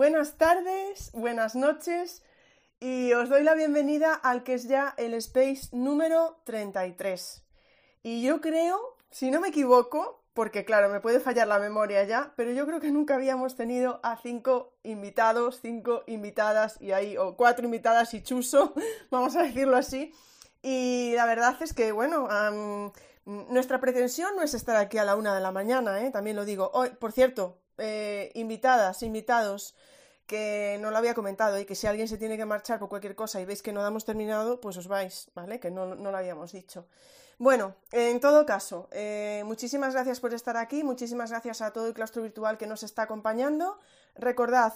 Buenas tardes, buenas noches y os doy la bienvenida al que es ya el Space número 33. Y yo creo, si no me equivoco, porque claro, me puede fallar la memoria ya, pero yo creo que nunca habíamos tenido a cinco invitados, cinco invitadas y ahí, o cuatro invitadas y chuso, vamos a decirlo así. Y la verdad es que, bueno, nuestra pretensión no es estar aquí a la una de la mañana, ¿eh? también lo digo. Hoy, por cierto, eh, invitadas, invitados, que no lo había comentado y que si alguien se tiene que marchar por cualquier cosa y veis que no damos terminado, pues os vais, ¿vale? Que no, lo habíamos dicho. Bueno, en todo caso, eh, muchísimas gracias por estar aquí, muchísimas gracias a todo el claustro virtual que nos está acompañando. Recordad,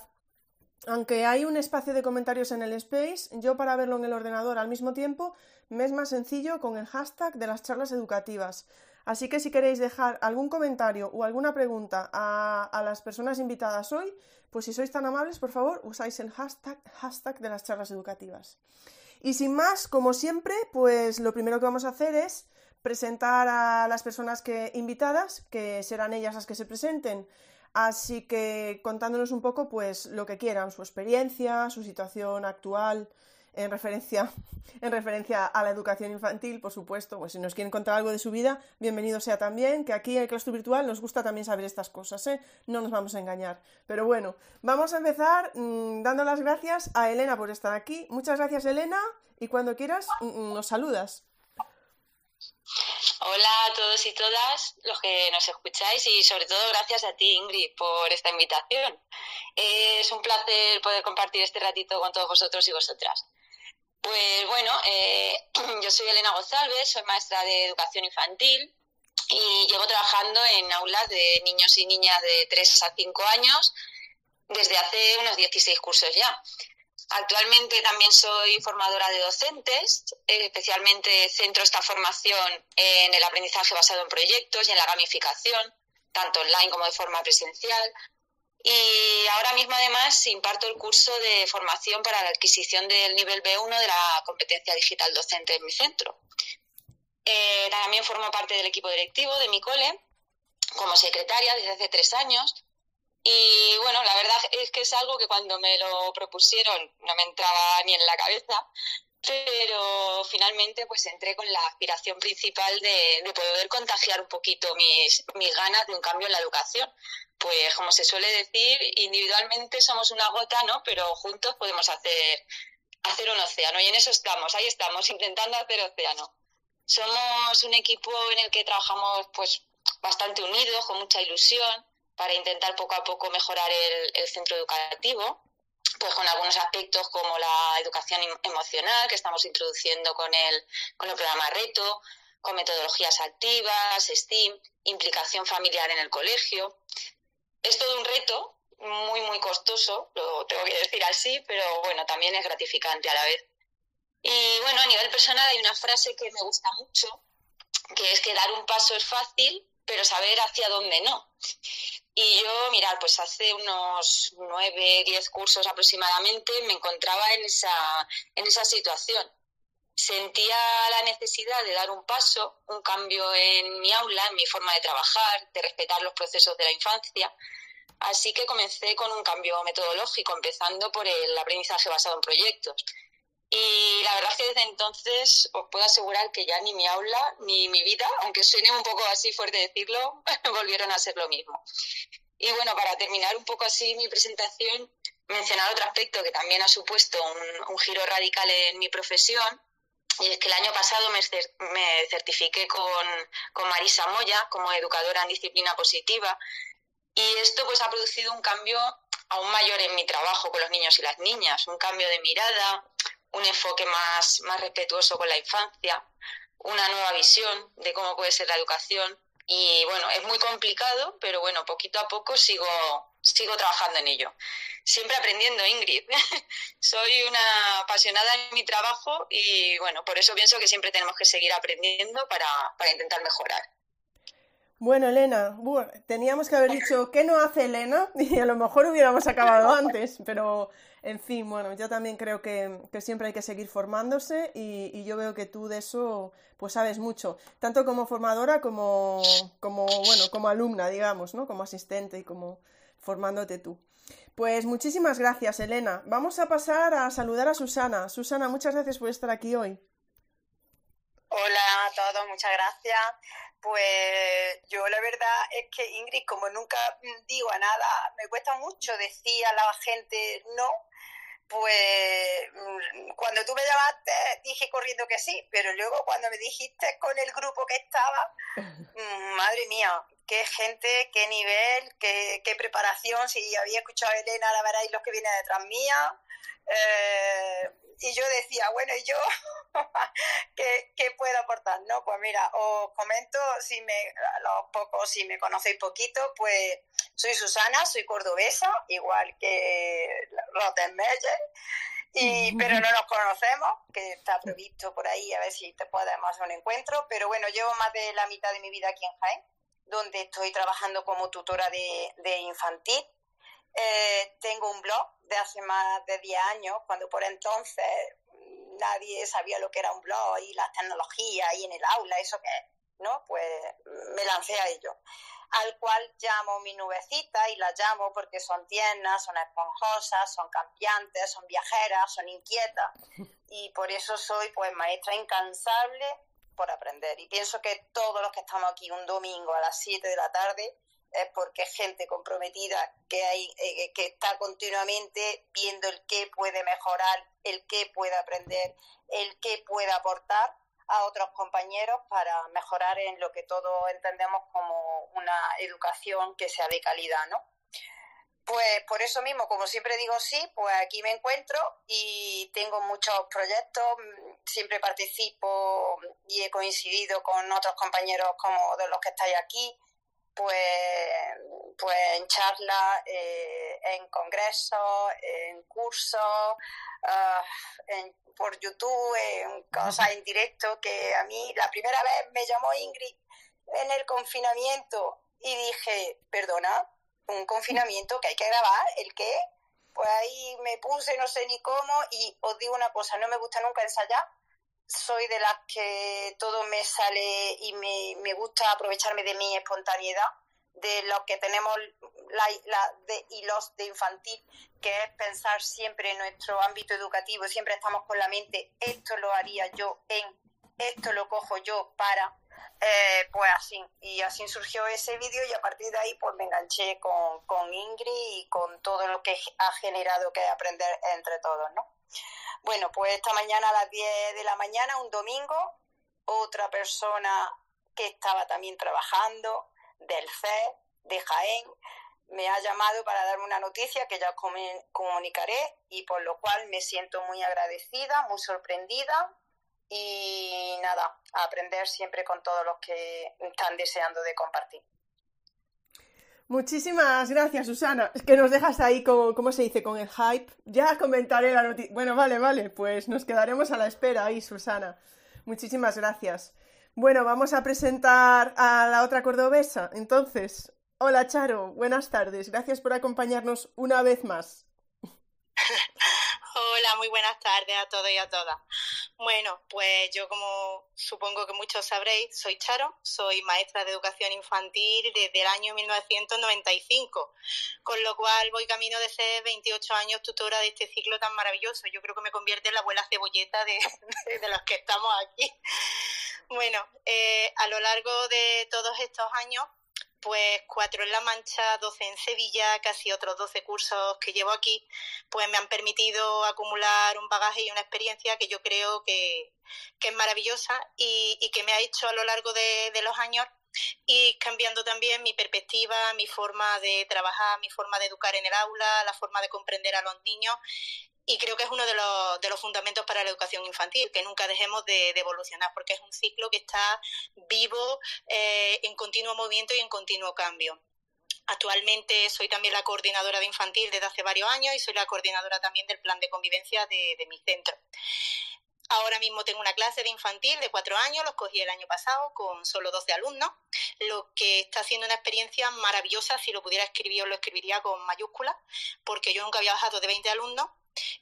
aunque hay un espacio de comentarios en el space, yo para verlo en el ordenador al mismo tiempo me es más sencillo con el hashtag de las charlas educativas. Así que si queréis dejar algún comentario o alguna pregunta a, las personas invitadas hoy, pues si sois tan amables, por favor, usáis el hashtag, de las charlas educativas. Y sin más, como siempre, pues lo primero que vamos a hacer es presentar a las personas que, invitadas, que serán ellas las que se presenten. Así que contándonos un poco, pues lo que quieran, su experiencia, su situación actual, en referencia, en referencia a la educación infantil, por supuesto, pues si nos quieren contar algo de su vida, bienvenido sea también, que aquí en el claustro virtual nos gusta también saber estas cosas, ¿eh? no nos vamos a engañar. Pero bueno, vamos a empezar mm, dando las gracias a Elena por estar aquí. Muchas gracias Elena y cuando quieras mm, mm, nos saludas. Hola a todos y todas los que nos escucháis y sobre todo gracias a ti Ingrid por esta invitación. Es un placer poder compartir este ratito con todos vosotros y vosotras. Pues bueno, eh, yo soy Elena González, soy maestra de educación infantil y llevo trabajando en aulas de niños y niñas de 3 a 5 años desde hace unos 16 cursos ya. Actualmente también soy formadora de docentes, especialmente centro esta formación en el aprendizaje basado en proyectos y en la gamificación, tanto online como de forma presencial, y ahora mismo además imparto el curso de formación para la adquisición del nivel B1 de la competencia digital docente en mi centro. Eh, también formo parte del equipo directivo de mi cole como secretaria desde hace tres años. Y bueno, la verdad es que es algo que cuando me lo propusieron no me entraba ni en la cabeza, pero finalmente pues entré con la aspiración principal de, de poder contagiar un poquito mis, mis ganas de un cambio en la educación pues como se suele decir, individualmente somos una gota, ¿no? Pero juntos podemos hacer, hacer un océano y en eso estamos, ahí estamos, intentando hacer océano. Somos un equipo en el que trabajamos pues bastante unidos, con mucha ilusión, para intentar poco a poco mejorar el, centro educativo, pues con algunos aspectos como la educación em, emocional que estamos introduciendo con el, con el programa Reto, con metodologías activas, STEAM, implicación familiar en el colegio. Es todo un reto, muy, muy costoso, lo tengo que decir así, pero bueno, también es gratificante a la vez. Y bueno, a nivel personal hay una frase que me gusta mucho, que es que dar un paso es fácil, pero saber hacia dónde no. Y yo, mirad, pues hace unos nueve, diez cursos aproximadamente me encontraba en esa, en esa situación. Sentía la necesidad de dar un paso, un cambio en mi aula, en mi forma de trabajar, de respetar los procesos de la infancia. Así que comencé con un cambio metodológico, empezando por el aprendizaje basado en proyectos. Y la verdad es que desde entonces os puedo asegurar que ya ni mi aula ni mi vida, aunque suene un poco así fuerte decirlo, volvieron a ser lo mismo. Y bueno, para terminar un poco así mi presentación, mencionar otro aspecto que también ha supuesto un, un giro radical en mi profesión, y es que el año pasado me, certifiqué con, con, Marisa Moya como educadora en disciplina positiva y esto pues ha producido un cambio aún mayor en mi trabajo con los niños y las niñas, un cambio de mirada, un enfoque más, más respetuoso con la infancia, una nueva visión de cómo puede ser la educación y bueno, es muy complicado, pero bueno, poquito a poco sigo, sigo trabajando en ello. Siempre aprendiendo, Ingrid. Soy una apasionada en mi trabajo y bueno, por eso pienso que siempre tenemos que seguir aprendiendo para, para intentar mejorar. Bueno, Elena, teníamos que haber dicho qué no hace Elena y a lo mejor hubiéramos acabado antes, pero en fin, bueno, yo también creo que, siempre hay que seguir formándose y, yo veo que tú de eso pues sabes mucho, tanto como formadora como, como, bueno, como alumna, digamos, ¿no? Como asistente y como formándote tú. Pues muchísimas gracias, Elena. Vamos a pasar a saludar a Susana. Susana, muchas gracias por estar aquí hoy. Hola a todos, muchas gracias. Pues yo la verdad es que Ingrid, como nunca digo a nada, me cuesta mucho decir a la gente no, pues cuando tú me llamaste dije corriendo que sí, pero luego cuando me dijiste con el grupo que estaba, madre mía, qué gente, qué nivel, qué, qué preparación, si había escuchado a Elena, ahora veréis los que vienen detrás mía. Eh, y yo decía, bueno, ¿y yo ¿qué, ¿qué, puedo aportar? No, pues mira, os comento, si me, los pocos, si me conocéis poquito, pues soy Susana, soy cordobesa, igual que Rottenmeier, y, pero no nos conocemos, que está previsto por ahí, a ver si te podemos hacer un encuentro, pero bueno, llevo más de la mitad de mi vida aquí en Jaén, donde estoy trabajando como tutora de, de infantil, eh, tengo un blog de hace más de 10 años, cuando por entonces nadie sabía lo que era un blog y las tecnologías ahí en el aula, eso que es, ¿no? Pues me lancé a ello. Al cual llamo mi nubecita y las llamo porque son tiernas, son esponjosas, son cambiantes, son viajeras, son inquietas. Y por eso soy pues maestra incansable por aprender. Y pienso que todos los que estamos aquí un domingo a las 7 de la tarde es porque es gente comprometida que, hay, eh, que está continuamente viendo el qué puede mejorar, el qué puede aprender, el qué puede aportar a otros compañeros para mejorar en lo que todos entendemos como una educación que sea de calidad, ¿no? Pues por eso mismo, como siempre digo sí, pues aquí me encuentro y tengo muchos proyectos, siempre participo y he coincidido con otros compañeros como de los que estáis aquí, pues, pues en charlas, eh, en congresos, en cursos, ah, por YouTube, en cosas en directo, que a mí la primera vez me llamó Ingrid en el confinamiento y dije, perdona, un confinamiento que hay que grabar, ¿el qué? Pues ahí me puse, no sé ni cómo, y os digo una cosa, no me gusta nunca ensayar, soy de las que todo me sale y me, me gusta aprovecharme de mi espontaneidad, de lo que tenemos la, la de, y los de infantil, que es pensar siempre en nuestro ámbito educativo, siempre estamos con la mente, esto lo haría yo en, esto lo cojo yo para, eh, pues así, y así surgió ese vídeo y a partir de ahí pues me enganché con, con Ingrid y con todo lo que ha generado que aprender entre todos, ¿no? Bueno, pues esta mañana a las 10 de la mañana, un domingo, otra persona que estaba también trabajando del CES de Jaén me ha llamado para darme una noticia que ya comunicaré y por lo cual me siento muy agradecida, muy sorprendida y nada, a aprender siempre con todos los que están deseando de compartir. Muchísimas gracias, Susana. Es que nos dejas ahí, como, ¿cómo se dice? Con el hype. Ya comentaré la noticia. Bueno, vale, vale, pues nos quedaremos a la espera ahí, Susana. Muchísimas gracias. Bueno, vamos a presentar a la otra cordobesa. Entonces, hola Charo, buenas tardes. Gracias por acompañarnos una vez más. Hola, muy buenas tardes a todos y a todas. Bueno, pues yo como supongo que muchos sabréis, soy Charo, soy maestra de educación infantil desde el año 1995, con lo cual voy camino de ser 28 años tutora de este ciclo tan maravilloso. Yo creo que me convierte en la abuela cebolleta de, de los que estamos aquí. Bueno, eh, a lo largo de todos estos años pues cuatro en La Mancha, doce en Sevilla, casi otros doce cursos que llevo aquí, pues me han permitido acumular un bagaje y una experiencia que yo creo que, es maravillosa y, que me ha hecho a lo largo de, de los años y cambiando también mi perspectiva, mi forma de trabajar, mi forma de educar en el aula, la forma de comprender a los niños y creo que es uno de los, de los fundamentos para la educación infantil, que nunca dejemos de, evolucionar, porque es un ciclo que está vivo, eh, en continuo movimiento y en continuo cambio. Actualmente soy también la coordinadora de infantil desde hace varios años y soy la coordinadora también del plan de convivencia de, de mi centro. Ahora mismo tengo una clase de infantil de cuatro años, los cogí el año pasado con solo 12 alumnos, lo que está haciendo una experiencia maravillosa. Si lo pudiera escribir, lo escribiría con mayúsculas, porque yo nunca había bajado de 20 alumnos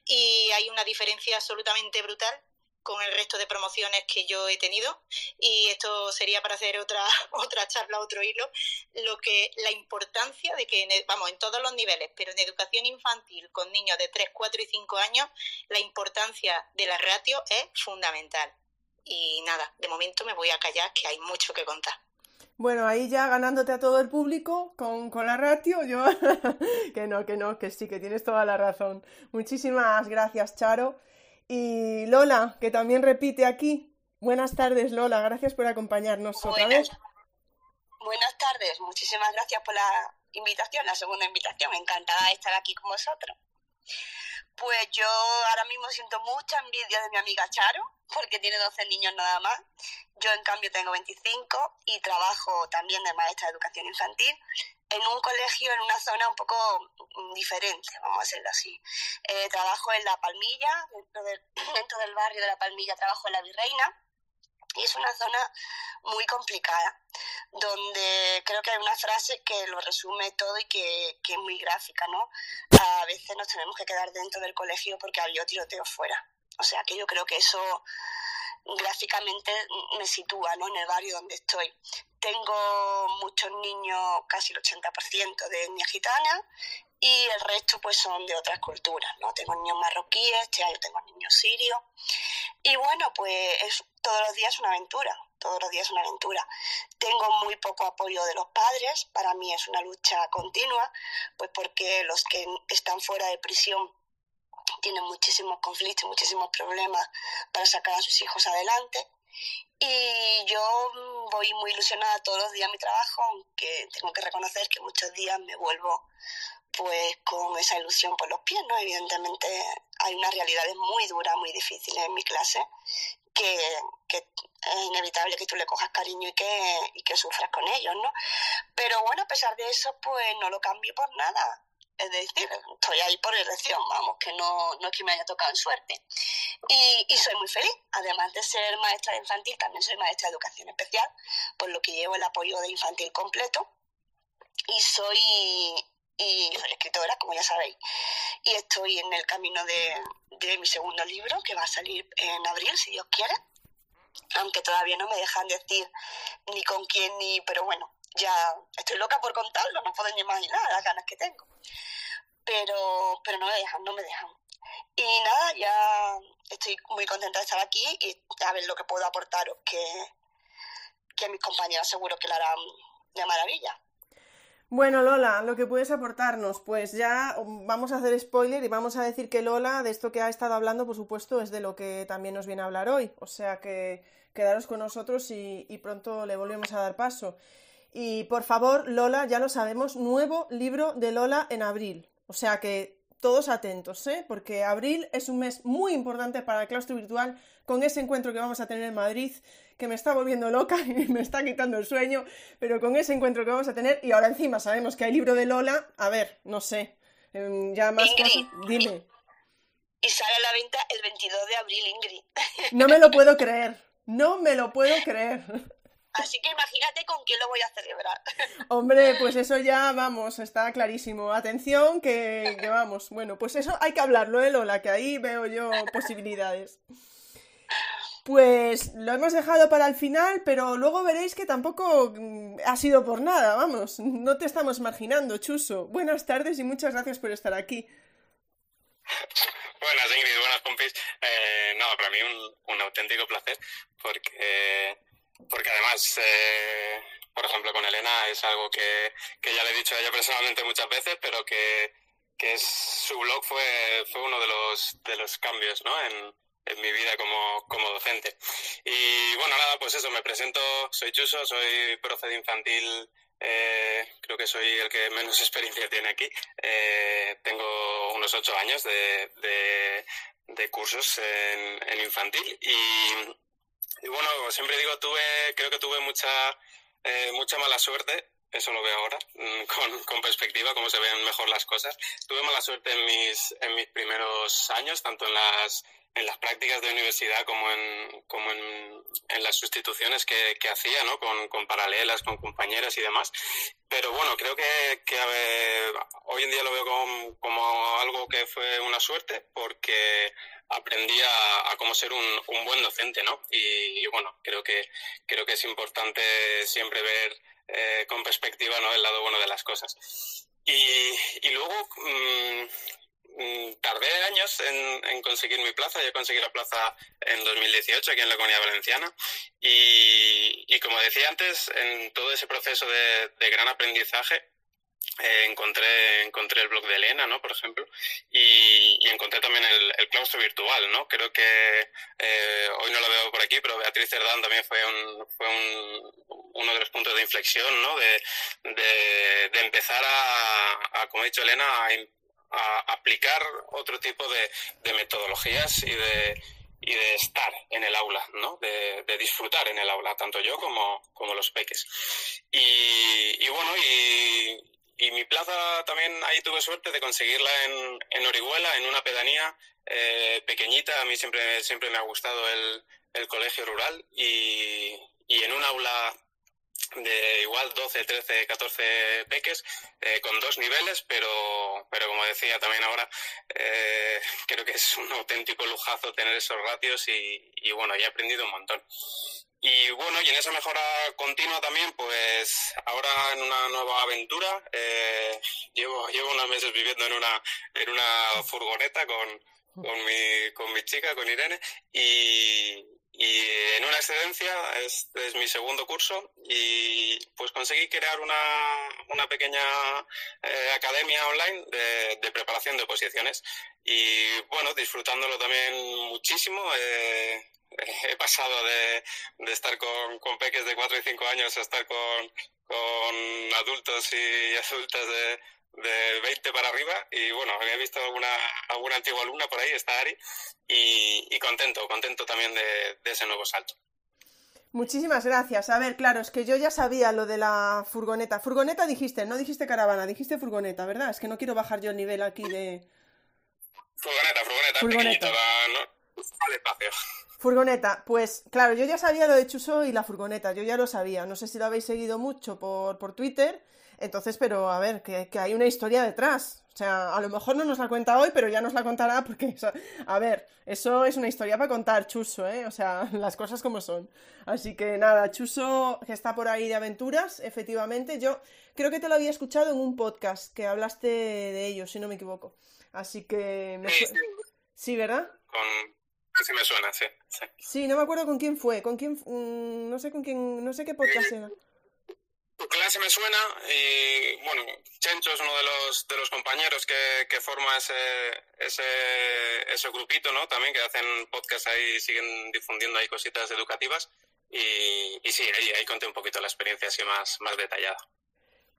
y hay una diferencia absolutamente brutal con el resto de promociones que yo he tenido. Y esto sería para hacer otra otra charla otro hilo. Lo que la importancia de que vamos en todos los niveles pero en educación infantil con niños de 3, 4 y 5 años la importancia de la ratio es fundamental. Y nada de momento me voy a callar que hay mucho que contar bueno, ahí ya ganándote a todo el público con, con la ratio, yo que no, que no, que sí, que tienes toda la razón. Muchísimas gracias, Charo. Y Lola, que también repite aquí. Buenas tardes, Lola. Gracias por acompañarnos otra vez. Buenas tardes. Muchísimas gracias por la invitación, la segunda invitación. Encantada de estar aquí con vosotros. Pues yo ahora mismo siento mucha envidia de mi amiga Charo, porque tiene 12 niños nada más. Yo, en cambio, tengo 25 y trabajo también de maestra de educación infantil en un colegio en una zona un poco mm, diferente, vamos a decirlo así. Eh, trabajo en La Palmilla, dentro del, dentro del barrio de La Palmilla trabajo en La Virreina, y es una zona muy complicada, donde creo que hay una frase que lo resume todo y que, que, es muy gráfica, ¿no? A veces nos tenemos que quedar dentro del colegio porque había tiroteo fuera. O sea que yo creo que eso gráficamente me sitúa ¿no? en el barrio donde estoy. Tengo muchos niños, casi el 80% de etnia gitana, y el resto pues son de otras culturas, ¿no? Tengo niños marroquíes, este año tengo niños sirios. Y bueno, pues es, todos los días una aventura, todos los días una aventura. Tengo muy poco apoyo de los padres, para mí es una lucha continua, pues porque los que están fuera de prisión tienen muchísimos conflictos, muchísimos problemas para sacar a sus hijos adelante. Y yo voy muy ilusionada todos los días a mi trabajo, aunque tengo que reconocer que muchos días me vuelvo pues con esa ilusión por los pies, ¿no? Evidentemente hay unas realidades muy duras, muy difíciles en mi clase, que, que es inevitable que tú le cojas cariño y que, y que sufras con ellos, ¿no? Pero bueno, a pesar de eso, pues no lo cambio por nada es decir, estoy ahí por elección, vamos, que no, no es que me haya tocado en suerte. Y, y, soy muy feliz, además de ser maestra de infantil, también soy maestra de educación especial, por lo que llevo el apoyo de infantil completo. Y soy, y soy escritora, como ya sabéis. Y estoy en el camino de, de mi segundo libro, que va a salir en abril, si Dios quiere. Aunque todavía no me dejan decir ni con quién ni, pero bueno, ya estoy loca por contarlo, no pueden imaginar las ganas que tengo. Pero, pero no me dejan, no me dejan. Y nada, ya estoy muy contenta de estar aquí y a ver lo que puedo aportaros, que, que mis compañeros seguro que lo harán de maravilla. Bueno, Lola, lo que puedes aportarnos, pues ya vamos a hacer spoiler y vamos a decir que Lola, de esto que ha estado hablando, por supuesto, es de lo que también nos viene a hablar hoy. O sea que quedaros con nosotros y, y pronto le volvemos a dar paso. Y por favor, Lola, ya lo sabemos, nuevo libro de Lola en abril. O sea que todos atentos, ¿eh? Porque abril es un mes muy importante para el claustro virtual con ese encuentro que vamos a tener en Madrid, que me está volviendo loca y me está quitando el sueño, pero con ese encuentro que vamos a tener, y ahora encima sabemos que hay libro de Lola, a ver, no sé, em, ya más cosas, dime. Y sale a la venta el 22 de abril, Ingrid. No me lo puedo creer, no me lo puedo creer. Así que imagínate con quién lo voy a celebrar. Hombre, pues eso ya, vamos, está clarísimo. Atención, que, vamos. Bueno, pues eso hay que hablarlo, ¿eh, Lola? Que ahí veo yo posibilidades. Pues lo hemos dejado para el final, pero luego veréis que tampoco mm, ha sido por nada, vamos. No te estamos marginando, Chuso. Buenas tardes y muchas gracias por estar aquí. Buenas, Ingrid, buenas compis. Eh, no, para mí un, un auténtico placer porque porque además, eh, por ejemplo, con Elena es algo que, que, ya le he dicho a ella personalmente muchas veces, pero que, que es, su blog fue, fue uno de los, de los cambios ¿no? en, en mi vida como, como docente. Y bueno, nada, pues eso, me presento, soy Chuso, soy profe de infantil, eh, creo que soy el que menos experiencia tiene aquí. Eh, tengo unos ocho años de, de, de cursos en, en infantil y y bueno, siempre digo, tuve, creo que tuve mucha, eh, mucha mala suerte eso lo veo ahora, mm, con, con, perspectiva, cómo se ven mejor las cosas. Tuve mala suerte en mis, en mis primeros años, tanto en las, en las prácticas de universidad como en, como en, las sustituciones que, que hacía, ¿no? Con, con, paralelas, con compañeras y demás. Pero bueno, creo que, que hoy en día lo veo como, como, algo que fue una suerte porque aprendí a, a cómo ser un, un, buen docente, ¿no? Y, y, bueno, creo que, creo que es importante siempre ver eh, con perspectiva, ¿no? El lado bueno de las cosas. Y, y luego, mmm, Mm, tardé años en, conseguir mi plaza. Yo conseguí la plaza en 2018 aquí en la Comunidad Valenciana. Y, como decía antes, en todo ese proceso de gran aprendizaje, eh, encontré, encontré el blog de Elena, ¿no? Por ejemplo, y, encontré también el, el, claustro virtual, ¿no? Creo que eh, hoy no lo veo por aquí, pero Beatriz Cerdán también fue, un, fue un, uno de los puntos de inflexión, ¿no? De, de, empezar a, como ha dicho Elena, a a aplicar otro tipo de, de metodologías y de, y de estar en el aula, ¿no? De, de, disfrutar en el aula, tanto yo como, como los peques. Y, y bueno, y, y, mi plaza también ahí tuve suerte de conseguirla en, en Orihuela, en una pedanía eh, pequeñita. A mí siempre, siempre me ha gustado el, el colegio rural y, y en un aula de igual 12, 13, 14 peques eh, con dos niveles, pero, pero como decía también ahora, eh, creo que es un auténtico lujazo tener esos ratios y, y bueno, he aprendido un montón. Y bueno, y en esa mejora continua también, pues ahora en una nueva aventura, eh, llevo, llevo unos meses viviendo en una, en una furgoneta con, con mi, con mi chica, con Irene, y, y en una excedencia, este es mi segundo curso, y pues conseguí crear una, una pequeña eh, academia online de, de, preparación de oposiciones. Y bueno, disfrutándolo también muchísimo. Eh, he pasado de, de estar con, con, peques de 4 y 5 años a estar con, con adultos y adultas de, de 20 para arriba y bueno, había visto alguna, alguna antigua alumna por ahí, está Ari, y, y contento, contento también de, de, ese nuevo salto. Muchísimas gracias. A ver, claro, es que yo ya sabía lo de la furgoneta. Furgoneta dijiste, no dijiste caravana, dijiste furgoneta, ¿verdad? Es que no quiero bajar yo el nivel aquí de... Furgoneta, furgoneta, furgoneta. pequeñito, no, no espacio. Furgoneta, pues claro, yo ya sabía lo de Chuso y la furgoneta, yo ya lo sabía. No sé si lo habéis seguido mucho por, por Twitter, entonces, pero a ver, que, que, hay una historia detrás. O sea, a lo mejor no nos la cuenta hoy, pero ya nos la contará porque, a ver, eso es una historia para contar, Chuso, ¿eh? O sea, las cosas como son. Así que nada, Chuso, que está por ahí de aventuras, efectivamente. Yo creo que te lo había escuchado en un podcast que hablaste de ello, si no me equivoco. Así que... Me sí, ¿verdad? Con... Sí me suena, sí, sí. Sí, no me acuerdo con quién fue, con quién... Mmm, no sé con quién... No sé qué podcast era. Tu clase me suena y bueno, Chencho es uno de los, de los compañeros que, que forma ese, ese, ese grupito, ¿no? También que hacen podcast ahí, siguen difundiendo ahí cositas educativas y, y sí, ahí, ahí conté un poquito la experiencia así más, más detallada.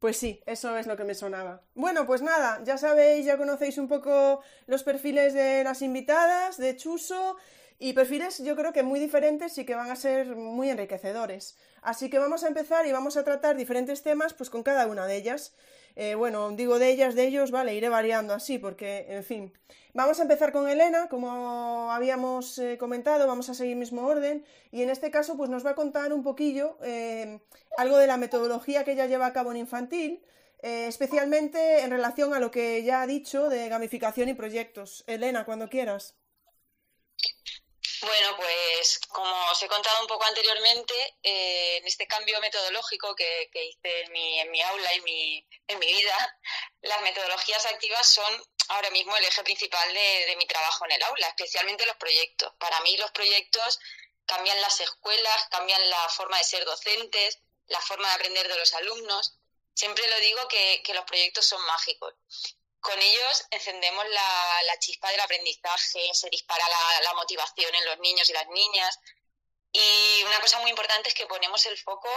Pues sí, eso es lo que me sonaba. Bueno, pues nada, ya sabéis, ya conocéis un poco los perfiles de las invitadas, de Chuso, y perfiles yo creo que muy diferentes y que van a ser muy enriquecedores. Así que vamos a empezar y vamos a tratar diferentes temas pues con cada una de ellas. Eh, bueno, digo de ellas, de ellos, vale, iré variando así porque, en fin. Vamos a empezar con Elena, como habíamos eh, comentado, vamos a seguir mismo orden y en este caso pues nos va a contar un poquillo eh, algo de la metodología que ella lleva a cabo en infantil, especialmente en relación a lo que ya ha dicho de gamificación y proyectos. Elena, cuando quieras. Bueno, pues como os he contado un poco anteriormente, eh, en este cambio metodológico que, que hice en mi, en mi, aula y mi, en mi vida, las metodologías activas son ahora mismo el eje principal de, de mi trabajo en el aula, especialmente los proyectos. Para mí los proyectos cambian las escuelas, cambian la forma de ser docentes, la forma de aprender de los alumnos. Siempre lo digo que, que los proyectos son mágicos con ellos encendemos la, la, chispa del aprendizaje, se dispara la, la, motivación en los niños y las niñas. Y una cosa muy importante es que ponemos el foco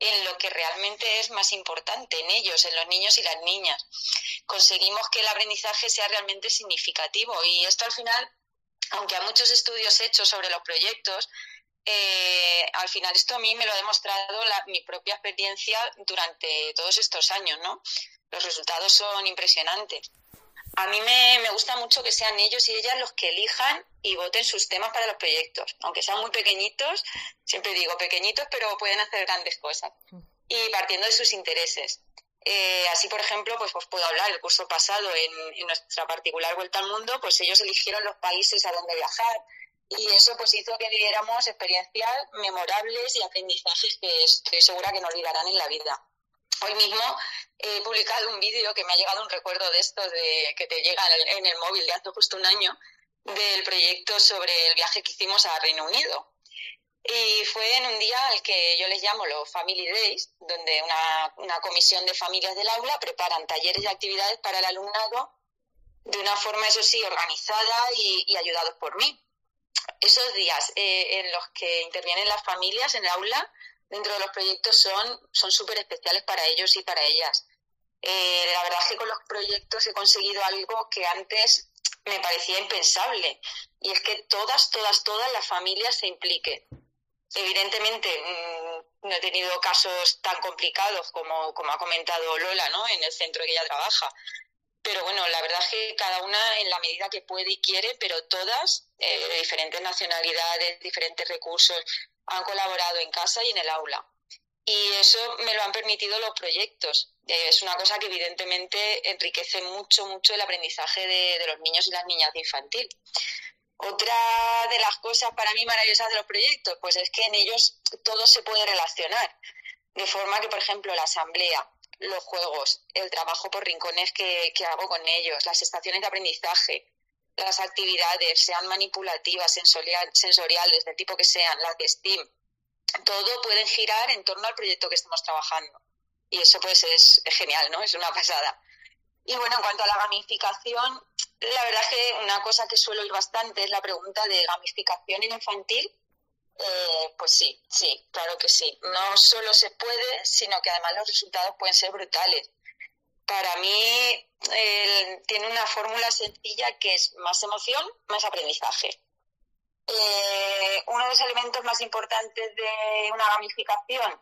en lo que realmente es más importante, en ellos, en los niños y las niñas. Conseguimos que el aprendizaje sea realmente significativo y esto al final, aunque hay muchos estudios hechos sobre los proyectos, eh, al final esto a mí me lo ha demostrado mi propia experiencia durante todos estos años, ¿no? Los resultados son impresionantes. A mí me, me, gusta mucho que sean ellos y ellas los que elijan y voten sus temas para los proyectos. Aunque sean muy pequeñitos, siempre digo pequeñitos, pero pueden hacer grandes cosas. Y partiendo de sus intereses. Eh, así, por ejemplo, pues os puedo hablar, el curso pasado en, nuestra particular Vuelta al Mundo, pues ellos eligieron los países a donde viajar y eso pues hizo que viviéramos experiencias memorables y aprendizajes que estoy segura que no olvidarán en la vida. Hoy mismo he publicado un vídeo que me ha llegado un recuerdo de esto, de, que te llega en el, móvil de hace justo un año, del proyecto sobre el viaje que hicimos a Reino Unido. Y fue en un día al que yo les llamo los Family Days, donde una, comisión de familias del aula preparan talleres y actividades para el alumnado de una forma, eso sí, organizada y, ayudados por mí. Esos días eh, en los que intervienen las familias en el aula dentro de los proyectos son súper especiales para ellos y para ellas. Eh, la verdad es que con los proyectos he conseguido algo que antes me parecía impensable y es que todas, todas, todas las familias se impliquen. Evidentemente, mm, no he tenido casos tan complicados como, como ha comentado Lola, ¿no? En el centro que ella trabaja. Pero bueno, la verdad es que cada una en la medida que puede y quiere, pero todas, eh, de diferentes nacionalidades, diferentes recursos, han colaborado en casa y en el aula. Y eso me lo han permitido los proyectos. Eh, es una cosa que evidentemente enriquece mucho, mucho el aprendizaje de, de los niños y las niñas de infantil. Otra de las cosas para mí maravillosas de los proyectos, pues es que en ellos todo se puede relacionar. De forma que, por ejemplo, la asamblea, los juegos, el trabajo por rincones que, hago con ellos, las estaciones de aprendizaje, las actividades, sean manipulativas, sensoriales, del tipo que sean, las de STEAM, todo pueden girar en torno al proyecto que estamos trabajando. Y eso pues es genial, ¿no? Es una pasada. Y bueno, en cuanto a la gamificación, la verdad es que una cosa que suelo ir bastante es la pregunta de gamificación en infantil. Eh, pues sí, sí, claro que sí. No solo se puede, sino que además los resultados pueden ser brutales. Para mí tiene una fórmula sencilla que es más emoción, más aprendizaje. Eh, uno de los elementos más importantes de una gamificación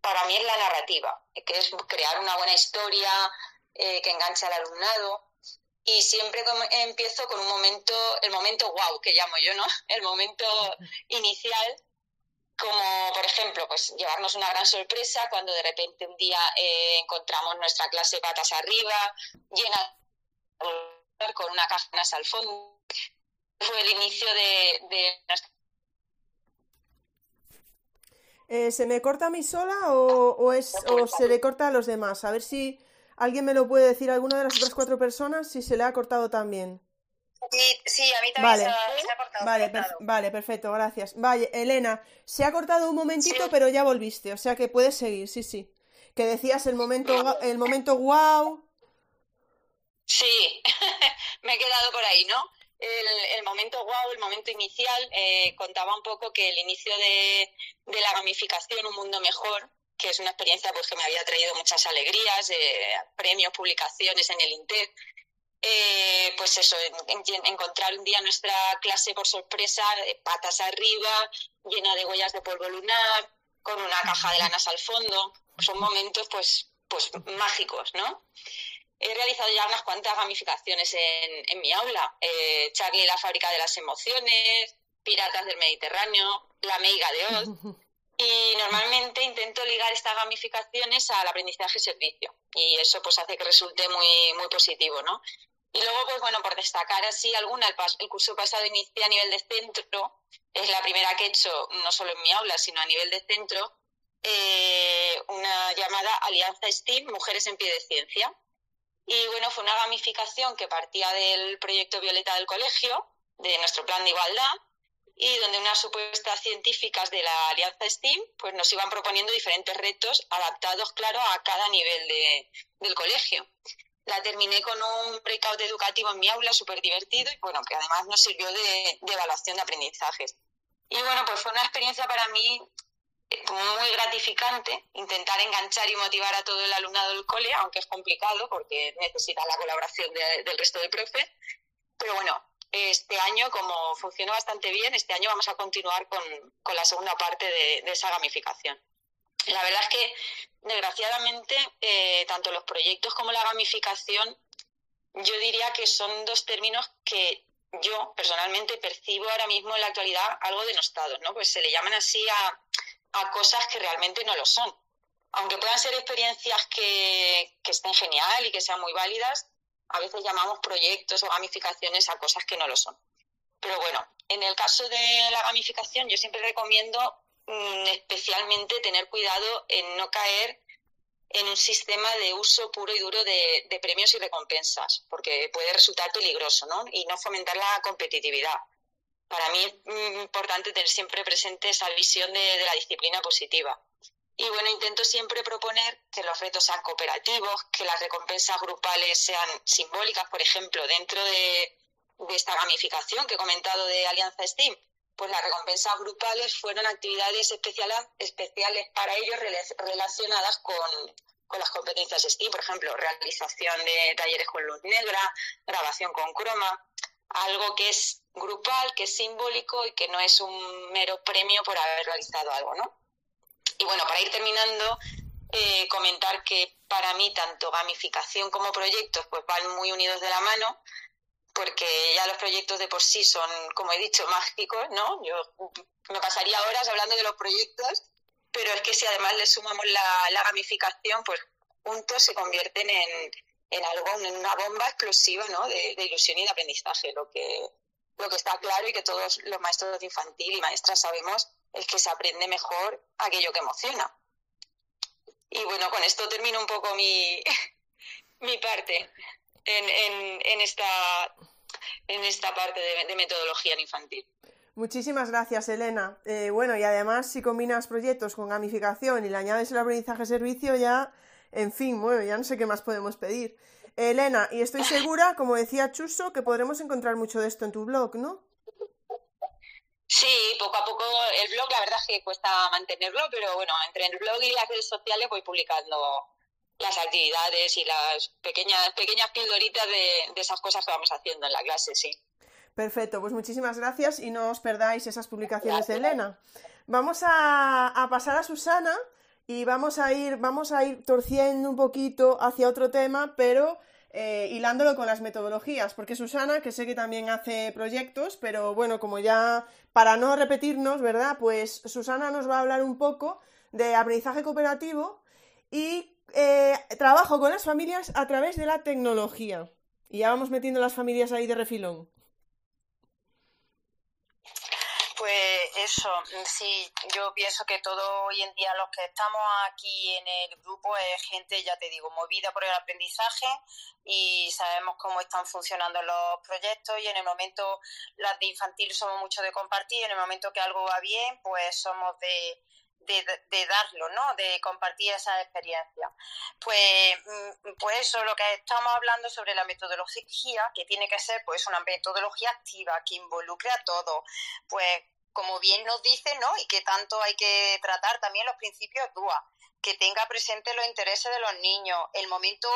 para mí es la narrativa, que es crear una buena historia, eh, que engancha al alumnado. Y siempre empiezo con un momento, el momento wow, que llamo yo, ¿no? El momento inicial, como por ejemplo, pues llevarnos una gran sorpresa cuando de repente un día eh, encontramos nuestra clase patas arriba, llena con una caja al fondo. Fue el inicio de, nuestra eh, ¿Se me corta a mí sola o, es, o se le corta a los demás? A ver si ¿Alguien me lo puede decir, alguna de las otras cuatro personas, si se le ha cortado también? Sí, sí a mí también se, ha, cortado. Vale, vale, perfecto, gracias. Vale, Elena, se ha cortado un momentito, pero ya volviste, o sea que puedes seguir, sí, sí. Que decías el momento, el momento wow. Sí, me he quedado por ahí, ¿no? El, momento wow, el momento inicial, eh, contaba un poco que el inicio de, de la gamificación, un mundo mejor, que es una experiencia pues, que me había traído muchas alegrías, eh, premios, publicaciones en el INTEC. Eh, pues eso, encontrar un día nuestra clase por sorpresa, patas arriba, llena de huellas de polvo lunar, con una caja de lanas al fondo. Son momentos pues, pues mágicos, ¿no? He realizado ya unas cuantas gamificaciones en, en mi aula. Eh, Charlie la fábrica de las emociones, Piratas del Mediterráneo, La Meiga de Oz. Y normalmente intento ligar estas gamificaciones al aprendizaje-servicio y eso pues hace que resulte muy, muy positivo, ¿no? Y luego, pues bueno, por destacar así alguna, el, curso pasado inicié a nivel de centro, es la primera que he hecho, no solo en mi aula, sino a nivel de centro, eh, una llamada Alianza STEAM, Mujeres en Pie de Ciencia. Y bueno, fue una gamificación que partía del proyecto Violeta del colegio, de nuestro plan de igualdad, y donde unas supuestas científicas de la Alianza STEAM pues nos iban proponiendo diferentes retos adaptados, claro, a cada nivel de, del colegio. La terminé con un breakout educativo en mi aula súper divertido y bueno, que además nos sirvió de, evaluación de aprendizajes. Y bueno, pues fue una experiencia para mí eh, muy gratificante intentar enganchar y motivar a todo el alumnado del cole, aunque es complicado porque necesita la colaboración del resto de profes. Pero bueno, este año, como funcionó bastante bien, este año vamos a continuar con, la segunda parte de, esa gamificación. La verdad es que, desgraciadamente, eh, tanto los proyectos como la gamificación, yo diría que son dos términos que yo personalmente percibo ahora mismo en la actualidad algo denostados, ¿no? Pues se le llaman así a, a cosas que realmente no lo son. Aunque puedan ser experiencias que, que estén genial y que sean muy válidas, a veces llamamos proyectos o gamificaciones a cosas que no lo son. Pero bueno, en el caso de la gamificación yo siempre recomiendo mm, especialmente tener cuidado en no caer en un sistema de uso puro y duro de, premios y recompensas, porque puede resultar peligroso, ¿no? Y no fomentar la competitividad. Para mí es mm, importante tener siempre presente esa visión de la disciplina positiva. Y bueno, intento siempre proponer que los retos sean cooperativos, que las recompensas grupales sean simbólicas, por ejemplo, dentro de, esta gamificación que he comentado de Alianza STEAM, pues las recompensas grupales fueron actividades especiales, especiales para ellos relacionadas con, con las competencias STEAM, por ejemplo, realización de talleres con luz negra, grabación con croma, algo que es grupal, que es simbólico y que no es un mero premio por haber realizado algo, ¿no? Y bueno, para ir terminando, eh, comentar que para mí tanto gamificación como proyectos pues van muy unidos de la mano, porque ya los proyectos de por sí son, como he dicho, mágicos, ¿no? Yo me pasaría horas hablando de los proyectos, pero es que si además le sumamos la, gamificación, pues juntos se convierten en, en algo, en una bomba explosiva, ¿no? De, de, ilusión y de aprendizaje, lo que, lo que está claro y que todos los maestros de infantil y maestras sabemos es que se aprende mejor aquello que emociona. Y bueno, con esto termino un poco mi, mi parte en, en, esta, en esta parte de, metodología infantil. Muchísimas gracias, Elena. Eh, bueno, y además, si combinas proyectos con gamificación y le añades el aprendizaje servicio, ya, en fin, bueno, ya no sé qué más podemos pedir. Elena, y estoy segura, como decía Chuso, que podremos encontrar mucho de esto en tu blog, ¿no? Sí, poco a poco el blog la verdad es que cuesta mantenerlo, pero bueno, entre el blog y las redes sociales voy publicando las actividades y las pequeñas pequeñas pildoritas de, esas cosas que vamos haciendo en la clase, sí. Perfecto, pues muchísimas gracias y no os perdáis esas publicaciones de Elena. Vamos a, a, pasar a Susana y vamos a ir, vamos a ir torciendo un poquito hacia otro tema, pero eh, hilándolo con las metodologías, porque Susana, que sé que también hace proyectos, pero bueno, como ya para no repetirnos, ¿verdad? Pues Susana nos va a hablar un poco de aprendizaje cooperativo y eh, trabajo con las familias a través de la tecnología. Y ya vamos metiendo las familias ahí de refilón. Pues eso, sí, yo pienso que todo hoy en día los que estamos aquí en el grupo es gente, ya te digo, movida por el aprendizaje y sabemos cómo están funcionando los proyectos y en el momento, las de infantil somos mucho de compartir, en el momento que algo va bien, pues somos de, de, darlo, ¿no? De compartir esa experiencia. Pues, mm, pues eso, lo que estamos hablando sobre la metodología, que tiene que ser pues una metodología activa, que involucre a todos, pues como bien nos dice, ¿no? Y que tanto hay que tratar también los principios DUA, que tenga presente los intereses de los niños, el momento,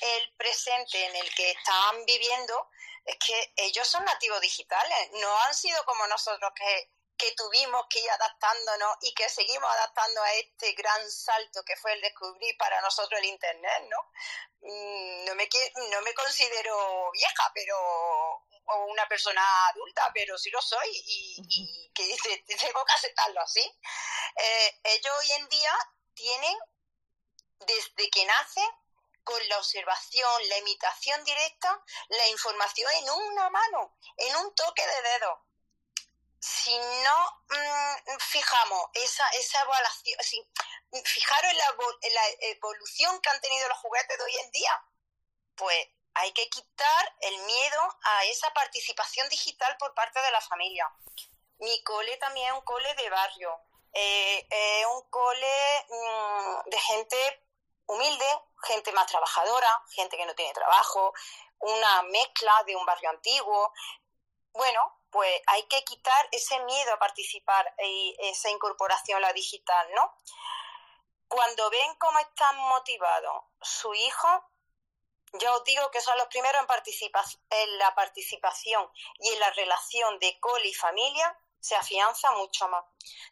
el presente en el que están viviendo, es que ellos son nativos digitales, no han sido como nosotros que, que tuvimos que ir adaptándonos y que seguimos adaptando a este gran salto que fue el descubrir para nosotros el Internet, ¿no? Mm, no me, no me considero vieja, pero o una persona adulta, pero sí lo soy y, que dice, tengo que aceptarlo así. Eh, ellos hoy en día tienen, desde que nacen, con la observación, la imitación directa, la información en una mano, en un toque de dedo. Si no mm, fijamos esa, esa evaluación, si, fijaros en la, en la evolución que han tenido los juguetes de hoy en día, pues hay que quitar el miedo a esa participación digital por parte de la familia. Mi cole también es un cole de barrio, eh, es un cole mm, de gente humilde, gente más trabajadora, gente que no tiene trabajo, una mezcla de un barrio antiguo. Bueno, pues hay que quitar ese miedo a participar y esa incorporación a la digital, ¿no? Cuando ven cómo están motivados su hijo, yo os digo que son los primeros en, en la participación y en la relación de cole y familia se afianza mucho más.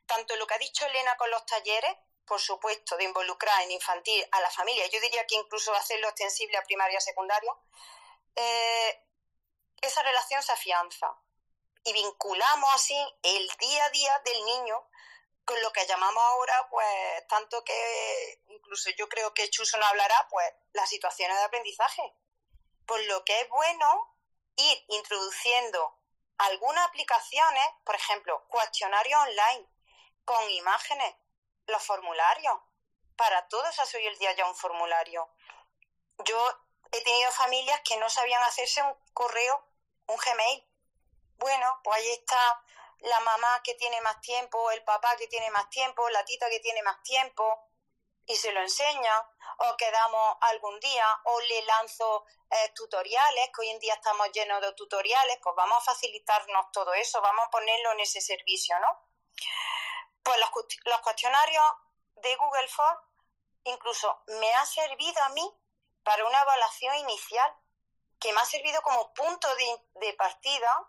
Tanto lo que ha dicho Elena con los talleres, por supuesto, de involucrar en infantil a la familia, yo diría que incluso hacerlo extensible a primaria y secundaria, eh, esa relación se afianza y vinculamos así el día a día del niño con lo que llamamos ahora, pues, tanto que incluso yo creo que Chuso no hablará, pues, las situaciones de aprendizaje. Por lo que es bueno ir introduciendo algunas aplicaciones, por ejemplo, cuestionarios online con imágenes, los formularios. Para todos ha hoy el día ya un formulario. Yo he tenido familias que no sabían hacerse un correo, un Gmail. Bueno, pues ahí está la mamá que tiene más tiempo, el papá que tiene más tiempo, la tita que tiene más tiempo, y se lo enseña, o quedamos algún día, o le lanzo eh, tutoriales, que hoy en día estamos llenos de tutoriales, pues vamos a facilitarnos todo eso, vamos a ponerlo en ese servicio, ¿no? Pues los, cuestionarios de Google Form incluso me ha servido a mí para una evaluación inicial, que me ha servido como punto de, de partida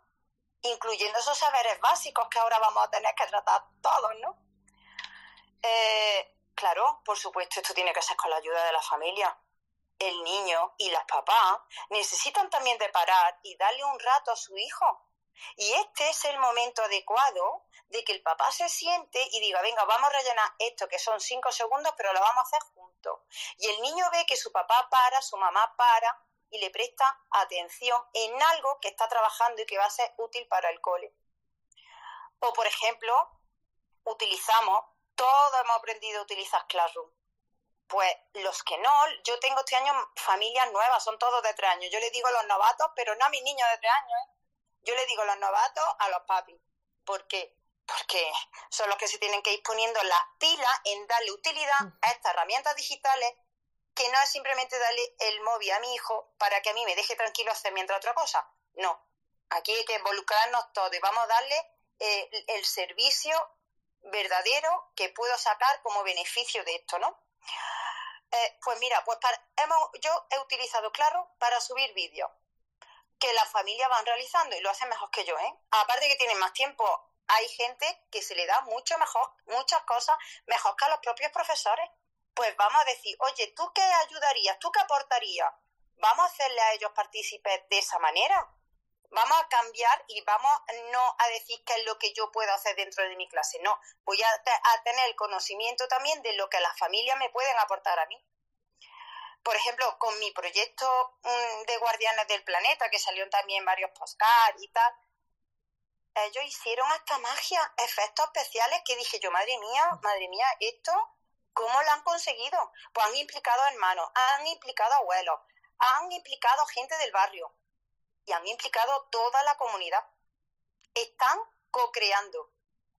incluyendo esos saberes básicos que ahora vamos a tener que tratar todos, ¿no? Eh, claro, por supuesto, esto tiene que ser con la ayuda de la familia. El niño y las papás necesitan también de parar y darle un rato a su hijo. Y este es el momento adecuado de que el papá se siente y diga, venga, vamos a rellenar esto, que son cinco segundos, pero lo vamos a hacer juntos. Y el niño ve que su papá para, su mamá para, y le presta atención en algo que está trabajando y que va a ser útil para el cole. O, por ejemplo, utilizamos, todos hemos aprendido a utilizar Classroom. Pues los que no, yo tengo este año familias nuevas, son todos de tres años. Yo le digo a los novatos, pero no a mis niños de tres años, ¿eh? Yo le digo a los novatos a los papis. ¿Por qué? Porque son los que se tienen que ir poniendo las pilas en darle utilidad a estas herramientas digitales que no es simplemente darle el móvil a mi hijo para que a mí me deje tranquilo hacer mientras otra cosa. No, aquí hay que involucrarnos todos y vamos a darle eh, el servicio verdadero que puedo sacar como beneficio de esto, ¿no? Eh, pues mira, pues hemos, yo he utilizado Claro para subir vídeos que las familias van realizando y lo hacen mejor que yo, ¿eh? Aparte que tienen más tiempo, hay gente que se le da mucho mejor, muchas cosas mejor que a los propios profesores pues vamos a decir, oye, ¿tú qué ayudarías? ¿Tú qué aportarías? Vamos a hacerle a ellos partícipes de esa manera. Vamos a cambiar y vamos no a decir qué es lo que yo puedo hacer dentro de mi clase. No, voy a, tener el conocimiento también de lo que las familias me pueden aportar a mí. Por ejemplo, con mi proyecto mm, de Guardianes del Planeta, que salió también varios postcards y tal, ellos hicieron hasta magia, efectos especiales que dije yo, madre mía, madre mía, esto ¿Cómo lo han conseguido? Pues han implicado hermanos, han implicado abuelos, han implicado gente del barrio y han implicado toda la comunidad. Están co-creando.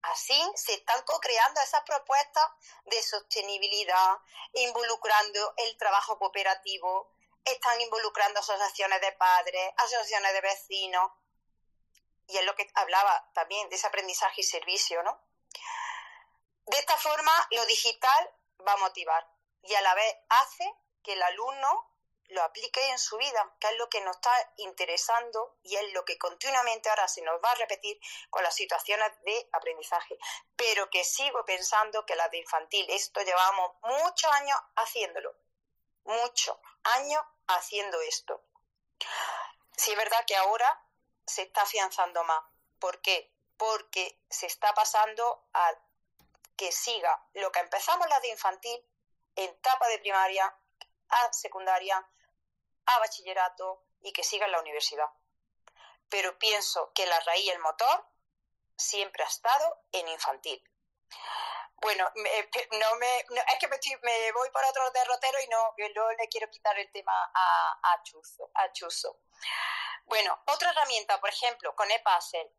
Así se están co-creando esas propuestas de sostenibilidad, involucrando el trabajo cooperativo, están involucrando asociaciones de padres, asociaciones de vecinos. Y es lo que hablaba también de ese aprendizaje y servicio, ¿no? De esta forma, lo digital va a motivar y a la vez hace que el alumno lo aplique en su vida, que es lo que nos está interesando y es lo que continuamente ahora se nos va a repetir con las situaciones de aprendizaje. Pero que sigo pensando que las de infantil, esto llevamos muchos años haciéndolo, muchos años haciendo esto. Sí es verdad que ahora se está afianzando más. ¿Por qué? Porque se está pasando a que siga lo que empezamos la de infantil en etapa de primaria, a secundaria, a bachillerato y que siga en la universidad. Pero pienso que la raíz y el motor siempre ha estado en infantil. Bueno, no me, es que me, voy por otro derrotero y no, no le quiero quitar el tema a, a, Chuzo, Chuzo. Bueno, otra herramienta, por ejemplo, con ePuzzle.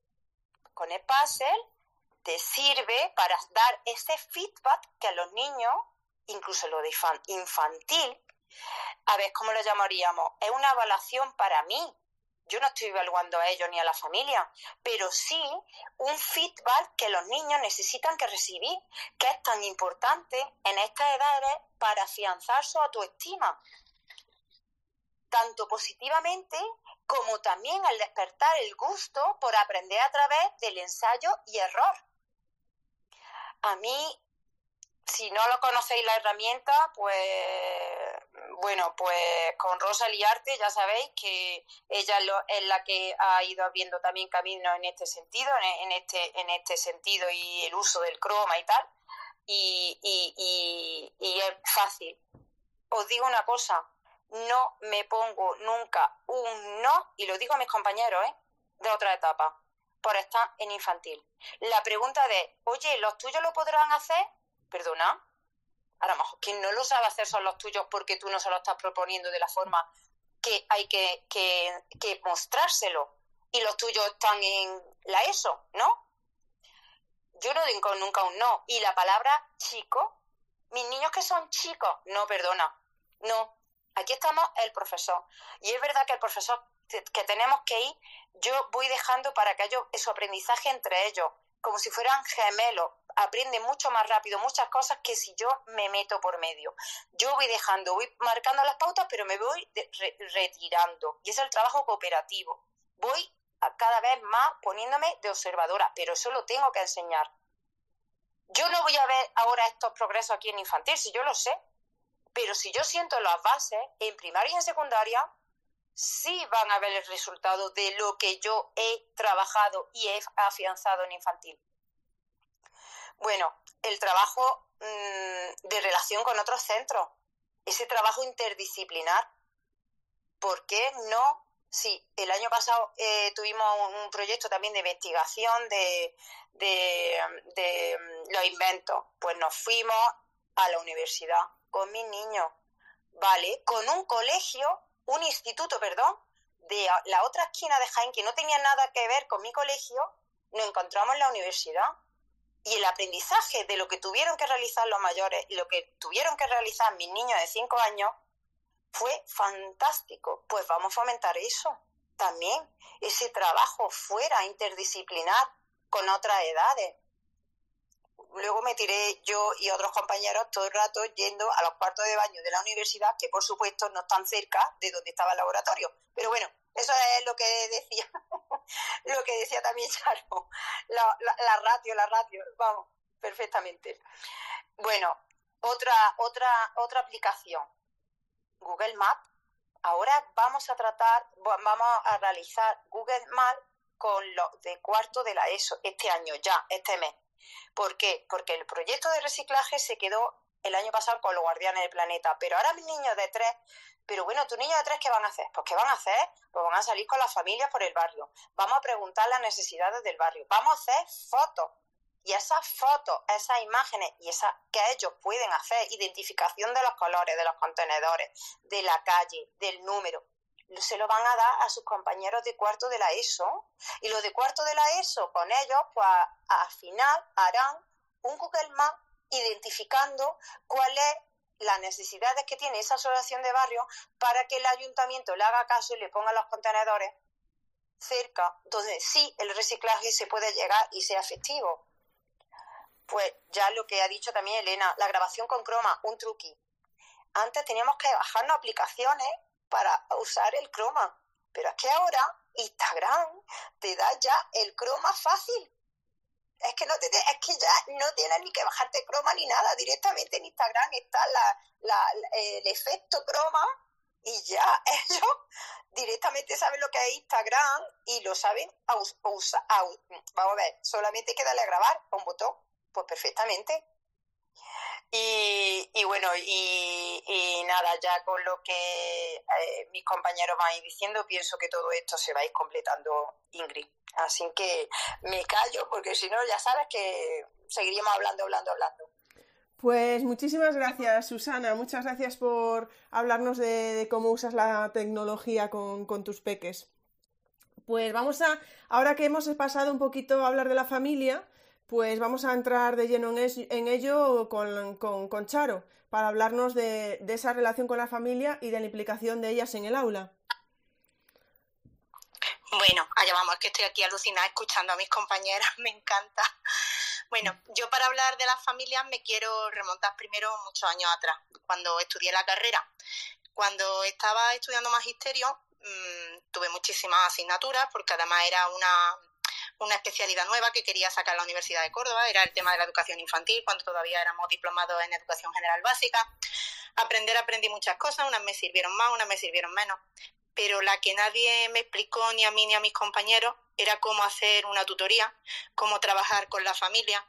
Con ePuzzle te sirve para dar ese feedback que a los niños, incluso lo de infantil, a ver, ¿cómo lo llamaríamos? Es una evaluación para mí. Yo no estoy evaluando a ellos ni a la familia, pero sí un feedback que los niños necesitan que recibir, que es tan importante en estas edades para afianzar su autoestima. tanto positivamente como también al despertar el gusto por aprender a través del ensayo y error. A mí, si no lo conocéis la herramienta, pues bueno, pues con Rosa Liarte ya sabéis que ella es la que ha ido abriendo también camino en este sentido, en este, en este sentido y el uso del croma y tal. Y, y, y, es fácil. Os digo una cosa, no me pongo nunca un no, y lo digo a mis compañeros, ¿eh? de otra etapa, por estar en infantil. La pregunta de, oye, ¿los tuyos lo podrán hacer? Perdona, a lo mejor quien no lo sabe hacer son los tuyos porque tú no se lo estás proponiendo de la forma que hay que, que, mostrárselo. Y los tuyos están en la ESO, ¿no? Yo no digo nunca un no. Y la palabra chico, mis niños que son chicos, no, perdona, no. Aquí estamos el profesor. Y es verdad que el profesor que tenemos que ir, yo voy dejando para que haya su aprendizaje entre ellos, como si fueran gemelos, aprende mucho más rápido muchas cosas que si yo me meto por medio. Yo voy dejando, voy marcando las pautas, pero me voy retirando. Y es el trabajo cooperativo. Voy a cada vez más poniéndome de observadora, pero eso lo tengo que enseñar. Yo no voy a ver ahora estos progresos aquí en infantil, si yo lo sé, pero si yo siento las bases, en primaria y en secundaria, sí van a ver el resultado de lo que yo he trabajado y he afianzado en infantil. Bueno, el trabajo mm, de relación con otros centros, ese trabajo interdisciplinar. ¿Por qué no? Sí, el año pasado eh, tuvimos un proyecto también de investigación de, de mm, los inventos. Pues nos fuimos a la universidad con mis niños, ¿vale? Con un colegio, un instituto, perdón, de la otra esquina de Jaén que no tenía nada que ver con mi colegio, nos encontramos en la universidad y el aprendizaje de lo que tuvieron que realizar los mayores y lo que tuvieron que realizar mis niños de 5 años fue fantástico. Pues vamos a fomentar eso también, ese trabajo fuera interdisciplinar con otras edades. Luego me tiré yo y otros compañeros todo el rato yendo a los cuartos de baño de la universidad, que por supuesto no están cerca de donde estaba el laboratorio. Pero bueno, eso es lo que decía, lo que decía también Charo, la, la, ratio, la ratio, vamos, perfectamente. Bueno, otra, otra, otra aplicación, Google Maps. Ahora vamos a tratar, vamos a realizar Google Maps con los de cuarto de la ESO este año, ya, este mes. ¿Por qué? Porque el proyecto de reciclaje se quedó el año pasado con los guardianes del planeta, pero ahora mis niños de tres pero bueno, ¿tu niño de tres qué van a hacer? Pues ¿qué van a hacer? Pues van a salir con las familias por el barrio. Vamos a preguntar las necesidades del barrio. Vamos a hacer fotos. Y esas fotos, esas imágenes y esas que ellos pueden hacer, identificación de los colores, de los contenedores, de la calle, del número, se lo van a dar a sus compañeros de cuarto de la ESO. Y los de cuarto de la ESO, con ellos, pues al final harán un Google Maps identificando cuál es las necesidades que tiene esa asociación de barrio para que el ayuntamiento le haga caso y le ponga los contenedores cerca, donde sí el reciclaje se puede llegar y sea efectivo. Pues ya lo que ha dicho también Elena, la grabación con croma, un truqui. Antes teníamos que bajarnos aplicaciones para usar el croma, pero es que ahora Instagram te da ya el croma fácil es que no te, es que ya no tienes ni que bajarte croma ni nada, directamente en Instagram está el efecto croma y ya ellos directamente saben lo que es Instagram y lo saben usar. Vamos a ver, solamente hay que darle a grabar un botón, pues perfectamente. Y, bueno, y, nada, ya con lo que eh, mis compañeros van diciendo, pienso que todo esto se va a ir completando, Ingrid. Así que me callo porque si no, ya sabes que seguiríamos hablando, hablando, hablando. Pues muchísimas gracias, Susana. Muchas gracias por hablarnos de, cómo usas la tecnología con, tus peques. Pues vamos a, ahora que hemos pasado un poquito a hablar de la familia, pues vamos a entrar de lleno en, ello con, Charo, para hablarnos de, esa relación con la familia y de la implicación de ellas en el aula. Bueno, allá vamos, que estoy aquí alucinada escuchando a mis compañeras, me encanta. Bueno, yo para hablar de las familias me quiero remontar primero muchos años atrás, cuando estudié la carrera Cuando estaba estudiando magisterio, mmm, tuve muchísimas asignaturas, porque además era una, una especialidad nueva que quería sacar la Universidad de Córdoba, era el tema de la educación infantil, cuando todavía éramos diplomados en educación general básica. Aprender, aprendí muchas cosas, unas me sirvieron más, unas me sirvieron menos, pero la que nadie me explicó ni a mí ni a mis compañeros era cómo hacer una tutoría, cómo trabajar con la familia,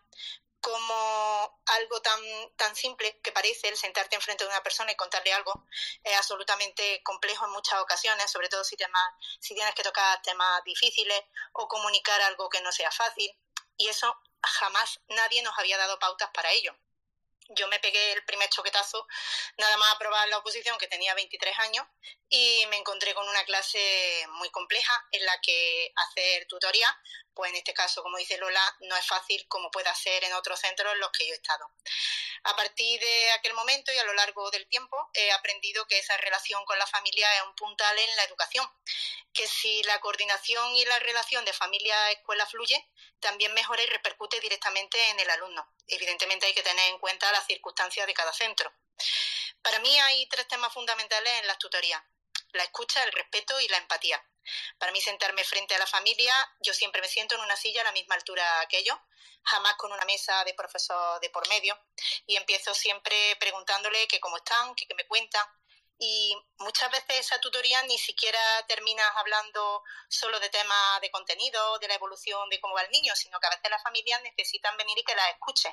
como algo tan, tan simple que parece el sentarte enfrente de una persona y contarle algo es absolutamente complejo en muchas ocasiones, sobre todo si, temas, si tienes que tocar temas difíciles o comunicar algo que no sea fácil. Y eso jamás nadie nos había dado pautas para ello yo me pegué el primer choquetazo nada más aprobar la oposición que tenía 23 años y me encontré con una clase muy compleja en la que hacer tutoría, pues en este caso, como dice Lola, no es fácil como puede hacer en otros centros en los que yo he estado. A partir de aquel momento y a lo largo del tiempo he aprendido que esa relación con la familia es un puntal en la educación, que si la coordinación y la relación de familia-escuela fluye, también mejora y repercute directamente en el alumno. Evidentemente hay que tener en cuenta las circunstancias de cada centro. Para mí hay tres temas fundamentales en las tutorías. La escucha, el respeto y la empatía. Para mí sentarme frente a la familia, yo siempre me siento en una silla a la misma altura que ellos, jamás con una mesa de profesor de por medio, y empiezo siempre preguntándole que cómo están, que qué me cuentan, y muchas veces esa tutoría ni siquiera terminas hablando solo de temas de contenido, de la evolución de cómo va el niño, sino que a veces las familias necesitan venir y que las escuches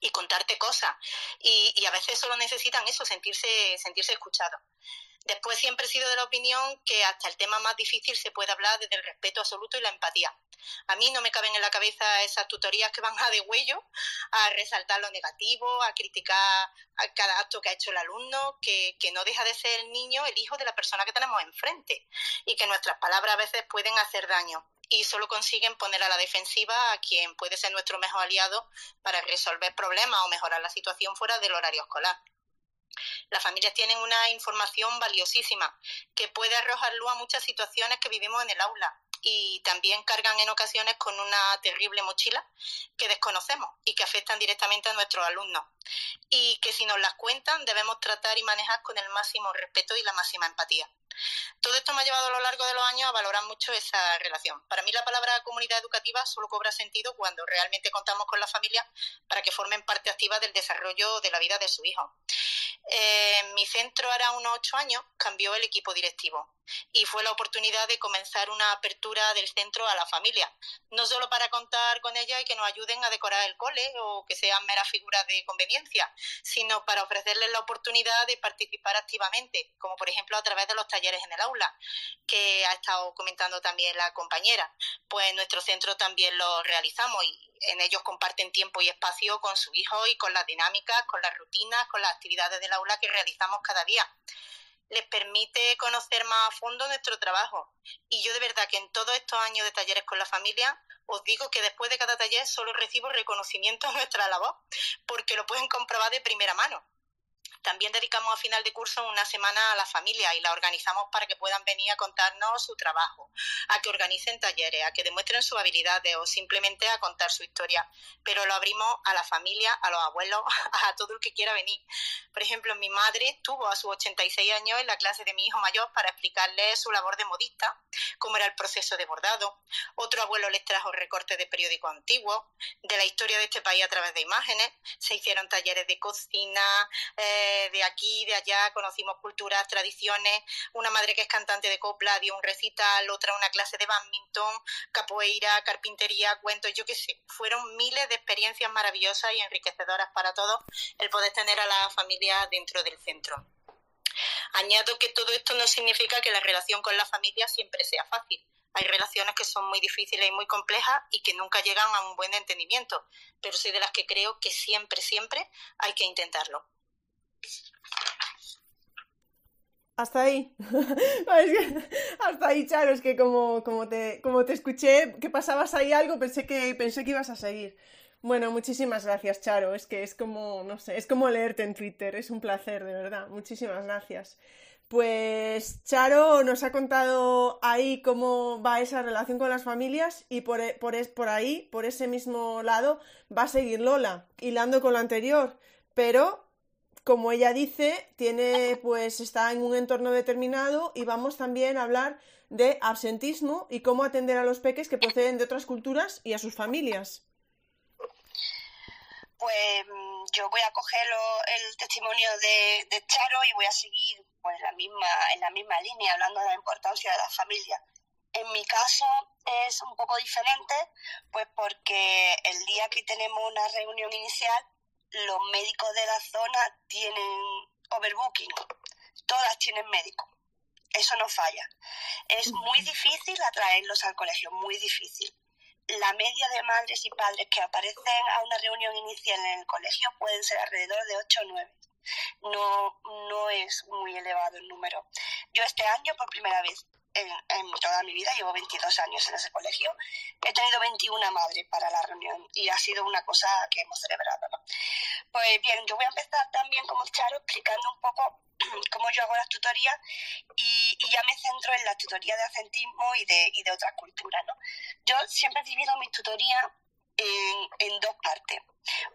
y contarte cosas. Y, y, a veces solo necesitan eso, sentirse, sentirse escuchados. Después siempre he sido de la opinión que hasta el tema más difícil se puede hablar desde el respeto absoluto y la empatía. A mí no me caben en la cabeza esas tutorías que van a de huello, a resaltar lo negativo, a criticar a cada acto que ha hecho el alumno, que, que no deja de ser el niño el hijo de la persona que tenemos enfrente y que nuestras palabras a veces pueden hacer daño y solo consiguen poner a la defensiva a quien puede ser nuestro mejor aliado para resolver problemas o mejorar la situación fuera del horario escolar. Las familias tienen una información valiosísima que puede arrojar luz a muchas situaciones que vivimos en el aula y también cargan en ocasiones con una terrible mochila que desconocemos y que afectan directamente a nuestros alumnos y que si nos las cuentan debemos tratar y manejar con el máximo respeto y la máxima empatía. Todo esto me ha llevado a lo largo de los años a valorar mucho esa relación. Para mí la palabra comunidad educativa solo cobra sentido cuando realmente contamos con la familia para que formen parte activa del desarrollo de la vida de su hijo. En mi centro hará unos ocho años cambió el equipo directivo y fue la oportunidad de comenzar una apertura del centro a la familia, no solo para contar con ella y que nos ayuden a decorar el cole o que sean meras figuras de conveniencia, sino para ofrecerles la oportunidad de participar activamente, como por ejemplo a través de los talleres en el aula, que ha estado comentando también la compañera. Pues nuestro centro también lo realizamos y en ellos comparten tiempo y espacio con su hijo y con las dinámicas, con las rutinas, con las actividades del aula que realizamos cada día les permite conocer más a fondo nuestro trabajo. Y yo de verdad que en todos estos años de talleres con la familia, os digo que después de cada taller solo recibo reconocimiento a nuestra labor, porque lo pueden comprobar de primera mano. También dedicamos a final de curso una semana a la familia y la organizamos para que puedan venir a contarnos su trabajo, a que organicen talleres, a que demuestren sus habilidades o simplemente a contar su historia. Pero lo abrimos a la familia, a los abuelos, a todo el que quiera venir. Por ejemplo, mi madre estuvo a sus 86 años en la clase de mi hijo mayor para explicarle su labor de modista, cómo era el proceso de bordado. Otro abuelo les trajo recortes de periódicos antiguos, de la historia de este país a través de imágenes. Se hicieron talleres de cocina, eh, de aquí, de allá, conocimos culturas, tradiciones. Una madre que es cantante de copla dio un recital, otra una clase de badminton, capoeira, carpintería, cuentos, yo qué sé. Fueron miles de experiencias maravillosas y enriquecedoras para todos el poder tener a la familia dentro del centro. Añado que todo esto no significa que la relación con la familia siempre sea fácil. Hay relaciones que son muy difíciles y muy complejas y que nunca llegan a un buen entendimiento, pero soy de las que creo que siempre, siempre hay que intentarlo. Hasta ahí. hasta ahí, Charo, es que como, como, te, como te escuché que pasabas ahí algo, pensé que, pensé que ibas a seguir. Bueno, muchísimas gracias, Charo. Es que es como, no sé, es como leerte en Twitter. Es un placer, de verdad. Muchísimas gracias. Pues Charo nos ha contado ahí cómo va esa relación con las familias y por, por, por ahí, por ese mismo lado, va a seguir Lola, hilando con lo anterior. Pero como ella dice, tiene, pues está en un entorno determinado y vamos también a hablar de absentismo y cómo atender a los peques que proceden de otras culturas y a sus familias. Pues yo voy a coger el testimonio de, de, Charo y voy a seguir pues la misma, en la misma línea, hablando de la importancia de la familia. En mi caso es un poco diferente, pues porque el día que tenemos una reunión inicial, los médicos de la zona tienen overbooking, todas tienen médico, eso no falla. Es muy difícil atraerlos al colegio, muy difícil. La media de madres y padres que aparecen a una reunión inicial en el colegio pueden ser alrededor de 8 o 9. No, no es muy elevado el número. Yo este año, por primera vez, en, toda mi vida, llevo 22 años en ese colegio, he tenido 21 madres para la reunión y ha sido una cosa que hemos celebrado. Pues bien, yo voy a empezar también como Charo explicando un poco cómo yo hago las tutorías y, ya me centro en la tutoría de acentismo y de, y de otras culturas. ¿no? Yo siempre divido mis tutorías en, en dos partes.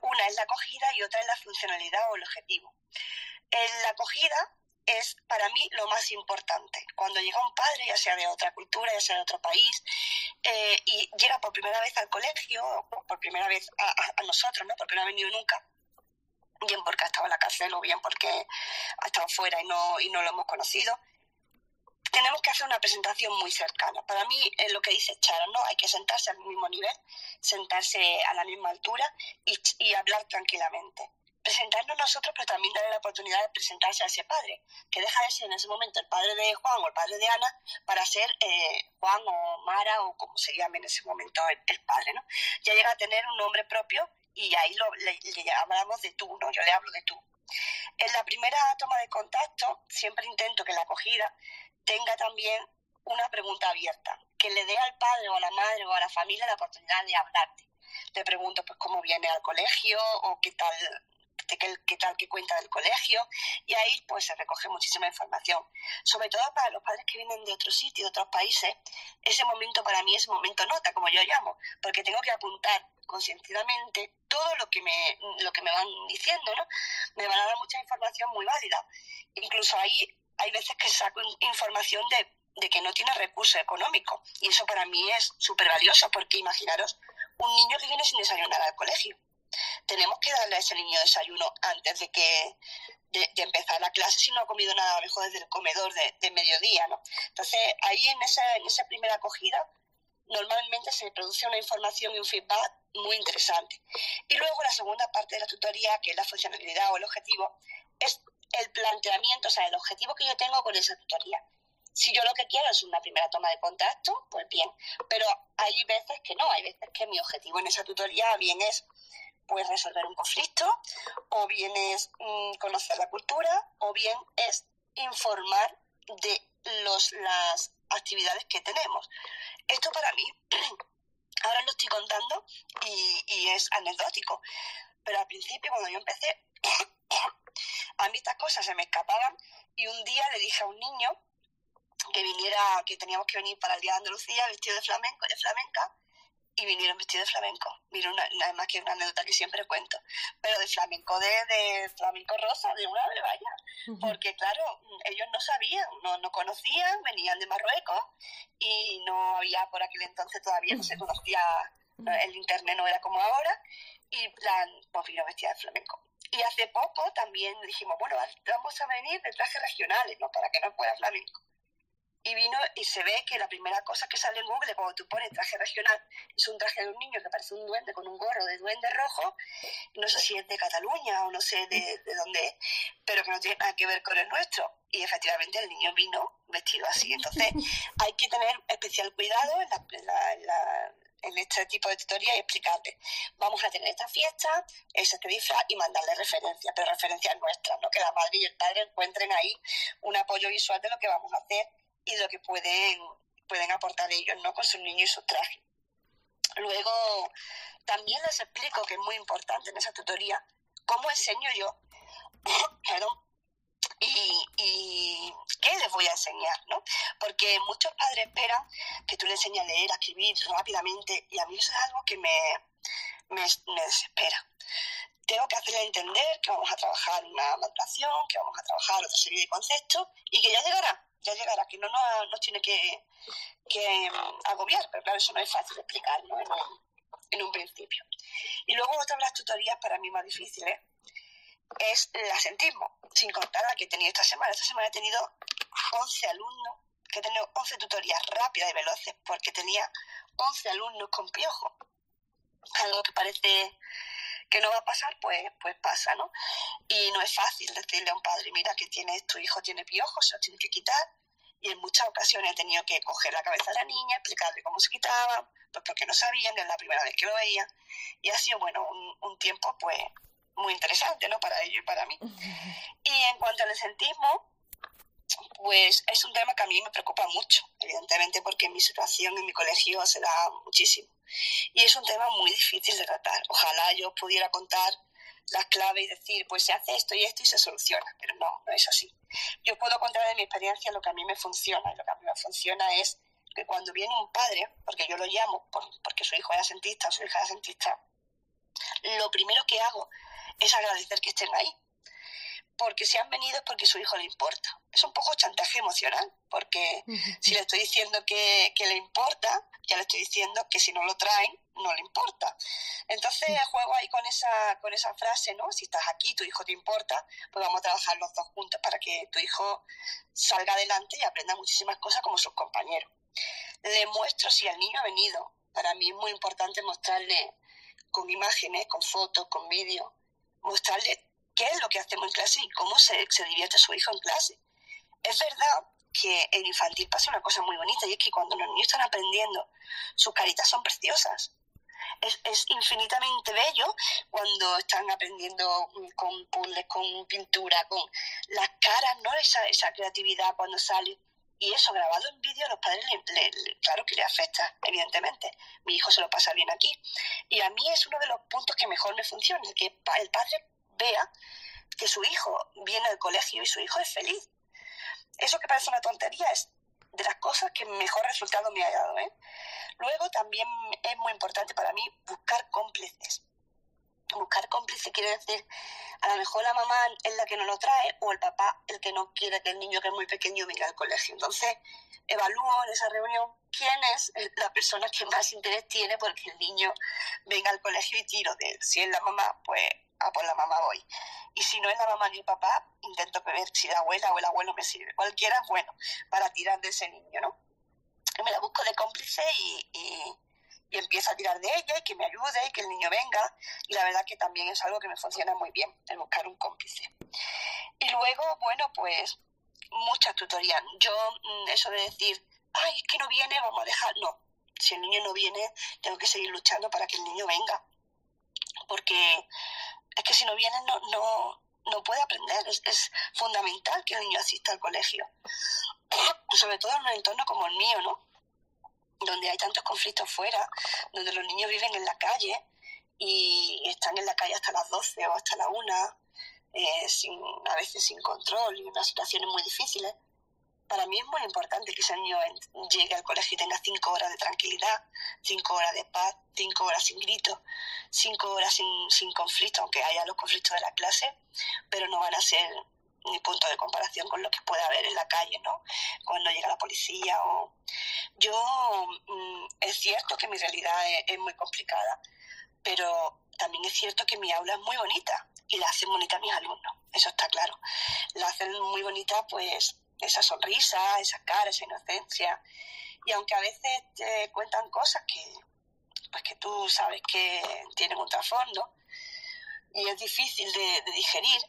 Una es la acogida y otra es la funcionalidad o el objetivo. En la acogida es para mí lo más importante. Cuando llega un padre, ya sea de otra cultura, ya sea de otro país, eh, y llega por primera vez al colegio, por primera vez a, nosotros, ¿no? Porque no ha venido nunca, bien porque ha estado en la cárcel o bien porque ha estado fuera y no, y no lo hemos conocido, tenemos que hacer una presentación muy cercana. Para mí es lo que dice Charo, ¿no? Hay que sentarse al mismo nivel, sentarse a la misma altura y hablar tranquilamente presentarnos nosotros, pero también darle la oportunidad de presentarse a ese padre, que deja de ser en ese momento el padre de Juan o el padre de Ana para ser eh, Juan o Mara o como se llame en ese momento el, padre, ¿no? Ya llega a tener un nombre propio y ahí lo, le, hablamos de tú, ¿no? Yo le hablo de tú. En la primera toma de contacto siempre intento que la acogida tenga también una pregunta abierta, que le dé al padre o a la madre o a la familia la oportunidad de hablarte. Le pregunto pues cómo viene al colegio o qué tal qué, tal que cuenta del colegio y ahí pues se recoge muchísima información. Sobre todo para los padres que vienen de otros sitios, de otros países, ese momento para mí es momento nota, como yo llamo, porque tengo que apuntar conscientemente todo lo que me lo que me van diciendo, ¿no? Me van a dar mucha información muy válida. Incluso ahí hay veces que saco información de, de que no tiene recursos económicos y eso para mí es súper valioso porque imaginaros un niño que viene sin desayunar al colegio tenemos que darle a ese niño desayuno antes de que de, empezar la clase si no ha comido nada, a lo mejor desde el comedor de, mediodía, ¿no? Entonces, ahí en esa, en esa primera acogida normalmente se produce una información y un feedback muy interesante. Y luego la segunda parte de la tutoría, que es la funcionalidad o el objetivo, es el planteamiento, o sea, el objetivo que yo tengo con esa tutoría. Si yo lo que quiero es una primera toma de contacto, pues bien, pero hay veces que no, hay veces que mi objetivo en esa tutoría bien es pues resolver un conflicto, o bien es mm, conocer la cultura, o bien es informar de los, las actividades que tenemos. Esto para mí, ahora lo estoy contando y, y es anecdótico, pero al principio cuando yo empecé, a mí estas cosas se me escapaban y un día le dije a un niño que viniera, que teníamos que venir para el Día de Andalucía vestido de flamenco, de flamenca, y vinieron vestidos de flamenco. Vino una, nada más que una anécdota que siempre cuento, pero de flamenco, de, de flamenco rosa, de una de vaya, porque claro, ellos no sabían, no, no conocían, venían de Marruecos y no había por aquel entonces todavía no se conocía, el internet no era como ahora, y plan, pues vino vestida de flamenco. Y hace poco también dijimos, bueno, vamos a venir de trajes regionales, ¿no? Para que no pueda flamenco y vino y se ve que la primera cosa que sale en Google cuando tú pones traje regional es un traje de un niño que parece un duende con un gorro de duende rojo, no sé si es de Cataluña o no sé de, de dónde es, pero que no tiene nada que ver con el nuestro. Y efectivamente el niño vino vestido así. Entonces hay que tener especial cuidado en, la, en, este tipo de tutoría y explicarte, vamos a tener esta fiesta, es este disfraz y mandarle referencias, pero referencias nuestras, ¿no? que la madre y el padre encuentren ahí un apoyo visual de lo que vamos a hacer y lo que pueden, pueden aportar ellos ¿no? con sus niños y sus trajes. Luego, también les explico, que es muy importante en esa tutoría, cómo enseño yo, y, y, qué les voy a enseñar, ¿no? Porque muchos padres esperan que tú les enseñes a leer, a escribir rápidamente, y a mí eso es algo que me, me, me desespera. tengo que hacerle entender que vamos a trabajar una maduración, que vamos a trabajar otra serie de conceptos y que ya llegará, ya llegará, que no nos, tiene que, mm, agobiar, pero claro, eso no es fácil de explicar ¿no? en, un, en un principio. Y luego otra de las tutorías para mí más difíciles es el asentismo, sin contar la que he tenido esta semana. Esta semana he tenido 11 alumnos, que he tenido 11 tutorías rápidas y veloces porque tenía 11 alumnos con piojo. Algo que parece que no va a pasar, pues, pues pasa, ¿no? Y no es fácil decirle a un padre, mira, que tiene, tu hijo tiene piojos, se los tiene que quitar. Y en muchas ocasiones he tenido que coger la cabeza de la niña, explicarle cómo se quitaba, pues porque no sabían, que es la primera vez que lo veía. Y ha sido, bueno, un, un tiempo, pues, muy interesante, ¿no? Para ellos y para mí. Y en cuanto al esentismo, pues es un tema que a mí me preocupa mucho, evidentemente, porque mi situación en mi colegio se da muchísimo. Y es un tema muy difícil de tratar. Ojalá yo pudiera contar las claves y decir, pues se hace esto y esto y se soluciona, pero no, no es así. Yo puedo contar de mi experiencia lo que a mí me funciona, y lo que a mí me funciona es que cuando viene un padre, porque yo lo llamo porque su hijo es asentista o su hija es asentista, lo primero que hago es agradecer que estén ahí. Porque si han venido es porque su hijo le importa. Es un poco chantaje emocional, porque si le estoy diciendo que, le importa, ya le estoy diciendo que si no lo traen, no le importa. Entonces juego ahí con esa, con esa frase, ¿no? Si estás aquí, tu hijo te importa, pues vamos a trabajar los dos juntos para que tu hijo salga adelante y aprenda muchísimas cosas como sus compañeros. Le muestro si el niño ha venido. Para mí es muy importante mostrarle con imágenes, con fotos, con vídeos, mostrarle qué es lo que hacemos en clase y cómo se, se divierte su hijo en clase. Es verdad que en infantil pasa una cosa muy bonita y es que cuando los niños están aprendiendo, sus caritas son preciosas. Es, es, infinitamente bello cuando están aprendiendo con puzzles, con pintura, con las caras, ¿no? Esa, esa creatividad cuando sale. Y eso grabado en vídeo a los padres, le, claro que le afecta, evidentemente. Mi hijo se lo pasa bien aquí. Y a mí es uno de los puntos que mejor me funciona, que el padre vea que su hijo viene al colegio y su hijo es feliz. Eso que parece una tontería es de las cosas que mejor resultado me ha dado. ¿eh? Luego también es muy importante para mí buscar cómplices buscar cómplice quiere decir, a lo mejor la mamá es la que no lo trae o el papá el que no quiere que el niño que es muy pequeño venga al colegio. Entonces, evalúo en esa reunión quién es la persona que más interés tiene porque el niño venga al colegio y tiro de él. Si es la mamá, pues a por la mamá voy. Y si no es la mamá ni el papá, intento ver si la abuela o el abuelo me sirve. Cualquiera es bueno para tirar de ese niño, ¿no? Y me la busco de cómplice y y empiezo a tirar de ella y que me ayude y que el niño venga. Y la verdad que también es algo que me funciona muy bien, el buscar un cómplice. Y luego, bueno, pues muchas tutorías. Yo, mm, eso de decir, ay, es que no viene, vamos a dejar. No, si el niño no viene, tengo que seguir luchando para que el niño venga. Porque es que si no viene, no, no, no puede aprender. Es, es fundamental que el niño asista al colegio. Sobre todo en un entorno como el mío, ¿no? donde hay tantos conflictos fuera, donde los niños viven en la calle y están en la calle hasta las 12 o hasta la 1, eh, sin, a veces sin control y unas situaciones muy difíciles. Para mí es muy importante que ese niño llegue al colegio y tenga cinco horas de tranquilidad, cinco horas de paz, cinco horas sin gritos, cinco horas sin, sin conflicto, aunque haya los conflictos de la clase, pero no van a ser ni punto de comparación con lo que puede haber en la calle, ¿no? Cuando llega la policía o... Yo, mm, es cierto que mi realidad es, muy complicada, pero también es cierto que mi aula es muy bonita y la hacen bonita mis alumnos, eso está claro. La hacen muy bonita, pues, esa sonrisa, esa cara, esa inocencia. Y aunque a veces te cuentan cosas que, pues que tú sabes que tienen un trasfondo y es difícil de digerir,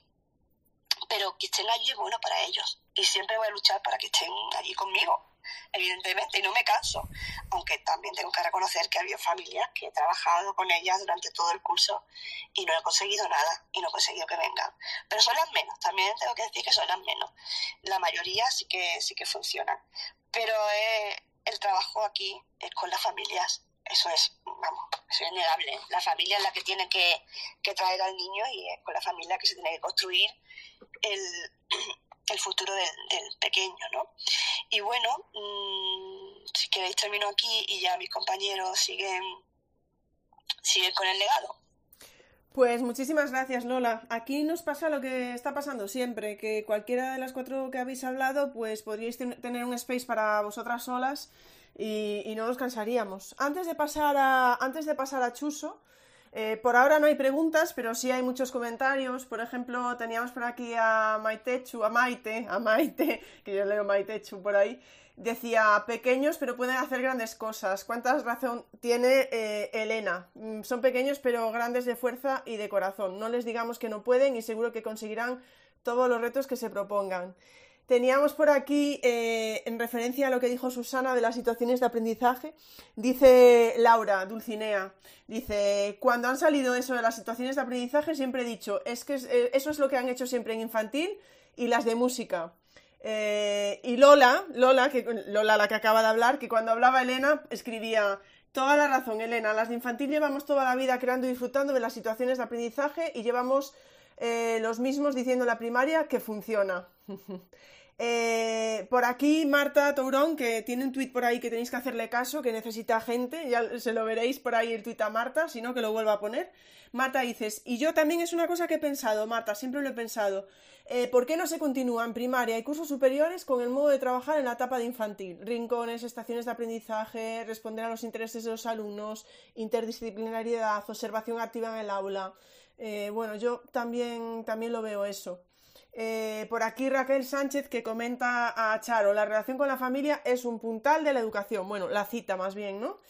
pero que estén allí es bueno para ellos. Y siempre voy a luchar para que estén allí conmigo, evidentemente, y no me canso. Aunque también tengo que reconocer que ha habido familias que he trabajado con ellas durante todo el curso y no he conseguido nada, y no he conseguido que vengan. Pero son las menos, también tengo que decir que son las menos. La mayoría sí que, sí que funcionan. Pero eh, el trabajo aquí es con las familias eso es, vamos, eso es innegable. La familia es la que tiene que, que, traer al niño y es con la familia que se tiene que construir el, el futuro del, pequeño, ¿no? Y bueno, mm, si queréis termino aquí y ya mis compañeros siguen, siguen con el legado. Pues muchísimas gracias, Lola. Aquí nos pasa lo que está pasando siempre, que cualquiera de las cuatro que habéis hablado, pues podríais tener un space para vosotras solas y, no nos cansaríamos. Antes de pasar a, antes de pasar a Chuso, eh, por ahora no hay preguntas, pero sí hay muchos comentarios. Por ejemplo, teníamos por aquí a Maitechu, a Maite, a Maite, que yo leo Maitechu por ahí, decía pequeños pero pueden hacer grandes cosas. ¿Cuánta razón tiene eh, Elena? Mm, son pequeños pero grandes de fuerza y de corazón. No les digamos que no pueden y seguro que conseguirán todos los retos que se propongan. Teníamos por aquí, eh, en referencia a lo que dijo Susana de las situaciones de aprendizaje, dice Laura Dulcinea, dice, cuando han salido eso de las situaciones de aprendizaje, siempre he dicho, es que eh, eso es lo que han hecho siempre en infantil y las de música. Eh, y Lola, Lola, que, Lola la que acaba de hablar, que cuando hablaba Elena escribía, toda la razón, Elena, las de infantil llevamos toda la vida creando y disfrutando de las situaciones de aprendizaje y llevamos los mismos diciendo en la primaria que funciona. Eh, por aquí Marta Tourón, que tiene un tuit por ahí que tenéis que hacerle caso, que necesita gente, ya se lo veréis por ahí el tuit a Marta, si no que lo vuelva a poner. Marta dices, y yo también es una cosa que he pensado, Marta, siempre lo he pensado. Eh, ¿Por qué no se continúa en primaria y cursos superiores con el modo de trabajar en la etapa de infantil? Rincones, estaciones de aprendizaje, responder a los intereses de los alumnos, interdisciplinariedad, observación activa en el aula. Eh, bueno, yo también, también lo veo eso. Eh, por aquí Raquel Sánchez que comenta a Charo, la relación con la familia es un puntal de la educación. Bueno, la cita más bien, ¿no?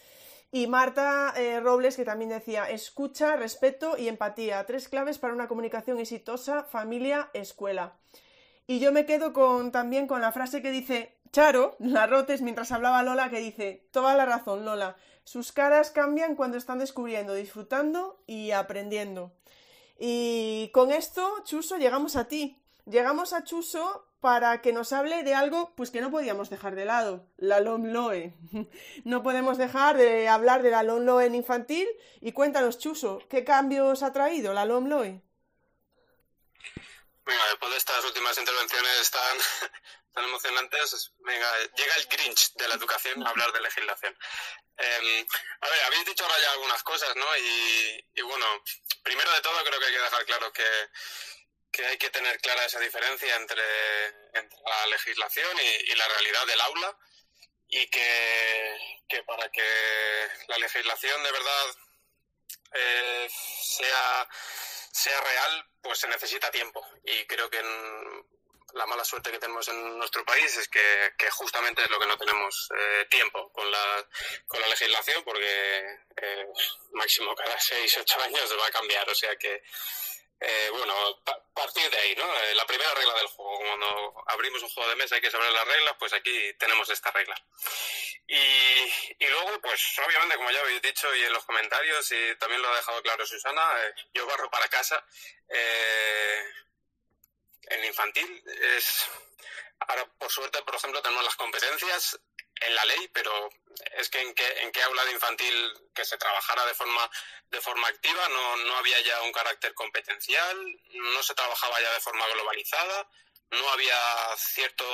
Y Marta eh, Robles que también decía, escucha, respeto y empatía, tres claves para una comunicación exitosa, familia, escuela. Y yo me quedo con, también con la frase que dice Charo, la Rotes, mientras hablaba Lola, que dice, toda la razón, Lola, sus caras cambian cuando están descubriendo, disfrutando y aprendiendo. Y con esto, Chuso, llegamos a ti llegamos a Chuso para que nos hable de algo pues que no podíamos dejar de lado, la LOMLOE. No podemos dejar de hablar de la LOMLOE en infantil y cuéntanos, Chuso, ¿qué cambios ha traído la LOMLOE? Venga, después de estas últimas intervenciones tan, tan emocionantes, venga, llega el Grinch de la educación a hablar de legislación. Em, a ver, habéis dicho ahora ya algunas cosas, ¿no? Y, y bueno, primero de todo creo que hay que dejar claro que que hay que tener clara esa diferencia entre, la legislación y, la realidad del aula y que, para que la legislación de verdad eh, sea, sea real, pues se necesita tiempo. Y creo que la mala suerte que tenemos en nuestro país es que, justamente es lo que no tenemos eh, tiempo con la, con la legislación, porque eh, máximo cada seis, ocho años se va a cambiar. O sea que eh, bueno, partir de ahí, ¿no? Eh, la primera regla del juego, cuando abrimos un juego de mesa hay que saber las reglas, pues aquí tenemos esta regla. Y, luego, pues obviamente, como ya habéis dicho y en los comentarios, y también lo ha dejado claro Susana, eh, yo barro para casa. en infantil es... Ahora, por suerte, por ejemplo, tenemos las competencias en la ley, pero es que en qué, en qué aula de infantil que se trabajara de forma, de forma activa no, no había ya un carácter competencial, no se trabajaba ya de forma globalizada, no había cierto,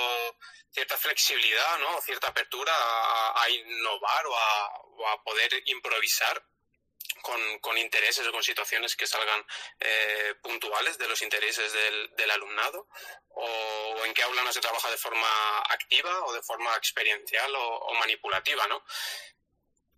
cierta flexibilidad, ¿no? cierta apertura a, innovar o a, o a poder improvisar con, intereses o con situaciones que salgan eh, puntuales de los intereses del, alumnado o, en qué aula no se trabaja de forma activa o de forma experiencial o, manipulativa, ¿no?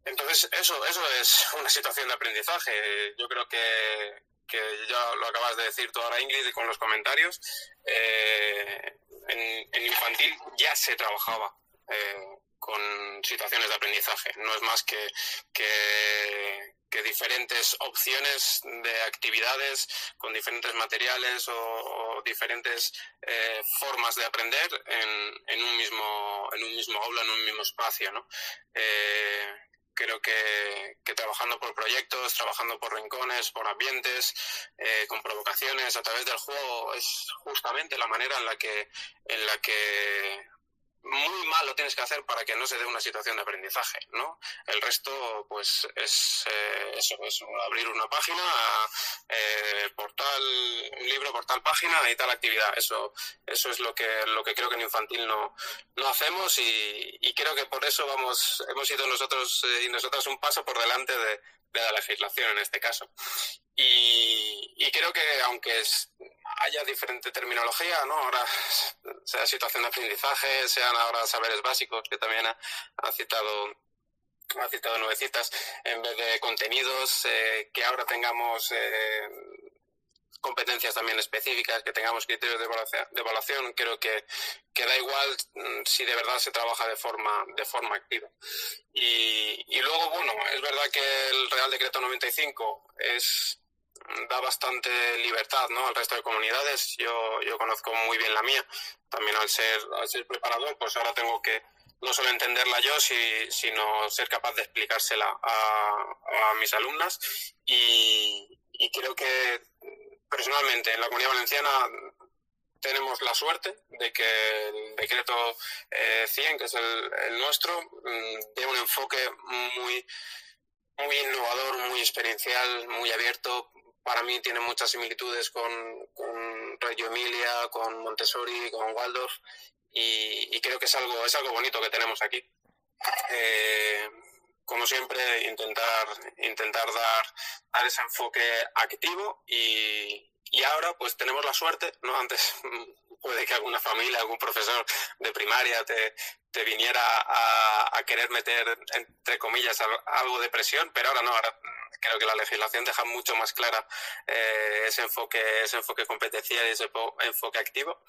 Entonces, eso, eso es una situación de aprendizaje. Yo creo que, que ya lo acabas de decir tú ahora, Ingrid, con los comentarios. Eh, en, en, infantil ya se trabajaba eh, con situaciones de aprendizaje. No es más que, que, que diferentes opciones de actividades con diferentes materiales o, diferentes eh, formas de aprender en, en, un mismo en un mismo aula en un mismo espacio ¿no? Eh, creo que, que, trabajando por proyectos trabajando por rincones por ambientes eh, con provocaciones a través del juego es justamente la manera en la que en la que muy malo tienes que hacer para que no se dé una situación de aprendizaje, ¿no? El resto, pues, es eh, eso, es abrir una página, eh, portal, un libro por tal página y tal actividad. Eso, eso es lo que, lo que creo que en infantil no, no hacemos y, creo que por eso vamos, hemos ido nosotros eh, y nosotras un paso por delante de, de la legislación en este caso. Y, creo que aunque haya diferente terminología, ¿no? Ahora sea situación de aprendizaje, sean ahora saberes básicos, que también ha, citado ha citado nuevecitas, en vez de contenidos, eh, que ahora tengamos eh, competencias también específicas, que tengamos criterios de evaluación, creo que, que, da igual mm, si de verdad se trabaja de forma, de forma activa. Y luego, bueno, es verdad que el Real Decreto 95 es da bastante libertad ¿no? al resto de comunidades. Yo, yo conozco muy bien la mía. También al ser, al ser preparador, pues ahora tengo que no solo entenderla yo, si, sino ser capaz de explicársela a, mis alumnas. Y, creo que personalmente en la comunidad valenciana tenemos la suerte de que el decreto eh, 100, que es el, el nuestro, mm, tiene un enfoque muy muy innovador, muy experiencial, muy abierto, para mí tiene muchas similitudes con, con Reggio Emilia, con Montessori, con Waldorf y, creo que es algo, es algo bonito que tenemos aquí. Eh, como siempre, intentar, intentar dar, dar ese enfoque activo y, y ahora pues tenemos la suerte, ¿no? Antes puede que alguna familia, algún profesor de primaria te, te viniera a, a, querer meter, entre comillas, algo de presión, pero ahora no, ahora creo que la legislación deja mucho más clara eh, ese enfoque, ese enfoque competencial y ese enfoque activo.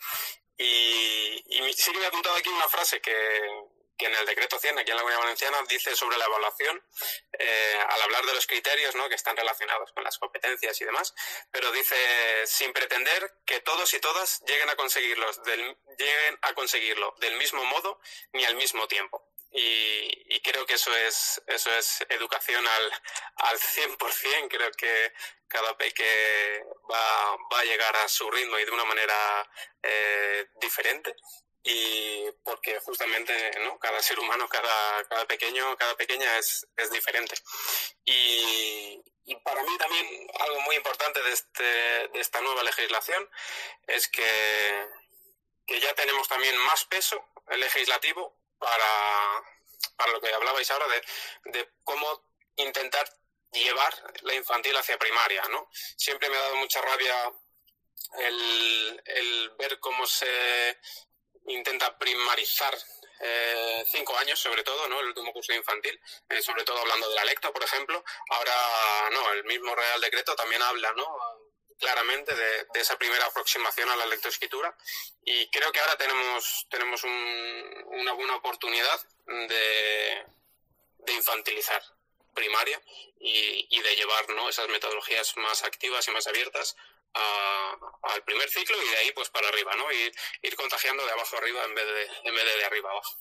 Y, sí que me he apuntado aquí una frase que, que en el decreto 100 aquí en la Comunidad Valenciana dice sobre la evaluación, eh, al hablar de los criterios ¿no? que están relacionados con las competencias y demás, pero dice sin pretender que todos y todas lleguen a conseguirlos del, lleguen a conseguirlo del mismo modo ni al mismo tiempo. Y, y creo que eso es, eso es educación al, al 100%. Creo que cada peque va, va a llegar a su ritmo y de una manera eh, diferente y porque justamente ¿no? cada ser humano, cada, cada pequeño, cada pequeña es, es diferente. Y, para mí también algo muy importante de, este, de esta nueva legislación es que, que ya tenemos también más peso legislativo para, para lo que hablabais ahora de, de cómo intentar llevar la infantil hacia primaria, ¿no? Siempre me ha dado mucha rabia el, el ver cómo se intenta primarizar eh, cinco años, sobre todo, ¿no? El último curso infantil, eh, sobre todo hablando de la lecta, por ejemplo. Ahora, no, el mismo Real Decreto también habla, ¿no? claramente de, esa primera aproximación a la lectoescritura y creo que ahora tenemos tenemos un, una buena oportunidad de, infantilizar primaria y, y, de llevar ¿no? esas metodologías más activas y más abiertas al primer ciclo y de ahí pues para arriba, ¿no? Ir, contagiando de abajo arriba en vez de, en vez de, de arriba abajo.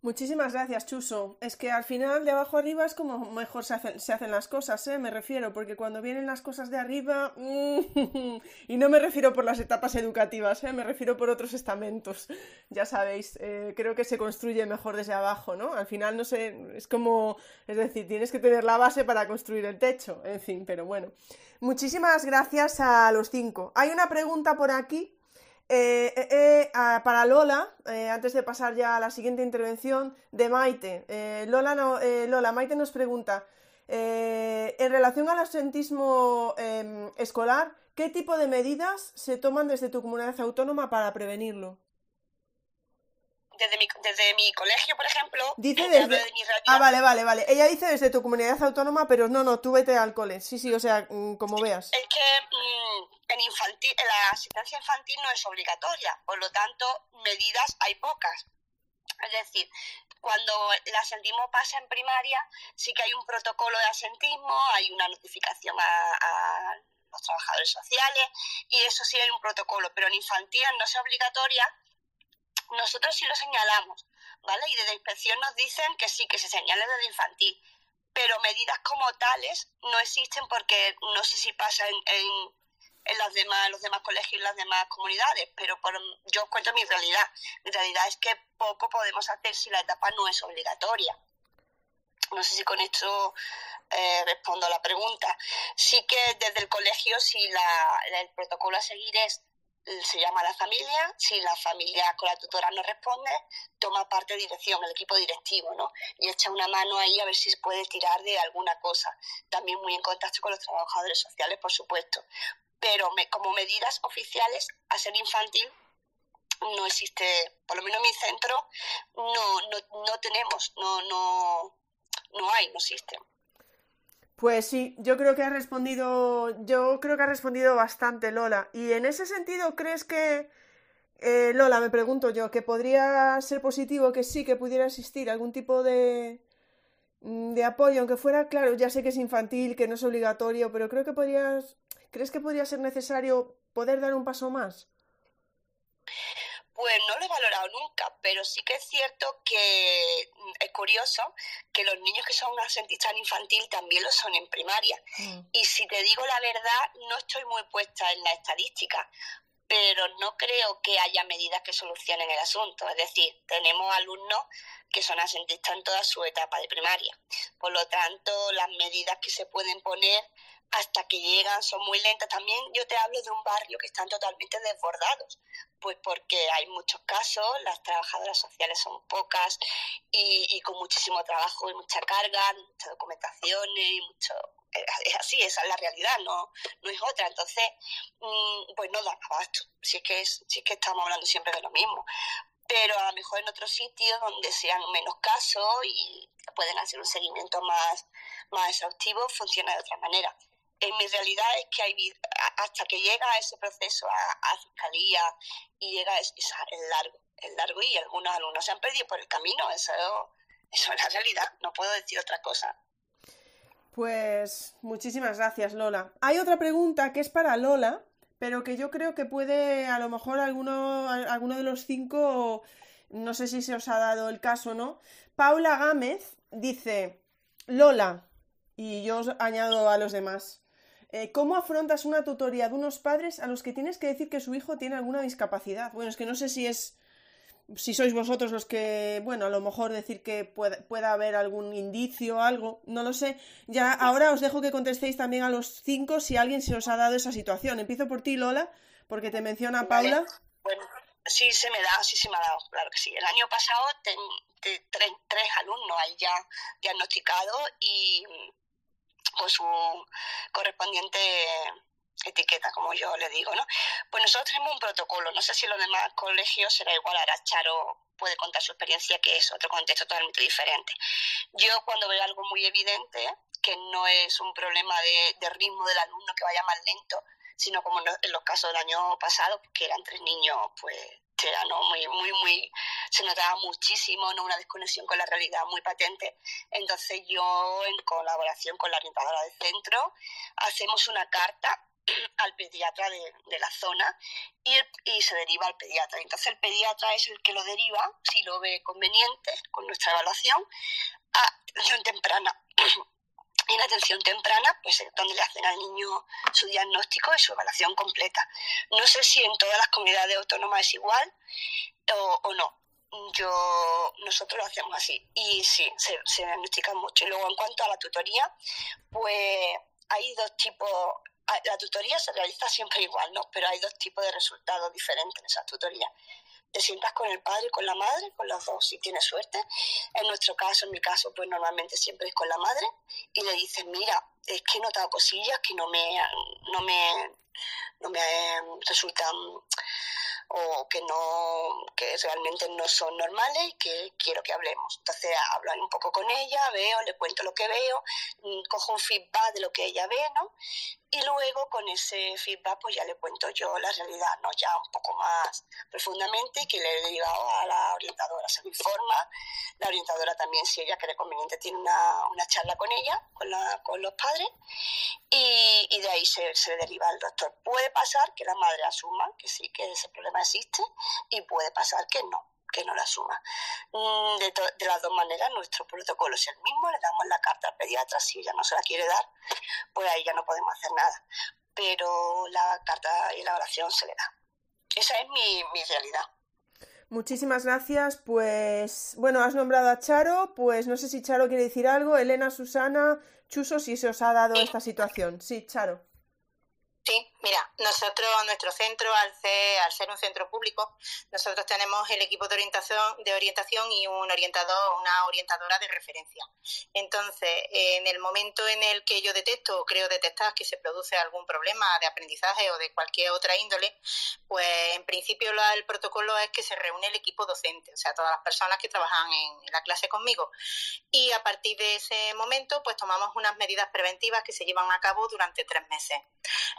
Muchísimas gracias, Chuso. Es que al final de abajo arriba es como mejor se hacen, se hacen las cosas, ¿eh? Me refiero, porque cuando vienen las cosas de arriba... y no me refiero por las etapas educativas, ¿eh? Me refiero por otros estamentos. Ya sabéis, eh, creo que se construye mejor desde abajo, ¿no? Al final no sé, es como... Es decir, tienes que tener la base para construir el techo, en fin, pero bueno. Muchísimas gracias a los cinco. Hay una pregunta por aquí eh, eh, eh, para Lola, antes de pasar ya a la siguiente intervención, de Maite. Lola, Lola, Maite nos pregunta, en relación al absentismo em, escolar, ¿qué tipo de medidas se toman desde tu comunidad autónoma para prevenirlo? Desde mi, desde mi colegio, por ejemplo. Dice desde... De ah, vale, vale, vale. Ella dice desde tu comunidad autónoma, pero no, no, tú vete al cole. Sí, sí, o sea, mm, como veas. Es que mmm, en, infantil, en la asistencia infantil no es obligatoria, por lo tanto, medidas hay pocas. Es decir, cuando el asentismo pasa en primaria, sí que hay un protocolo de asentismo, hay una notificación a, a los trabajadores sociales y eso sí hay un protocolo, pero en infantil no es obligatoria nosotros sí lo señalamos, ¿vale? Y desde inspección nos dicen que sí, que se señale desde infantil, pero medidas como tales no existen porque no sé si pasa en, en, en las demás, los demás colegios y las demás comunidades, pero por, yo os cuento mi realidad. Mi realidad es que poco podemos hacer si la etapa no es obligatoria. No sé si con esto eh, respondo a la pregunta. Sí que desde el colegio, si la, el protocolo a seguir es se llama a la familia, si la familia con la tutora no responde, toma parte de dirección, el equipo directivo, ¿no? Y echa una mano ahí a ver si puede tirar de alguna cosa. También muy en contacto con los trabajadores sociales, por supuesto. Pero como medidas oficiales, a ser infantil no existe, por lo menos en mi centro, no, no, no tenemos, no, no, no hay, no existen. Pues sí, yo creo que ha respondido, yo creo que ha respondido bastante Lola. Y en ese sentido, ¿crees que, eh, Lola, me pregunto yo, que podría ser positivo que sí, que pudiera existir algún tipo de, mm, de apoyo, aunque fuera, claro, ya sé que es infantil, que no es obligatorio, pero creo que podrías, ¿crees que podría ser necesario poder dar un paso más? Pues no lo he valorado nunca, pero sí que es cierto que mm, es curioso que los niños que son asentistas infantil también lo son en primaria. Mm. Y si te digo la verdad, no estoy muy puesta en la estadística, pero no creo que haya medidas que solucionen el asunto. Es decir, tenemos alumnos que son asentistas en toda su etapa de primaria. Por lo tanto, las medidas que se pueden poner hasta que llegan son muy lentas. También yo te hablo de un barrio que están totalmente desbordados, pues porque hay muchos casos, las trabajadoras sociales son pocas y, con muchísimo trabajo y mucha carga, mucha documentación y mucho... Es así, esa es la realidad, no, no es otra. Entonces, mm, pues no da abasto, si es, que es, si es que estamos hablando siempre de lo mismo pero a lo mejor en otros sitios donde sean menos casos y pueden hacer un seguimiento más, más exhaustivo, funciona de otra manera en mi realidad es que hay, hasta que llega ese proceso a, fiscalía y llega es, es, largo, es largo y algunos alumnos se han perdido por el camino, eso, eso es la realidad, no puedo decir otra cosa. Pues muchísimas gracias Lola. Hay otra pregunta que es para Lola, pero que yo creo que puede a lo mejor alguno, alguno de los cinco, no sé si se os ha dado el caso no. Paula Gámez dice, Lola, y yo os añado a los demás. Eh, ¿Cómo afrontas una tutoría de unos padres a los que tienes que decir que su hijo tiene alguna discapacidad? Bueno, es que no sé si es. Si sois vosotros los que, bueno, a lo mejor decir que pueda, haber algún indicio o algo, no lo sé. Ya ahora os dejo que contestéis también a los cinco si alguien se os ha dado esa situación. Empiezo por ti, Lola, porque te menciona Paula. Bueno, sí se me da, sí se me ha dado, claro que sí. El año pasado ten, tres alumnos ahí ya diagnosticados y con su correspondiente etiqueta, como yo le digo, ¿no? Pues nosotros tenemos un protocolo, no sé si los demás colegios será igual, ahora Charo puede contar su experiencia, que es otro contexto totalmente diferente. Yo cuando veo algo muy evidente, que no es un problema de, de ritmo del alumno que vaya más lento, sino como en los casos del año pasado, que eran tres niños, pues ¿no? muy, muy, muy, se notaba muchísimo, ¿no? Una desconexión con la realidad muy patente. Entonces yo, en colaboración con la orientadora del centro, hacemos una carta al pediatra de, de la zona y, y, se deriva al pediatra. Entonces el pediatra es el que lo deriva, si lo ve conveniente, con nuestra evaluación, a atención temprana. en atención temprana, pues es donde le hacen al niño su diagnóstico y su evaluación completa. No sé si en todas las comunidades autónomas es igual o, no. Yo, nosotros lo hacemos así y sí, se, se diagnostican mucho. Y luego en cuanto a la tutoría, pues hay dos tipos, la tutoría se realiza siempre igual, ¿no? Pero hay dos tipos de resultados diferentes en esas tutorías te sientas con el padre, con la madre, con los dos, si tienes suerte. En nuestro caso, en mi caso, pues normalmente siempre es con la madre y le dices, mira, es que he notado cosillas que no me, no me, no me resultan o que no que realmente no son normales y que quiero que hablemos. Entonces hablo un poco con ella, veo, le cuento lo que veo, mm, cojo un feedback de lo que ella ve, ¿no? Y luego con ese feedback pues ya le cuento yo la realidad, ¿no? Ya un poco más profundamente y que le he derivado a la orientadora. Se me informa, la orientadora también, si ella cree conveniente, tiene una, una charla con ella, con, la, con los padres, y, y de ahí se, se deriva el doctor. Puede pasar que la madre asuma que sí, que ese problema existe, y puede pasar que no que no la asuma. Mm, de, de, las dos maneras, nuestro protocolo es el mismo, le damos la carta al pediatra, si ella no se la quiere dar, pues ahí ya no podemos hacer nada. pero la carta de elaboración se le da. Esa es mi, mi realidad. Muchísimas gracias. Pues bueno, has nombrado a Charo, pues no sé si Charo quiere decir algo. Elena, Susana, Chuso, si se os ha dado esta situación. Sí, Charo. Sí, mira, nosotros, nuestro centro, al ser, al ser un centro público, nosotros tenemos el equipo de orientación, de orientación y un orientador, una orientadora de referencia. Entonces, en el momento en el que yo detecto o creo detectar que se produce algún problema de aprendizaje o de cualquier otra índole, pues en principio el protocolo es que se reúne el equipo docente, o sea, todas las personas que trabajan en, la clase conmigo. Y a partir de ese momento, pues tomamos unas medidas preventivas que se llevan a cabo durante tres meses.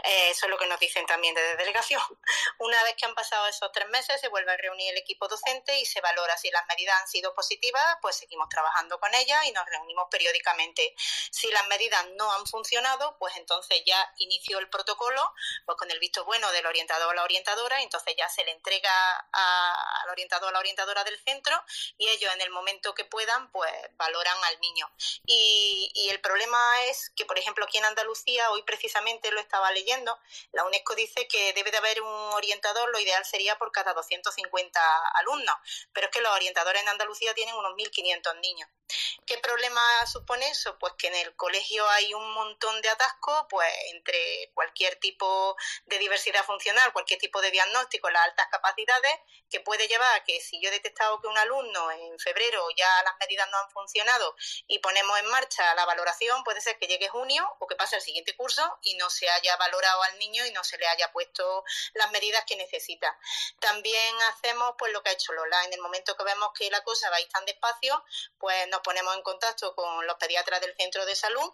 Eh, es lo que nos dicen también desde delegación. Una vez que han pasado esos tres meses, se vuelve a reunir el equipo docente y se valora si las medidas han sido positivas, pues seguimos trabajando con ellas y nos reunimos periódicamente. Si las medidas no han funcionado, pues entonces ya inició el protocolo, pues con el visto bueno del orientador o la orientadora, entonces ya se le entrega al orientador o la orientadora del centro y ellos en el momento que puedan, pues valoran al niño. Y el problema es que, por ejemplo, aquí en Andalucía, hoy precisamente lo estaba leyendo, la UNESCO dice que debe de haber un orientador, lo ideal sería por cada 250 alumnos, pero es que los orientadores en Andalucía tienen unos 1.500 niños. ¿Qué problema supone eso? Pues que en el colegio hay un montón de atascos, pues entre cualquier tipo de diversidad funcional, cualquier tipo de diagnóstico, las altas capacidades, que puede llevar a que si yo he detectado que un alumno en febrero ya las medidas no han funcionado y ponemos en marcha la valoración, puede ser que llegue junio o que pase el siguiente curso y no se haya valorado al niño y no se le haya puesto las medidas que necesita. También hacemos pues lo que ha hecho Lola, en el momento que vemos que la cosa va a ir tan despacio, pues nos ponemos en contacto con los pediatras del centro de salud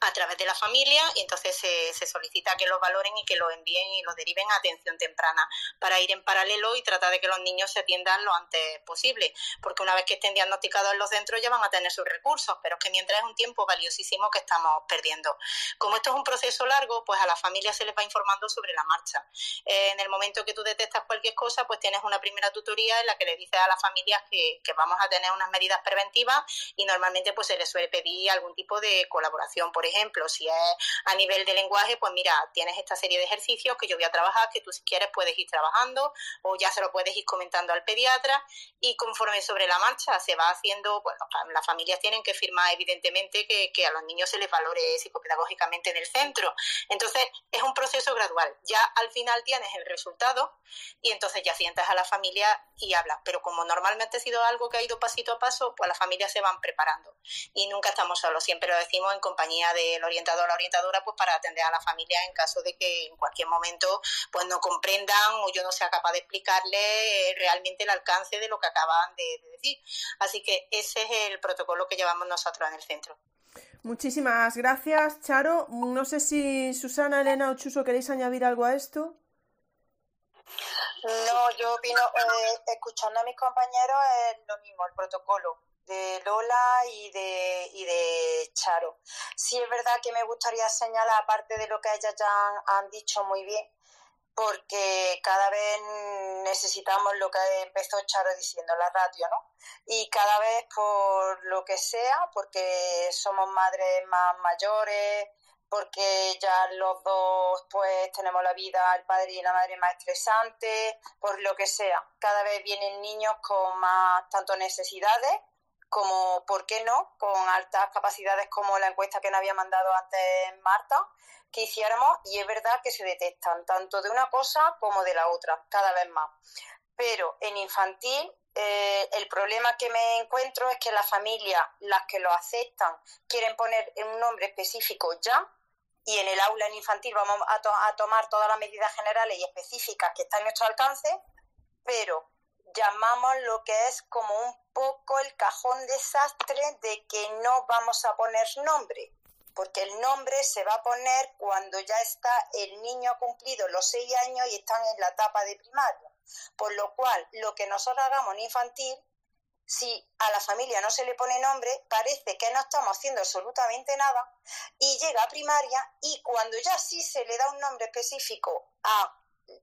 a través de la familia y entonces se, se, solicita que los valoren y que lo envíen y lo deriven a atención temprana para ir en paralelo y tratar de que los niños se atiendan lo antes posible, porque una vez que estén diagnosticados en los centros ya van a tener sus recursos, pero es que mientras es un tiempo valiosísimo que estamos perdiendo. Como esto es un proceso largo, pues a la familia se les va informando sobre la marcha. Eh, en el momento que tú detectas cualquier cosa, pues tienes una primera tutoría en la que le dices a las familias que, que vamos a tener unas medidas preventivas y normalmente pues se les suele pedir algún tipo de colaboración ejemplo, si es a nivel de lenguaje, pues mira, tienes esta serie de ejercicios que yo voy a trabajar, que tú si quieres puedes ir trabajando o ya se lo puedes ir comentando al pediatra y conforme sobre la marcha se va haciendo, bueno, las familias tienen que firmar evidentemente que, que a los niños se les valore psicopedagógicamente en el centro. Entonces, es un proceso gradual. Ya al final tienes el resultado y entonces ya sientas a la familia y hablas. Pero como normalmente ha sido algo que ha ido pasito a paso, pues las familias se van preparando. Y nunca estamos solos, siempre lo decimos en compañía del orientador o la orientadora pues para atender a la familia en caso de que en cualquier momento pues no comprendan o yo no sea capaz de explicarle eh, realmente el alcance de lo que acaban de, decir. Así que ese es el protocolo que llevamos nosotros en el centro. Muchísimas gracias, Charo. No sé si Susana, Elena o Chuso queréis añadir algo a esto. No, yo opino, eh, escuchando a mis compañeros, es lo mismo, el protocolo de Lola y de, y de Charo. Sí es verdad que me gustaría señalar, aparte de lo que ellas ya han, dicho muy bien, porque cada vez necesitamos lo que empezó Charo diciendo, la radio, ¿no? Y cada vez por lo que sea, porque somos madres más mayores, porque ya los dos pues tenemos la vida, el padre y la madre más estresante, por lo que sea. Cada vez vienen niños con más tanto necesidades como, ¿por qué no?, con altas capacidades como la encuesta que nos había mandado antes Marta, que hiciéramos, y es verdad que se detectan tanto de una cosa como de la otra, cada vez más. Pero en infantil eh, el problema que me encuentro es que las familias, las que lo aceptan, quieren poner un nombre específico ya, y en el aula en infantil vamos a, a tomar todas las medidas generales y específicas que están en nuestro alcance, pero llamamos lo que es como un poco el cajón desastre de que no vamos a poner nombre, porque el nombre se va a poner cuando ya está el niño cumplido los seis años y están en la etapa de primaria. Por lo cual, lo que nosotros hagamos en infantil, si a la familia no se le pone nombre, parece que no estamos haciendo absolutamente nada y llega a primaria y cuando ya sí se le da un nombre específico a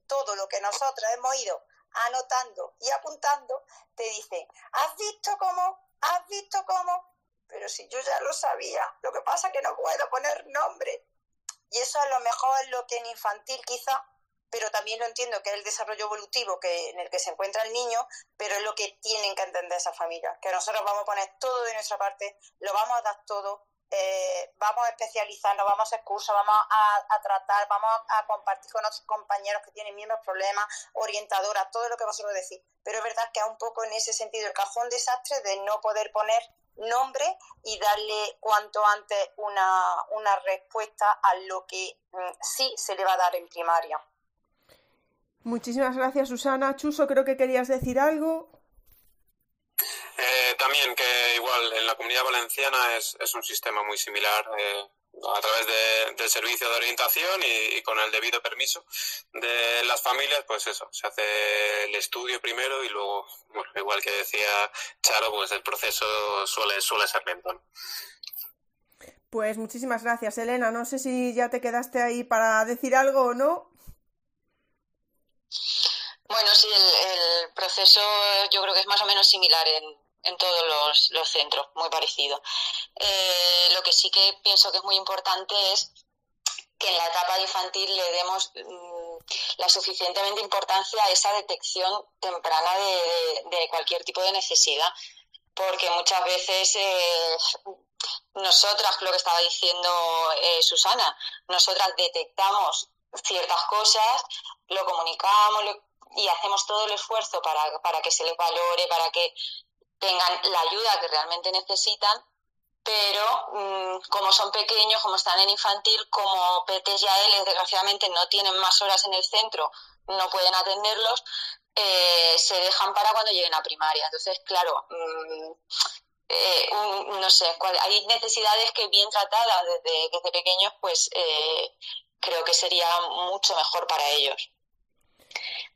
todo lo que nosotros hemos ido anotando y apuntando, te dicen, ¿has visto cómo? ¿Has visto cómo? Pero si yo ya lo sabía, lo que pasa es que no puedo poner nombre. Y eso a lo mejor es lo que en infantil quizá, pero también lo entiendo que es el desarrollo evolutivo que, en el que se encuentra el niño, pero es lo que tienen que entender esas familias, que nosotros vamos a poner todo de nuestra parte, lo vamos a dar todo, eh, vamos a especializarnos, vamos a hacer cursos, vamos a, tratar, vamos a, compartir con otros compañeros que tienen mismos problemas, orientadoras, todo lo que vosotros decís. Pero es verdad que es un poco en ese sentido el cajón desastre de no poder poner nombre y darle cuanto antes una, una respuesta a lo que mm, sí se le va a dar en primaria. Muchísimas gracias, Susana. Chuso, creo que querías decir algo. Eh, también que igual en la comunidad valenciana es, es un sistema muy similar eh, a través del servicio de orientación y, con el debido permiso de las familias, pues eso, se hace el estudio primero y luego, bueno, igual que decía Charo, pues el proceso suele, suele ser lento. Pues muchísimas gracias, Elena. No sé si ya te quedaste ahí para decir algo o no. Bueno, sí, el, proceso yo creo que es más o menos similar en, en todos los, centros, muy parecido. Eh, lo que sí que pienso que es muy importante es que en la etapa infantil le demos mm, la suficientemente importancia a esa detección temprana de, cualquier tipo de necesidad, porque muchas veces eh, nosotras, lo que estaba diciendo eh, Susana, nosotras detectamos ciertas cosas, lo comunicamos y hacemos todo el esfuerzo para, para que se les valore, para que tengan la ayuda que realmente necesitan, pero mm, como son pequeños, como están en infantil, como PTs y AL desgraciadamente no tienen más horas en el centro, no pueden atenderlos, eh, se dejan para cuando lleguen a primaria. Entonces, claro, mm, eh, no sé, hay necesidades que bien tratadas desde, desde pequeños, pues eh, creo que sería mucho mejor para ellos.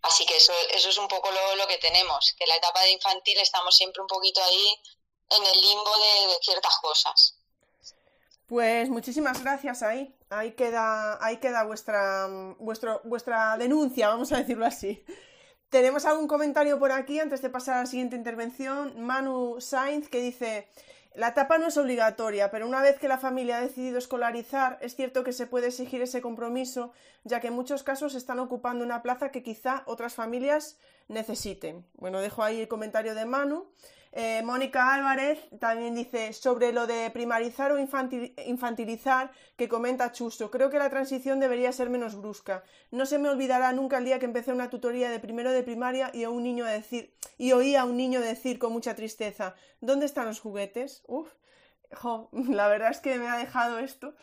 Así que eso, eso es un poco lo, que tenemos, que en la etapa de infantil estamos siempre un poquito ahí en el limbo de, ciertas cosas. Pues muchísimas gracias ahí. Ahí queda, ahí queda vuestra, vuestro, vuestra denuncia, vamos a decirlo así. Tenemos algún comentario por aquí antes de pasar a la siguiente intervención. Manu Sainz que dice, la etapa no es obligatoria, pero una vez que la familia ha decidido escolarizar, es cierto que se puede exigir ese compromiso, ya que en muchos casos están ocupando una plaza que quizá otras familias necesiten. Bueno, dejo ahí el comentario de Manu. Eh, Mónica Álvarez también dice sobre lo de primarizar o infantilizar que comenta Chuso. Creo que la transición debería ser menos brusca. No se me olvidará nunca el día que empecé una tutoría de primero de primaria y, a un niño decir, y oí a un niño decir con mucha tristeza, ¿dónde están los juguetes? Uf, la verdad es que me ha dejado esto.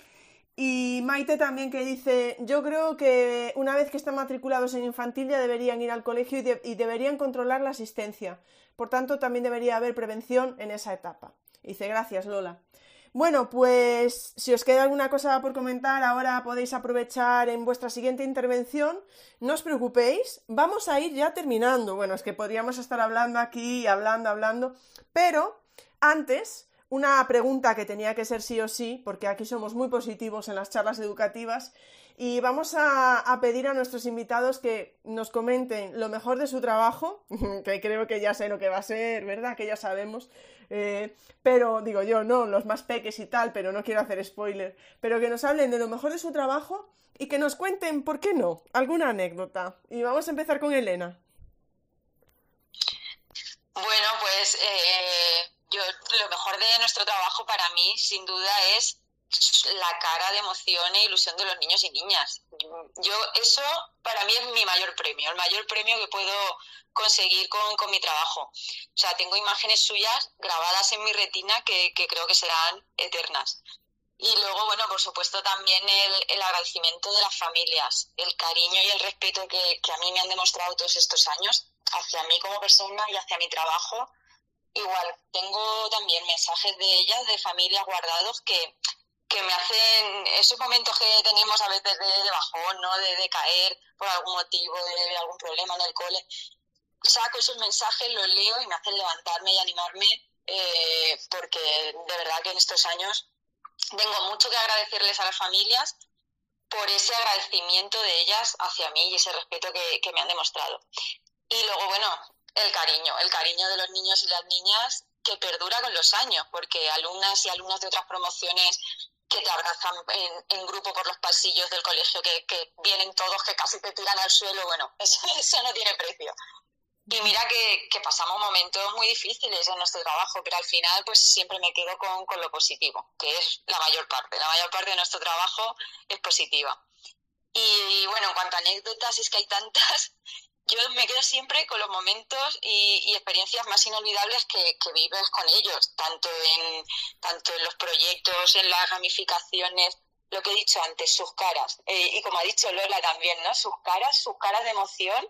Y Maite también que dice, yo creo que una vez que están matriculados en infantil ya deberían ir al colegio y, deberían controlar la asistencia. Por tanto, también debería haber prevención en esa etapa. dice, gracias Lola. Bueno, pues si os queda alguna cosa por comentar, ahora podéis aprovechar en vuestra siguiente intervención. No os preocupéis, vamos a ir ya terminando. Bueno, es que podríamos estar hablando aquí, hablando, hablando, pero antes una pregunta que tenía que ser sí o sí, porque aquí somos muy positivos en las charlas educativas, y vamos a, pedir a nuestros invitados que nos comenten lo mejor de su trabajo, que creo que ya sé lo que va a ser, ¿verdad? Que ya sabemos. Eh, pero digo yo, no, los más peques y tal, pero no quiero hacer spoiler. Pero que nos hablen de lo mejor de su trabajo y que nos cuenten, ¿por qué no? Alguna anécdota. Y vamos a empezar con Elena. Bueno, pues eh, yo lo mejor de nuestro trabajo para mí, sin duda, es la cara de emoción e ilusión de los niños y niñas. Yo eso para mí es mi mayor premio, el mayor premio que puedo conseguir con, mi trabajo. O sea, tengo imágenes suyas grabadas en mi retina que, creo que serán eternas. Y luego, bueno, por supuesto también el, agradecimiento de las familias, el cariño y el respeto que, que a mí me han demostrado todos estos años hacia mí como persona y hacia mi trabajo igual tengo también mensajes de ellas, de familias guardados, que, que me hacen esos momentos que tenemos a veces de, bajón, ¿no? De, caer por algún motivo, de, algún problema en el cole. Saco esos mensajes, los leo y me hacen levantarme y animarme, eh, porque de verdad que en estos años tengo mucho que agradecerles a las familias por ese agradecimiento de ellas hacia mí y ese respeto que, que me han demostrado. Y luego, bueno, el cariño, el cariño de los niños y las niñas que perdura con los años, porque alumnas y alumnos de otras promociones que te abrazan en, grupo por los pasillos del colegio, que, vienen todos, que casi te tiran al suelo, bueno, eso, no tiene precio. Y mira que, pasamos momentos muy difíciles en nuestro trabajo, pero al final pues siempre me quedo con, con lo positivo, que es la mayor parte. La mayor parte de nuestro trabajo es positiva. Y bueno, en cuanto a anécdotas, es que hay tantas. Yo me quedo siempre con los momentos y, experiencias más inolvidables que, vives con ellos, tanto en, tanto en los proyectos, en las ramificaciones, lo que he dicho antes, sus caras. Eh, y como ha dicho Lola también, ¿no? Sus caras, sus caras de emoción,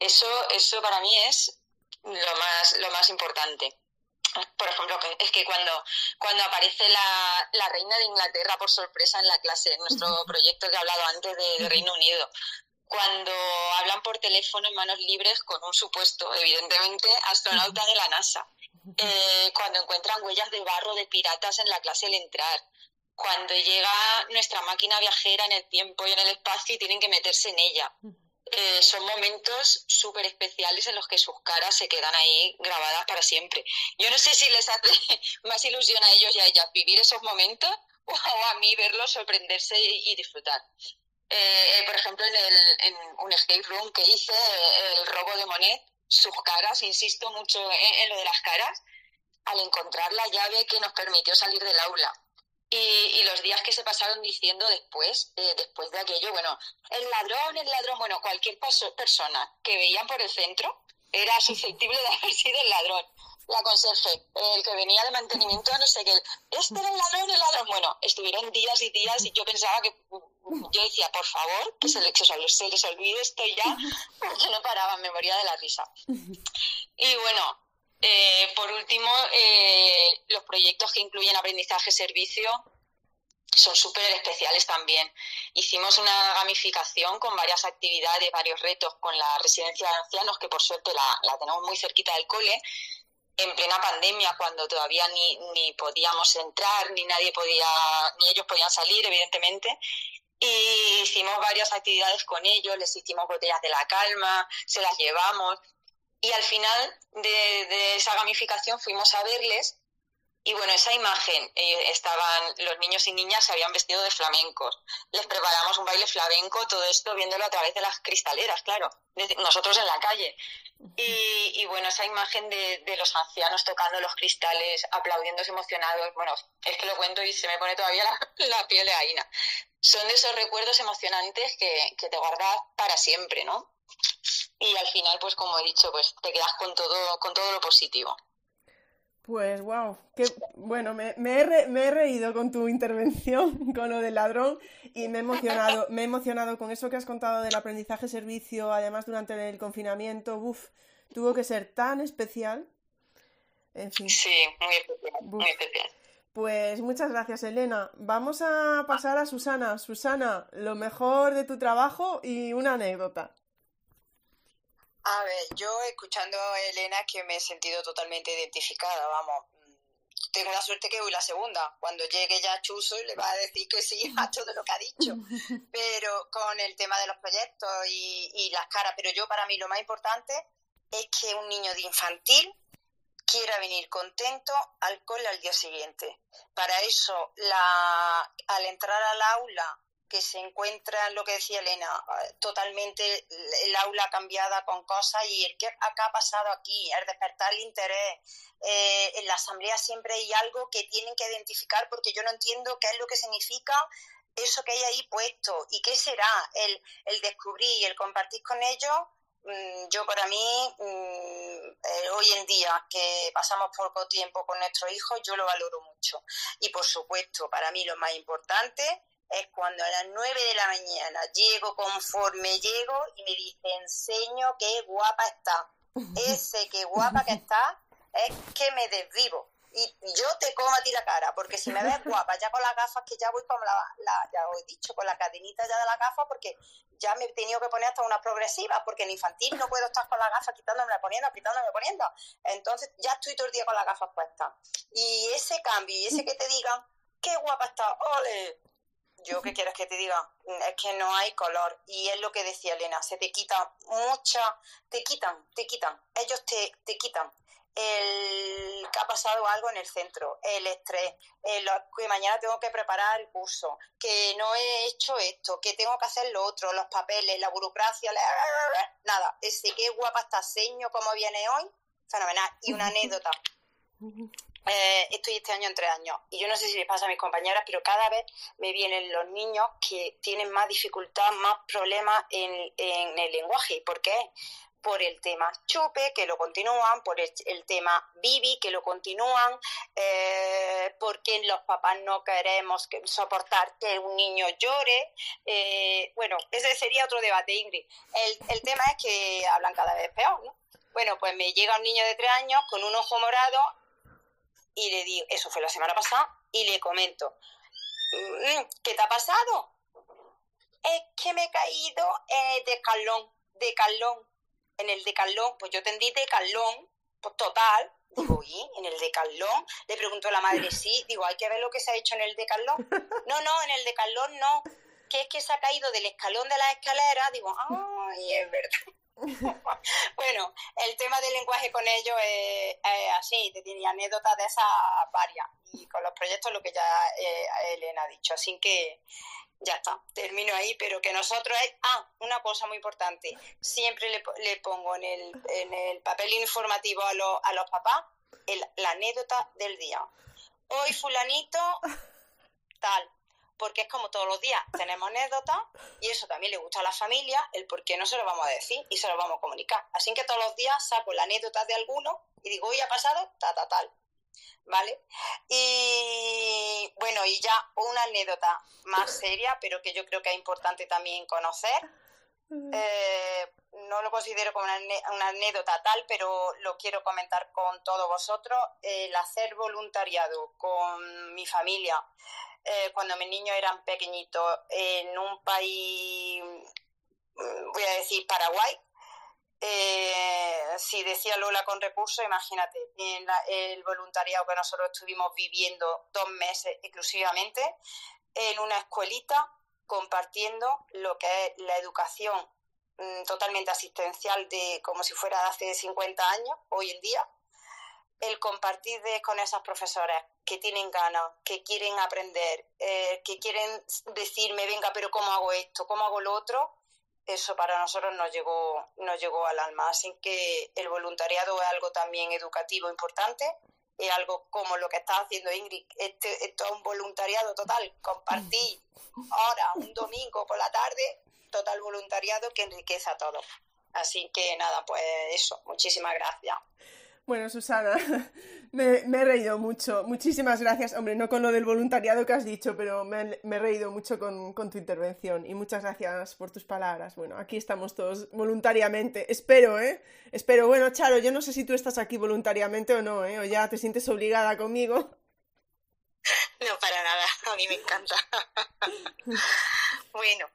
eso, eso para mí es lo más, lo más importante por ejemplo, es que cuando, cuando aparece la, la, reina de Inglaterra por sorpresa en la clase, en nuestro proyecto que he hablado antes de, Reino Unido, cuando hablan por teléfono en manos libres con un supuesto, evidentemente, astronauta de la NASA, eh, cuando encuentran huellas de barro de piratas en la clase al entrar, cuando llega nuestra máquina viajera en el tiempo y en el espacio y tienen que meterse en ella. Eh, son momentos súper especiales en los que sus caras se quedan ahí grabadas para siempre. Yo no sé si les hace más ilusión a ellos y a ellas vivir esos momentos o a mí verlos sorprenderse y, disfrutar. Eh, por ejemplo, en, el, un escape room que hice, el robo de Monet, sus caras, insisto mucho en lo de las caras, al encontrar la llave que nos permitió salir del aula y, los días que se pasaron diciendo después, eh, después de aquello, bueno, el ladrón, el ladrón, bueno, cualquier persona que veían por el centro era susceptible de haber sido el ladrón. La conserje, el que venía de mantenimiento, no sé qué, este era el ladrón, el ladrón. Bueno, estuvieron días y días y yo pensaba que, yo decía, por favor, que se, les, se les olvide esto ya, porque no paraba, me moría de la risa. Y bueno, eh, por último, eh, los proyectos que incluyen aprendizaje-servicio son súper especiales también. Hicimos una gamificación con varias actividades, varios retos con la residencia de ancianos, que por suerte la, tenemos muy cerquita del cole, en plena pandemia, cuando todavía ni, ni podíamos entrar, ni nadie podía, ni ellos podían salir, evidentemente. Y hicimos varias actividades con ellos, les hicimos botellas de la calma, se las llevamos. Y al final de, esa gamificación fuimos a verles y bueno, esa imagen, eh, estaban los niños y niñas se habían vestido de flamencos. Les preparamos un baile flamenco, todo esto viéndolo a través de las cristaleras, claro, nosotros en la calle. Y, bueno, esa imagen de, los ancianos tocando los cristales, aplaudiéndose emocionados, bueno, es que lo cuento y se me pone todavía la, piel de aina. Son de esos recuerdos emocionantes que, que te guardas para siempre, ¿no? y al final, pues como he dicho, pues te quedas con todo, con todo lo positivo. Pues wow, que bueno, me, me, he me, he reído con tu intervención, con lo del ladrón, y me he emocionado, me he emocionado con eso que has contado del aprendizaje servicio, además durante el confinamiento, uff, tuvo que ser tan especial. En fin. Sí, muy especial, muy especial. Pues muchas gracias, Elena. Vamos a pasar a Susana. Susana, lo mejor de tu trabajo y una anécdota. A ver, yo escuchando a Elena que me he sentido totalmente identificada, vamos. Tengo la suerte que voy la segunda. Cuando llegue ya Chuso y le va a decir que sí a todo lo que ha dicho. Pero con el tema de los proyectos y, y las caras. Pero yo para mí lo más importante es que un niño de infantil quiera venir contento al cole al día siguiente. Para eso, la, al entrar al aula que se encuentra, lo que decía Elena, eh, totalmente el aula cambiada con cosas y el que acá ha pasado aquí, el despertar el interés. Eh, en la asamblea siempre hay algo que tienen que identificar porque yo no entiendo qué es lo que significa eso que hay ahí puesto y qué será el, el descubrir y el compartir con ellos. Mm, yo para mí, mm, eh, hoy en día que pasamos poco tiempo con nuestros hijos, yo lo valoro mucho. Y por supuesto, para mí lo más importante es cuando a las 9 de la mañana llego conforme llego y me dice, enseño qué guapa está. Ese qué guapa que está es que me desvivo. Y yo te como a ti la cara, porque si me ves guapa, ya con las gafas, que ya voy con la, ya os he dicho, con la cadenita ya de la gafa, porque ya me he tenido que poner hasta una progresiva, porque en infantil no puedo estar con las gafas quitándome poniendo, quitándome poniendo. Entonces ya estoy todo el día con las gafas puestas. Y ese cambio, y ese que te digan, qué guapa está, ole, yo qué quieres que te diga, es que no hay color. Y es lo que decía Elena, se te quita mucha, te quitan, te quitan, ellos te, te quitan el ha pasado algo en el centro, el estrés, que mañana tengo que preparar el curso, que no he hecho esto, que tengo que hacer lo otro, los papeles, la burocracia, nada, ese qué guapa está seño, cómo viene hoy, fenomenal. Y una anécdota. Eh, estoy este año en tres años y yo no sé si les pasa a mis compañeras, pero cada vez me vienen los niños que tienen más dificultad, más problemas en, el lenguaje. ¿Por qué? por el tema chupe, que lo continúan, por el, tema bibi, que lo continúan, eh, porque los papás no queremos soportar que un niño llore. Eh, bueno, ese sería otro debate, Ingrid. El, el tema es que hablan cada vez peor, ¿no? Bueno, pues me llega un niño de tres años con un ojo morado y le digo, eso fue la semana pasada, y le comento, mm, ¿qué te ha pasado? Es que me he caído de calón, de calón en el decalón, pues yo tendí decalón, pues total, digo, ¿y en el decalón? Le preguntó la madre, sí, digo, hay que ver lo que se ha hecho en el decalón. No, no, en el decalón no, que es que se ha caído del escalón de la escalera, digo, ay, es verdad. bueno, el tema del lenguaje con ellos es, así, te tiene anécdotas de esas varias. Y con los proyectos lo que ya eh, Elena ha dicho, así que ya está, termino ahí, pero que nosotros ah, una cosa muy importante, siempre le, le pongo en el, en el papel informativo a, a los papás la anécdota del día. Hoy fulanito, tal, porque es como todos los días, tenemos anécdotas y eso también le gusta a la familia, el por qué no se lo vamos a decir y se lo vamos a comunicar. Así que todos los días saco la anécdota de alguno y digo, hoy ha pasado, ta, ta, tal. ¿vale? Y bueno, y ya una anécdota más seria, pero que yo creo que es importante también conocer. Eh, no lo considero como una, anécdota tal, pero lo quiero comentar con todos vosotros. El hacer voluntariado con mi familia eh, cuando mis niños eran pequeñitos en un país, mm, voy a decir Paraguay, eh, si decía Lola con recursos, imagínate, en el voluntariado que nosotros estuvimos viviendo dos meses exclusivamente en una escuelita compartiendo lo que es la educación mm, totalmente asistencial de como si fuera de hace 50 años, hoy en día, el compartir con esas profesoras que tienen ganas, que quieren aprender, eh, que quieren decirme, venga, pero ¿cómo hago esto? ¿Cómo hago lo otro? eso para nosotros nos llegó, nos llegó al alma. Así que el voluntariado es algo también educativo importante, es algo como lo que está haciendo Ingrid. Este, esto es un voluntariado total, compartir ahora, un domingo por la tarde, total voluntariado que enriquece a todos. Así que nada, pues eso, muchísimas gracias. Bueno, Susana, me, he reído mucho. Muchísimas gracias. Hombre, no con lo del voluntariado que has dicho, pero me, he reído mucho con, con, tu intervención. Y muchas gracias por tus palabras. Bueno, aquí estamos todos voluntariamente. Espero, ¿eh? Espero. Bueno, Charo, yo no sé si tú estás aquí voluntariamente o no, ¿eh? O ya te sientes obligada conmigo. No, para nada. A mí me encanta. Bueno,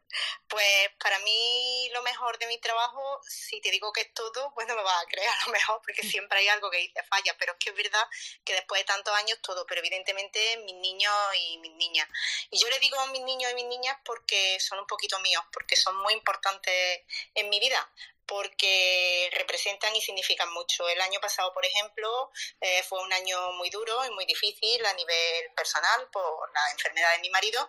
pues para mí lo mejor de mi trabajo, si te digo que es todo, pues no me vas a creer a lo mejor, porque siempre hay algo que dice falla, pero es que es verdad que después de tantos años todo, pero evidentemente mis niños y mis niñas. Y yo le digo a mis niños y mis niñas porque son un poquito míos, porque son muy importantes en mi vida, porque representan y significan mucho. El año pasado, por ejemplo, eh, fue un año muy duro y muy difícil a nivel personal por la enfermedad de mi marido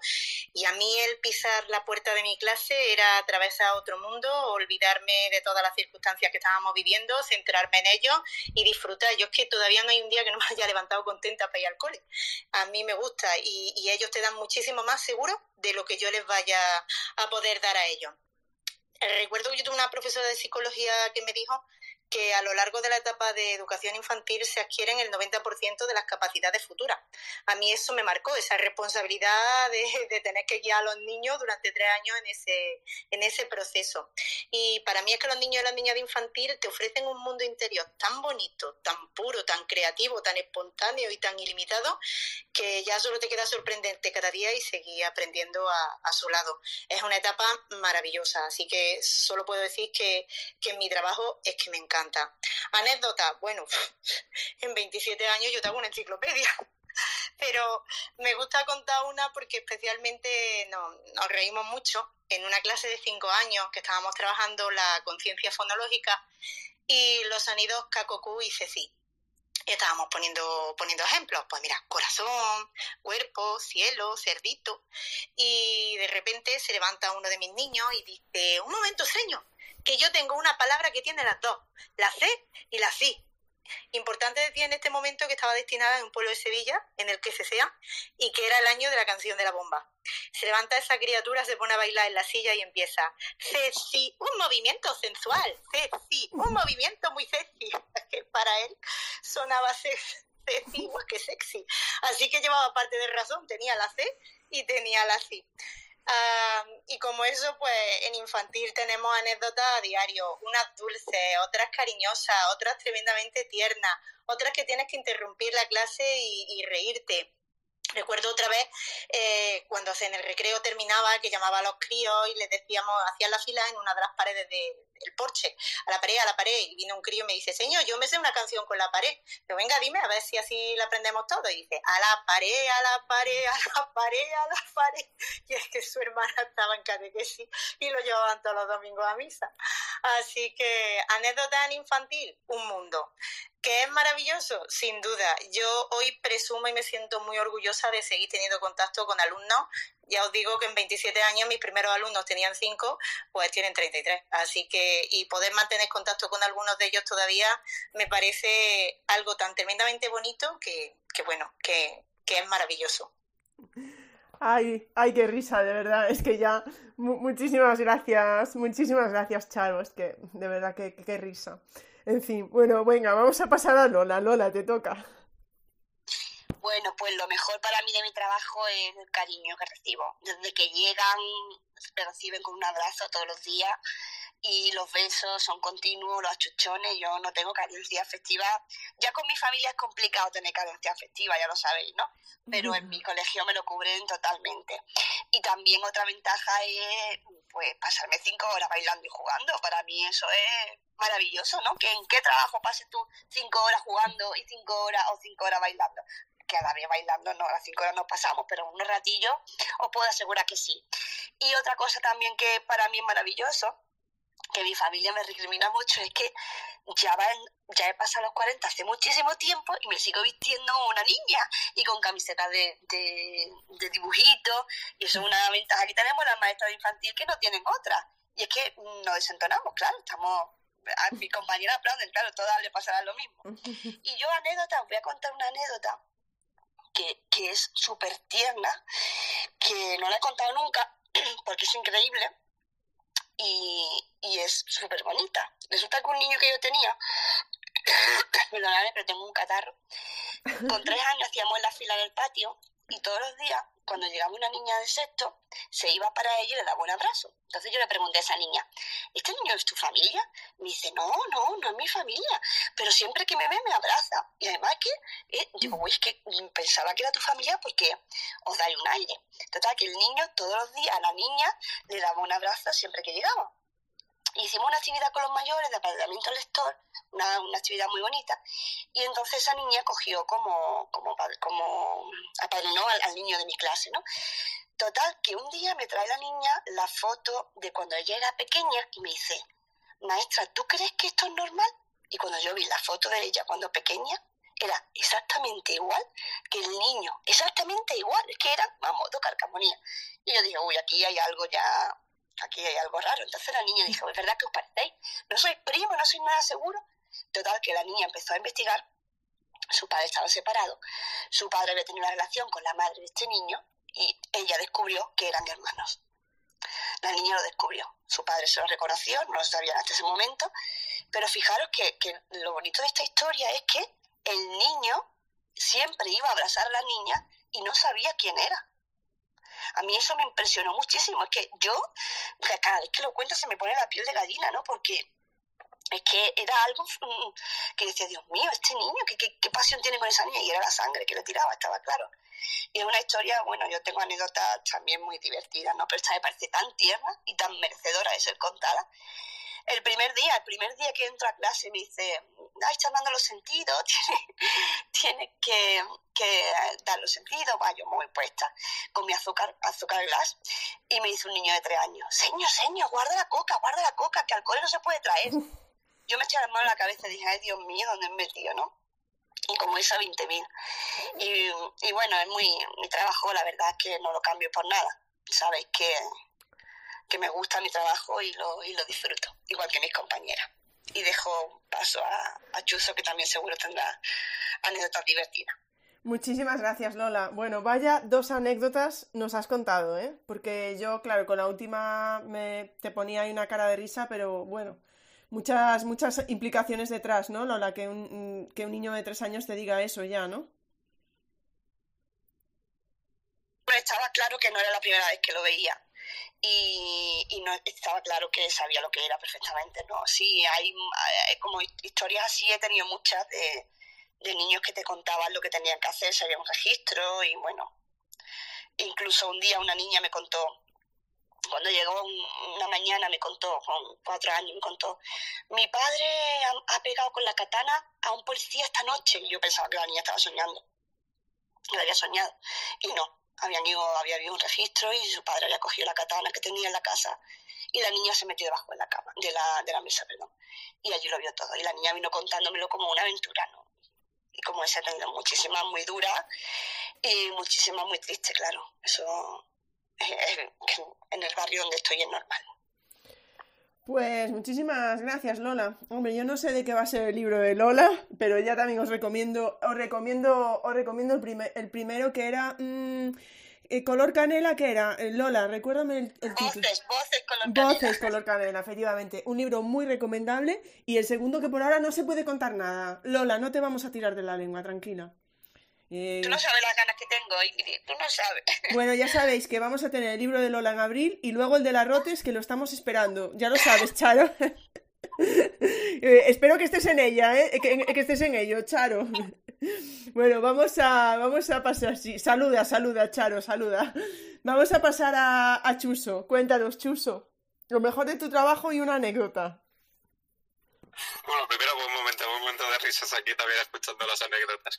y a mí el pisar la puerta de mi clase era atravesar otro mundo, olvidarme de todas las circunstancias que estábamos viviendo, centrarme en ello y disfrutar. Yo es que todavía no hay un día que no me haya levantado contenta para ir al cole. A mí me gusta y, y ellos te dan muchísimo más seguro de lo que yo les vaya a poder dar a ellos. Recuerdo que yo tuve una profesora de psicología que me dijo que a lo largo de la etapa de educación infantil se adquieren el 90% de las capacidades futuras. A mí eso me marcó, esa responsabilidad de, tener que guiar a los niños durante tres años en ese, en ese proceso. Y para mí es que los niños y las niñas de infantil te ofrecen un mundo interior tan bonito, tan puro, tan creativo, tan espontáneo y tan ilimitado, que ya solo te queda sorprendente cada día y seguir aprendiendo a, a su lado. Es una etapa maravillosa, así que solo puedo decir que, que mi trabajo es que me encanta Anécdota, bueno, en 27 años yo te hago una enciclopedia. Pero me gusta contar una porque especialmente nos, reímos mucho en una clase de 5 años que estábamos trabajando la conciencia fonológica y los sonidos kakokú y ceci. Estábamos poniendo, poniendo ejemplos. Pues mira, corazón, cuerpo, cielo, cerdito. Y de repente se levanta uno de mis niños y dice, un momento, señor, que yo tengo una palabra que tiene las dos, la C y la sí. Importante decir en este momento que estaba destinada en un pueblo de Sevilla, en el que se sea, y que era el año de la canción de la bomba. Se levanta esa criatura, se pone a bailar en la silla y empieza, Ceci, un movimiento sensual, Ceci, un movimiento muy sexy. que para él sonaba sexy, igual que sexy. Así que llevaba parte de razón, tenía la C y tenía la Y como eso, pues en infantil tenemos anécdotas a diario, unas dulces, otras cariñosas, otras tremendamente tiernas, otras que tienes que interrumpir la clase y reírte. Recuerdo otra vez eh, cuando en el recreo terminaba que llamaba a los críos y les decíamos, hacían la fila en una de las paredes del porche, a la pared, a la pared, y vino un crío y me dice, señor, yo me sé una canción con la pared. Pero venga, dime, a ver si así la aprendemos todo. Y dice, a la pared, a la pared, a la pared, a la pared. Y es que su hermana estaba en catequesis y lo llevaban todos los domingos a misa. Así que anécdota en infantil, un mundo. ¿Que es maravilloso? Sin duda. Yo hoy presumo y me siento muy orgullosa de seguir teniendo contacto con alumnos. Ya os digo que en 27 años mis primeros alumnos tenían 5, pues tienen 33. Así que, y poder mantener contacto con algunos de ellos todavía me parece algo tan tremendamente bonito que, bueno, que, es maravilloso. Ay, ay, qué risa, de verdad. Es que ya, muchísimas gracias, muchísimas gracias, Charo. Es que, de verdad, qué risa. En fin, bueno, venga, vamos a pasar a Lola. Lola, te toca. Bueno, pues lo mejor para mí de mi trabajo es el cariño que recibo. Desde que llegan, me reciben con un abrazo todos los días y los besos son continuos, los achuchones, yo no tengo carencia afectiva. Ya con mi familia es complicado tener carencia afectiva, ya lo sabéis, ¿no? Pero en mi colegio me lo cubren totalmente. Y también otra ventaja es pues pasarme cinco horas bailando y jugando. Para mí eso es maravilloso, ¿no? Que en qué trabajo pases tú cinco horas jugando y cinco horas o cinco horas bailando. Que a la vez bailando no, a las cinco horas no pasamos, pero unos ratillos os puedo asegurar que sí. Y otra cosa también que para mí es maravilloso, que mi familia me recrimina mucho, es que ya, ya he pasado los 40 hace muchísimo tiempo y me sigo vistiendo una niña y con camiseta de, de, de dibujitos. Y eso es una ventaja que tenemos las maestras de infantil que no tienen otra. Y es que nos desentonamos, claro, estamos a mi compañera aplauden, claro, todas le pasará lo mismo. Y yo anécdota, os voy a contar una anécdota que, que es súper tierna, que no la he contado nunca, porque es increíble y, y es súper bonita. Resulta que un niño que yo tenía, perdonadme, pero tengo un catarro, con tres años hacíamos la fila del patio y todos los días, cuando llegaba una niña de sexto, se iba para ella y le daba un abrazo. Entonces yo le pregunté a esa niña, ¿este niño es tu familia? Me dice, no, no, no es mi familia, pero siempre que me ve me abraza. Y además que, eh, digo, uy, es que pensaba que era tu familia porque os da un aire. Total, que el niño todos los días a la niña le daba un abrazo siempre que llegaba hicimos una actividad con los mayores de aparelamiento lector, una, una actividad muy bonita, y entonces esa niña cogió como, como, como apadrinó al, niño de mi clase, ¿no? Total, que un día me trae la niña la foto de cuando ella era pequeña y me dice, maestra, ¿tú crees que esto es normal? Y cuando yo vi la foto de ella cuando pequeña, era exactamente igual que el niño, exactamente igual, es que era, vamos, dos carcamonía. Y yo dije, uy, aquí hay algo ya aquí hay algo raro. Entonces la niña dijo, ¿es verdad que os parecéis? No soy primo, no soy nada seguro. Total, que la niña empezó a investigar. Su padre estaba separado. Su padre había tenido una relación con la madre de este niño y ella descubrió que eran hermanos. La niña lo descubrió. Su padre se lo reconoció, no lo sabían hasta ese momento. Pero fijaros que, que lo bonito de esta historia es que el niño siempre iba a abrazar a la niña y no sabía quién era. A mí eso me impresionó muchísimo. Es que yo, cada vez que lo cuento, se me pone la piel de gallina, ¿no? Porque es que era algo mm, que decía, Dios mío, este niño, ¿qué, qué, pasión tiene con esa niña? Y era la sangre que le tiraba, estaba claro. Y es una historia, bueno, yo tengo anécdotas también muy divertidas, ¿no? Pero esta me parece tan tierna y tan merecedora de ser contada. El primer día, el primer día que entro a clase me dice, ay, está dando los sentidos, tiene, que, dar los sentidos, va, yo muy puesta con mi azúcar, azúcar glass, y me dice un niño de tres años, señor, señor, guarda la coca, guarda la coca, que alcohol no se puede traer. Yo me eché la mano a la cabeza y dije, ay, Dios mío, ¿dónde me metido, no? y como esa 20.000. Y, y bueno, es muy, mi trabajo la verdad es que no lo cambio por nada. Sabéis que, que me gusta mi trabajo y lo, y lo disfruto, igual que mis compañeras. Y dejo paso a, a Chuso, que también seguro tendrá anécdotas divertidas. Muchísimas gracias, Lola. Bueno, vaya dos anécdotas nos has contado, ¿eh? Porque yo, claro, con la última me te ponía ahí una cara de risa, pero bueno, muchas, muchas implicaciones detrás, ¿no, Lola? Que un, que un niño de tres años te diga eso ya, ¿no? Pues estaba claro que no era la primera vez que lo veía. Y, no estaba claro que sabía lo que era perfectamente, ¿no? Sí, hay, hay como historias así, he tenido muchas de niños que te contaban lo que tenían que hacer, se había un registro y bueno, incluso un día una niña me contó, cuando llegó una mañana me contó, con cuatro años me contó, mi padre ha, pegado con la katana a un policía esta noche y yo pensaba que la niña estaba soñando, lo había soñado. Y no, habían ido, había habido un registro y su padre había cogido la katana que tenía en la casa y la niña se metió debajo de la cama, de la, de la mesa, perdón, y allí lo vio todo y la niña vino contándomelo como una aventura, ¿no? y como esa tenido muchísimas muy duras y muchísimas muy tristes, claro. Eso es, en el barrio donde estoy es normal. Pues muchísimas gracias, Lola. Hombre, yo no sé de qué va a ser el libro de Lola, pero ya también os recomiendo, os recomiendo, os recomiendo el, primer, el primero que era mm, eh, color canela, ¿qué era? Eh, Lola, recuérdame el, el título. Voces, voces color canela. Voces color canela, efectivamente. Un libro muy recomendable. Y el segundo que por ahora no se puede contar nada. Lola, no te vamos a tirar de la lengua, tranquila. Eh... Tú no sabes las ganas que tengo, Ingrid. Tú no sabes. Bueno, ya sabéis que vamos a tener el libro de Lola en abril y luego el de las Rotes, que lo estamos esperando. Ya lo sabes, Charo. Eh, espero que estés en ella, ¿eh? Que, que estés en ello, Charo. Bueno, vamos a, vamos a pasar, sí, saluda, saluda, Charo, saluda. Vamos a pasar a, a Chuso. Cuéntanos, Chuso, lo mejor de tu trabajo y una anécdota. Bueno, primero un momento, un momento de risas aquí también escuchando las anécdotas.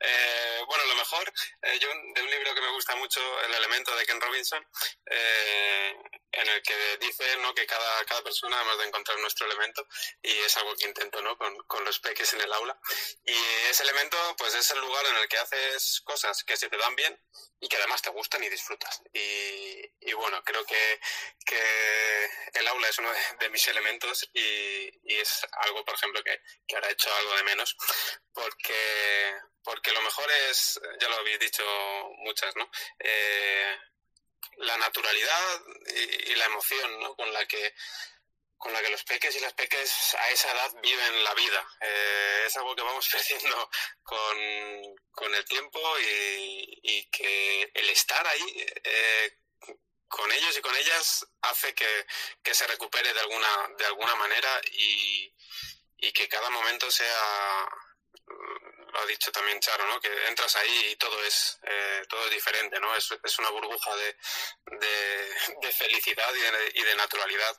Eh, bueno, lo mejor, eh, yo de un libro que me gusta mucho, El elemento de Ken Robinson, eh, en el que dice ¿no? que cada, cada persona hemos de encontrar nuestro elemento y es algo que intento ¿no? con, con los peques en el aula. Y ese elemento pues es el lugar en el que haces cosas que se te dan bien y que además te gustan y disfrutas. Y, y bueno, creo que, que, el aula es uno de, mis elementos y, y, es algo, por ejemplo, que, que ahora he hecho algo de menos porque, porque lo mejor es, ya lo habéis dicho muchas, ¿no? Eh, la naturalidad y, la emoción ¿no? con la que con la que los peques y las peques a esa edad viven la vida. Eh, es algo que vamos perdiendo con, con el tiempo y, que el estar ahí eh, con ellos y con ellas hace que, que, se recupere de alguna, de alguna manera y, y que cada momento sea lo ha dicho también Charo, ¿no? Que entras ahí y todo es, eh, todo es diferente, ¿no? Es, es una burbuja de, de, felicidad y de, y de naturalidad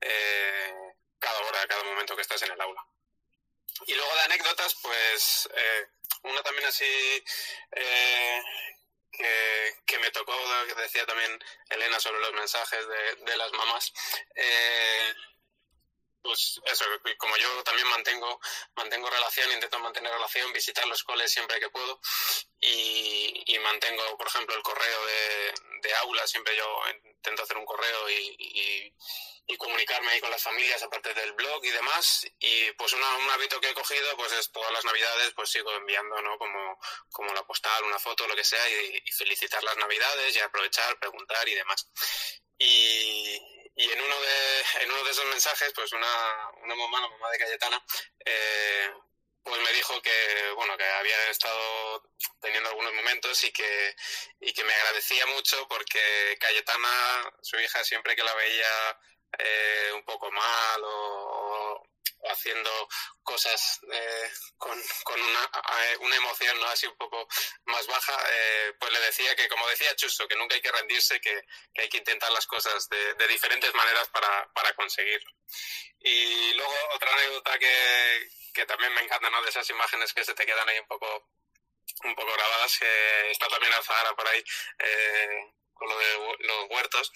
eh, cada hora, cada momento que estás en el aula. Y luego de anécdotas, pues eh, una también así eh, que, que, me tocó, que decía también Elena sobre los mensajes de, de las mamás. Eh, pues eso, como yo también mantengo, mantengo relación, intento mantener relación, visitar los coles siempre que puedo y, mantengo, por ejemplo, el correo de, de, aula, siempre yo intento hacer un correo y, y, y, comunicarme ahí con las familias aparte del blog y demás y pues una, un hábito que he cogido pues es todas las navidades pues sigo enviando, ¿no? Como, como la postal, una foto, lo que sea y, y felicitar las navidades y aprovechar, preguntar y demás. Y, y en uno de, en uno de esos mensajes, pues una, una mamá, la mamá de Cayetana, eh, pues me dijo que, bueno, que había estado teniendo algunos momentos y que, y que me agradecía mucho porque Cayetana, su hija, siempre que la veía eh, un poco mal o, haciendo cosas eh, con, con una, eh, una, emoción ¿no? así un poco más baja, eh, pues le decía que, como decía Chuso, que nunca hay que rendirse, que, que hay que intentar las cosas de, de diferentes maneras para, para conseguirlo. Y luego otra anécdota que, que también me encanta, ¿no? De esas imágenes que se te quedan ahí un poco un poco grabadas, que está también Alzahara por ahí, eh, con lo de los huertos.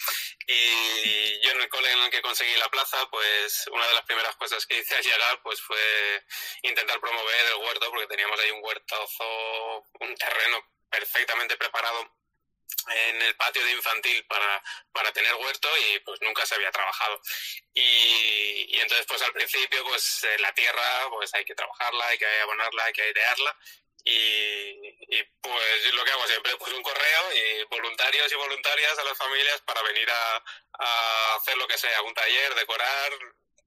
Y yo en el cole en el que conseguí la plaza, pues una de las primeras cosas que hice al llegar pues fue intentar promover el huerto, porque teníamos ahí un huertazo, un terreno perfectamente preparado en el patio de infantil para, para tener huerto y pues nunca se había trabajado. Y, y entonces pues al principio pues la tierra pues hay que trabajarla, hay que abonarla, hay que airearla y, pues lo que hago siempre, pues un correo y voluntarios y voluntarias a las familias para venir a, hacer lo que sea, un taller, decorar,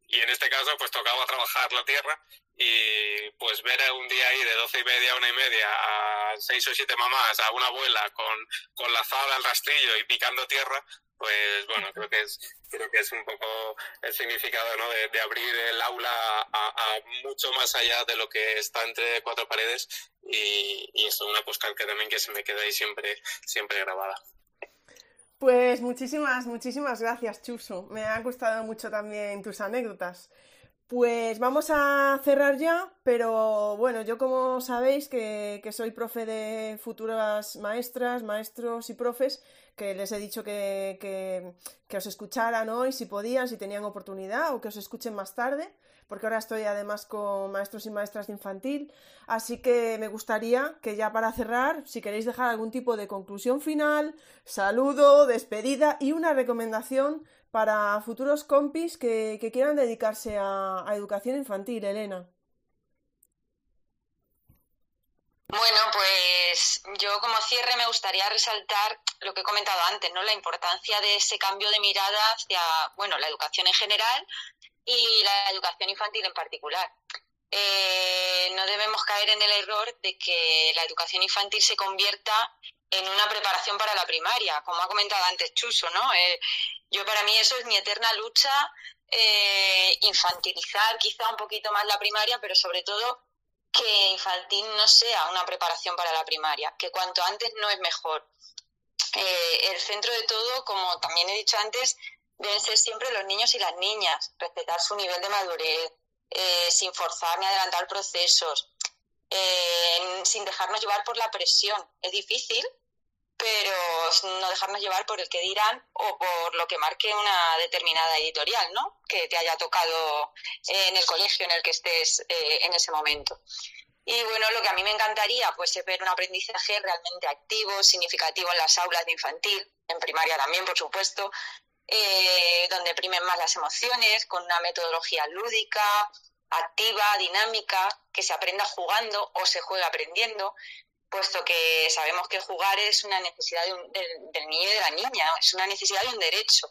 y en este caso pues tocaba trabajar la tierra y pues ver un día ahí de doce y media a una y media a seis o siete mamás, a una abuela con, con la azada al rastrillo y picando tierra, pues bueno, creo que es, creo que es un poco el significado ¿no? de, abrir el aula a, mucho más allá de lo que está entre cuatro paredes y, y es una postal que también que se me queda ahí siempre, siempre grabada. Pues muchísimas, muchísimas gracias, Chuso. Me han gustado mucho también tus anécdotas. Pues vamos a cerrar ya, pero bueno, yo como sabéis que, que soy profe de futuras maestras, maestros y profes, que les he dicho que, que, os escucharan hoy si podían, si tenían oportunidad o que os escuchen más tarde, porque ahora estoy además con maestros y maestras de infantil. Así que me gustaría que ya para cerrar, si queréis dejar algún tipo de conclusión final, saludo, despedida y una recomendación para futuros compis que, quieran dedicarse a educación infantil, Elena. Bueno, pues yo como cierre me gustaría resaltar lo que he comentado antes, ¿no? La importancia de ese cambio de mirada hacia, bueno, la educación en general y la educación infantil en particular. Eh, no debemos caer en el error de que la educación infantil se convierta en una preparación para la primaria, como ha comentado antes Chuso, ¿no? Eh, yo para mí eso es mi eterna lucha, eh, infantilizar quizá un poquito más la primaria, pero sobre todo que infantil no sea una preparación para la primaria, que cuanto antes no es mejor. Eh, el centro de todo, como también he dicho antes, deben ser siempre los niños y las niñas, respetar su nivel de madurez, eh, sin forzar ni adelantar procesos, eh, sin dejarnos llevar por la presión. Es difícil, pero no dejarnos llevar por el que dirán o por lo que marque una determinada editorial, ¿no? Que te haya tocado en el colegio en el que estés eh, en ese momento. Y bueno, lo que a mí me encantaría pues es ver un aprendizaje realmente activo, significativo en las aulas de infantil, en primaria también, por supuesto, eh, donde primen más las emociones, con una metodología lúdica, activa, dinámica, que se aprenda jugando o se juega aprendiendo, puesto que sabemos que jugar es una necesidad del niño y de la niña, es una necesidad de un derecho.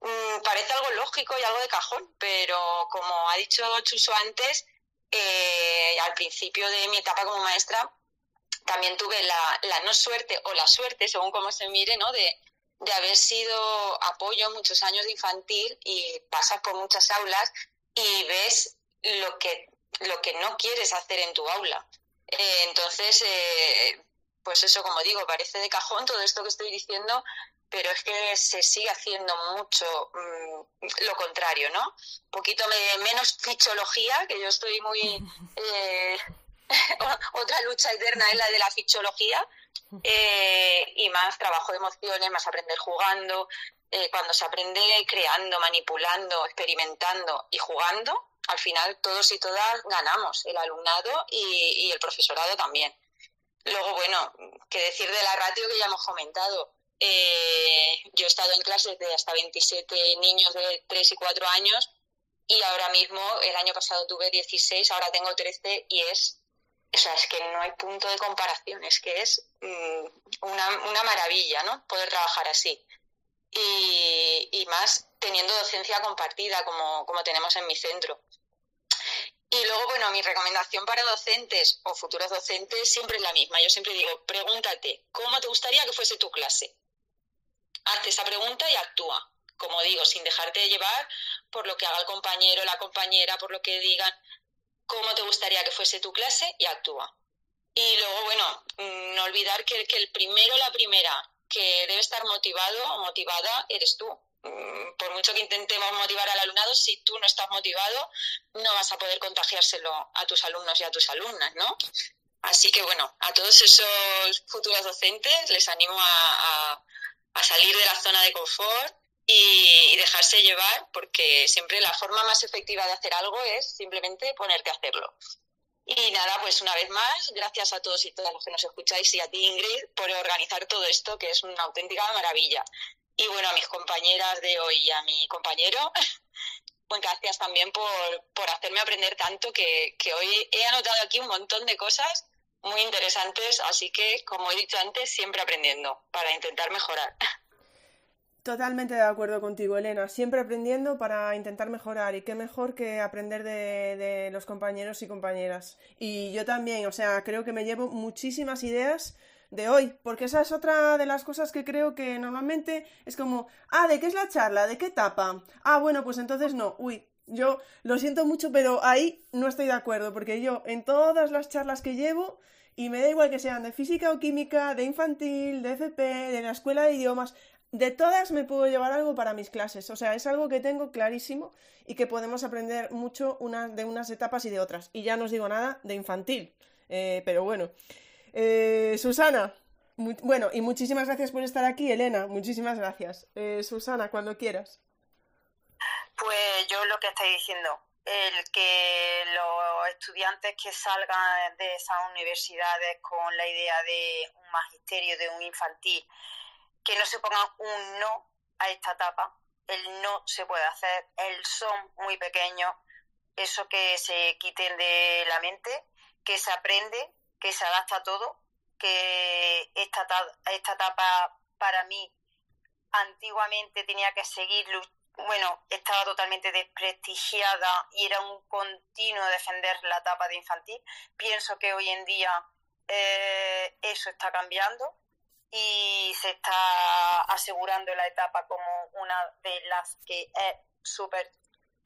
Mm, parece algo lógico y algo de cajón, pero como ha dicho Chuso antes, eh, al principio de mi etapa como maestra también tuve la, no suerte o la suerte, según cómo se mire, ¿no? de, de haber sido apoyo muchos años de infantil y pasas por muchas aulas y ves lo que, lo que no quieres hacer en tu aula. Eh, entonces, eh, pues eso, como digo, parece de cajón todo esto que estoy diciendo, pero es que se sigue haciendo mucho mm, lo contrario, ¿no? Un poquito menos fichología, que yo estoy muy... Eh, otra lucha eterna es la de la fichología, y más trabajo de emociones, más aprender jugando. Cuando se aprende creando, manipulando, experimentando y jugando, al final todos y todas ganamos, el alumnado y, el profesorado también. Luego, bueno, qué decir de la ratio que ya hemos comentado. Eh, yo he estado en clases de hasta 27 niños de 3 y 4 años y ahora mismo, el año pasado tuve 16, ahora tengo 13 y es, o sea, es que no hay punto de comparación, es que es mm, una, una, maravilla, ¿no? Poder trabajar así. Y, más teniendo docencia compartida como, como tenemos en mi centro. Y luego, bueno, mi recomendación para docentes o futuros docentes siempre es la misma. Yo siempre digo, pregúntate, ¿cómo te gustaría que fuese tu clase? Hazte esa pregunta y actúa. Como digo, sin dejarte llevar por lo que haga el compañero, la compañera, por lo que digan, cómo te gustaría que fuese tu clase y actúa. Y luego, bueno, mm, no olvidar que, que el primero, la primera, que debe estar motivado o motivada eres tú. Mm, por mucho que intentemos motivar al alumnado, si tú no estás motivado, no vas a poder contagiárselo a tus alumnos y a tus alumnas, ¿no? Así que bueno, a todos esos futuros docentes les animo a, a salir de la zona de confort y, dejarse llevar, porque siempre la forma más efectiva de hacer algo es simplemente ponerte a hacerlo. Y nada, pues una vez más, gracias a todos y todas los que nos escucháis y a ti, Ingrid, por organizar todo esto, que es una auténtica maravilla. Y bueno, a mis compañeras de hoy y a mi compañero, pues gracias también por, por hacerme aprender tanto, que, que hoy he anotado aquí un montón de cosas muy interesantes, así que, como he dicho antes, siempre aprendiendo para intentar mejorar. Totalmente de acuerdo contigo, Elena. Siempre aprendiendo para intentar mejorar. Y qué mejor que aprender de, los compañeros y compañeras. Y yo también, o sea, creo que me llevo muchísimas ideas de hoy, porque esa es otra de las cosas que creo que normalmente es como, ah, ¿de qué es la charla? ¿De qué etapa? Ah, bueno, pues entonces no. Uy, yo lo siento mucho, pero ahí no estoy de acuerdo, porque yo en todas las charlas que llevo, y me da igual que sean de física o química, de infantil, de FP, de la escuela de idiomas, de todas me puedo llevar algo para mis clases. O sea, es algo que tengo clarísimo y que podemos aprender mucho de unas etapas y de otras. Y ya no os digo nada de infantil. Eh, pero bueno. Eh, Susana. bueno, y muchísimas gracias por estar aquí, Elena. Muchísimas gracias. Eh, Susana, cuando quieras. Pues yo lo que estoy diciendo, el que los estudiantes que salgan de esas universidades con la idea de un magisterio, de un infantil, que no se pongan un no a esta etapa. El no se puede hacer, el son muy pequeño, eso que se quiten de la mente, que se aprende, que se adapta a todo, que esta, esta etapa para mí antiguamente tenía que seguir, bueno, estaba totalmente desprestigiada y era un continuo defender la etapa de infantil. Pienso que hoy en día eh, eso está cambiando y se está asegurando la etapa como una de las que es súper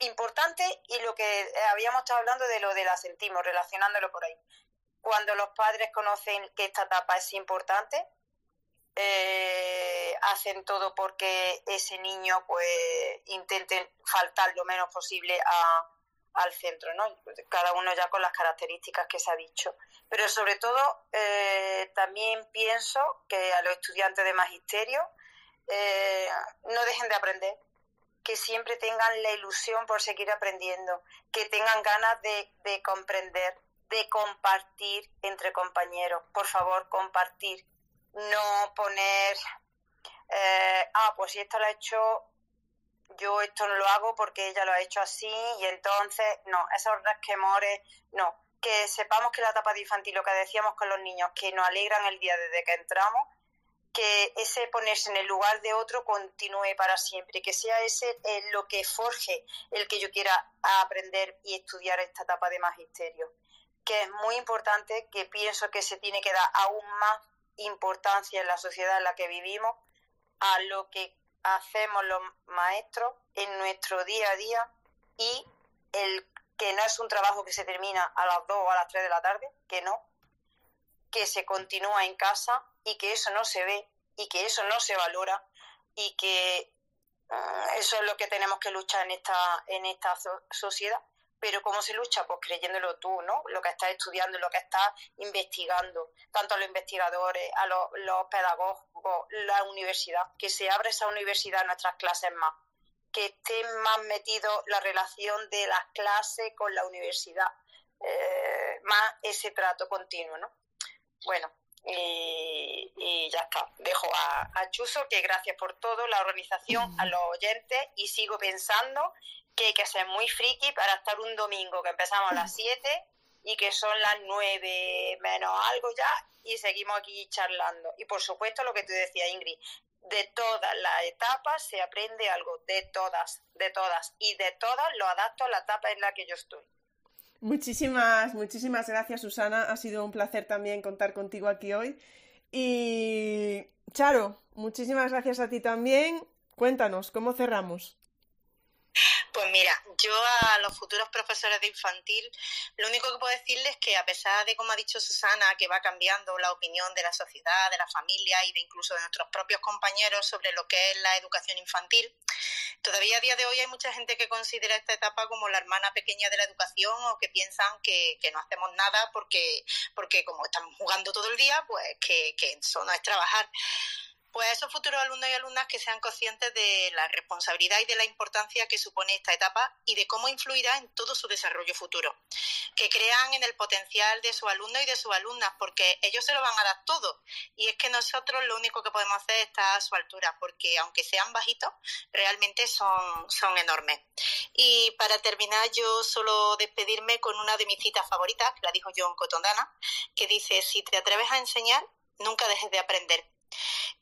importante y lo que habíamos estado hablando de lo del asentismo, relacionándolo por ahí. Cuando los padres conocen que esta etapa es importante, eh, hacen todo porque ese niño pues intente faltar lo menos posible a, al centro, ¿no? Cada uno ya con las características que se ha dicho. Pero sobre todo eh, también pienso que a los estudiantes de magisterio eh, no dejen de aprender, que siempre tengan la ilusión por seguir aprendiendo, que tengan ganas de, de comprender, de compartir entre compañeros. Por favor, compartir, no poner, eh, ah, pues si esto lo ha hecho yo esto no lo hago porque ella lo ha hecho así y entonces, no, esos resquemores, no. Que sepamos que la etapa de infantil, lo que decíamos con los niños, que nos alegran el día desde que entramos, que ese ponerse en el lugar de otro continúe para siempre, que sea ese lo que forje el que yo quiera aprender y estudiar esta etapa de magisterio. Que es muy importante, que pienso que se tiene que dar aún más importancia en la sociedad en la que vivimos a lo que hacemos los maestros en nuestro día a día y el que no es un trabajo que se termina a las 2 o a las 3 de la tarde, que no, que se continúa en casa y que eso no se ve y que eso no se valora y que mm, eso es lo que tenemos que luchar en esta, en esta sociedad pero ¿cómo se lucha? Pues creyéndolo tú, ¿no? Lo que estás estudiando, lo que estás investigando, tanto a los investigadores, a los, pedagogos, la universidad, que se abra esa universidad en nuestras clases más, que esté más metido la relación de las clases con la universidad, eh, más ese trato continuo, ¿no? Bueno, y, ya está. Dejo a, a, Chuso que gracias por todo, la organización, a los oyentes y sigo pensando que hay que ser muy friki para estar un domingo que empezamos a las 7 y que son las 9 menos algo ya y seguimos aquí charlando. Y por supuesto lo que tú decías, Ingrid, de todas las etapas se aprende algo, de todas, de todas. Y de todas lo adapto a la etapa en la que yo estoy. Muchísimas, muchísimas gracias, Susana. Ha sido un placer también contar contigo aquí hoy. Y Charo, muchísimas gracias a ti también. Cuéntanos, ¿cómo cerramos? Pues mira, yo a los futuros profesores de infantil, lo único que puedo decirles es que a pesar de, como ha dicho Susana, que va cambiando la opinión de la sociedad, de la familia y de incluso de nuestros propios compañeros sobre lo que es la educación infantil, todavía a día de hoy hay mucha gente que considera esta etapa como la hermana pequeña de la educación o que piensan que, no hacemos nada porque, porque como estamos jugando todo el día, pues que, que eso no es trabajar. Pues a esos futuros alumnos y alumnas que sean conscientes de la responsabilidad y de la importancia que supone esta etapa y de cómo influirá en todo su desarrollo futuro. Que crean en el potencial de sus alumnos y de sus alumnas, porque ellos se lo van a dar todo. Y es que nosotros lo único que podemos hacer es estar a su altura, porque aunque sean bajitos, realmente son, son enormes. Y para terminar, yo solo despedirme con una de mis citas favoritas, que la dijo John Cotondana, que dice, si te atreves a enseñar, nunca dejes de aprender